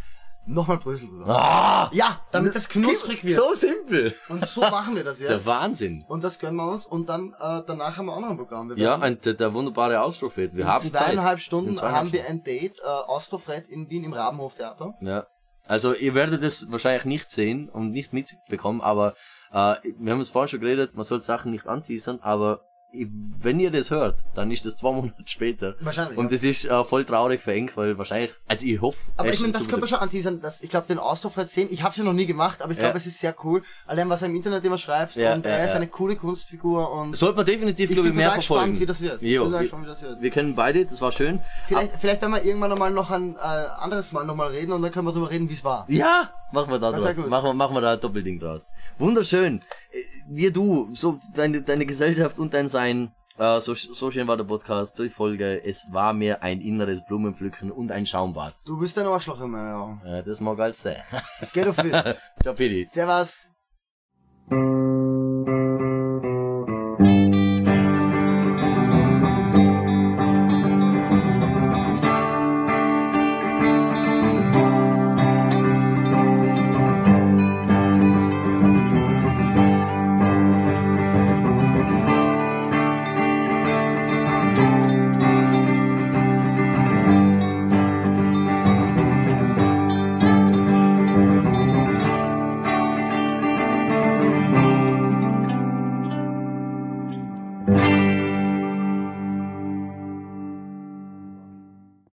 Nochmal Brösel drüber. Ah! Ja, damit das knusprig wird. So simpel. Und so machen wir das (laughs) Der jetzt. Wahnsinn. Und das gönnen wir uns. Und dann äh, danach haben wir auch noch ein Programm. Wir Ja, ein, der, der wunderbare fehlt. Wir in haben zweieinhalb Zeit. Stunden In zweieinhalb haben wir ein Date, äh, Austrofred in Wien im Rabenhof-Theater. Ja. Also ihr werdet es wahrscheinlich nicht sehen und nicht mitbekommen, aber äh, wir haben es vorhin schon geredet, man soll Sachen nicht anteasern, aber wenn ihr das hört, dann ist das zwei (laughs) Monate später. Wahrscheinlich, Und ja. das ist äh, voll traurig für Eng, weil wahrscheinlich, also ich hoffe. Aber er ich meine, ein das können wir schon anteasern. Dass, ich glaube, den Austrofred sehen, ich habe es ja noch nie gemacht, aber ich glaube, Ja. es ist sehr cool. Allein, was er im Internet immer schreibt. Ja, und er ist eine coole Kunstfigur. Und Sollte man definitiv, ich glaube bin ich, mehr verfolgen. gespannt, wie das wird. Ich bin gespannt, wie das wird. wir kennen beide, das war schön. Vielleicht, vielleicht werden wir irgendwann nochmal noch ein äh, anderes Mal nochmal reden und dann können wir drüber reden, wie es war. Ja, machen wir da Das draus. Machen wir, machen wir da ein Doppelding draus. Wunderschön. Äh, Wir, du, so deine, deine Gesellschaft und dein Sein. Äh, so, so schön war der Podcast, die Folge. Es war mir ein inneres Blumenpflücken und ein Schaumbad. Du bist ein Arschloch in meinen Augen. Äh, das mag alles sein. Get of Fist. Ciao, Pidi. Servus.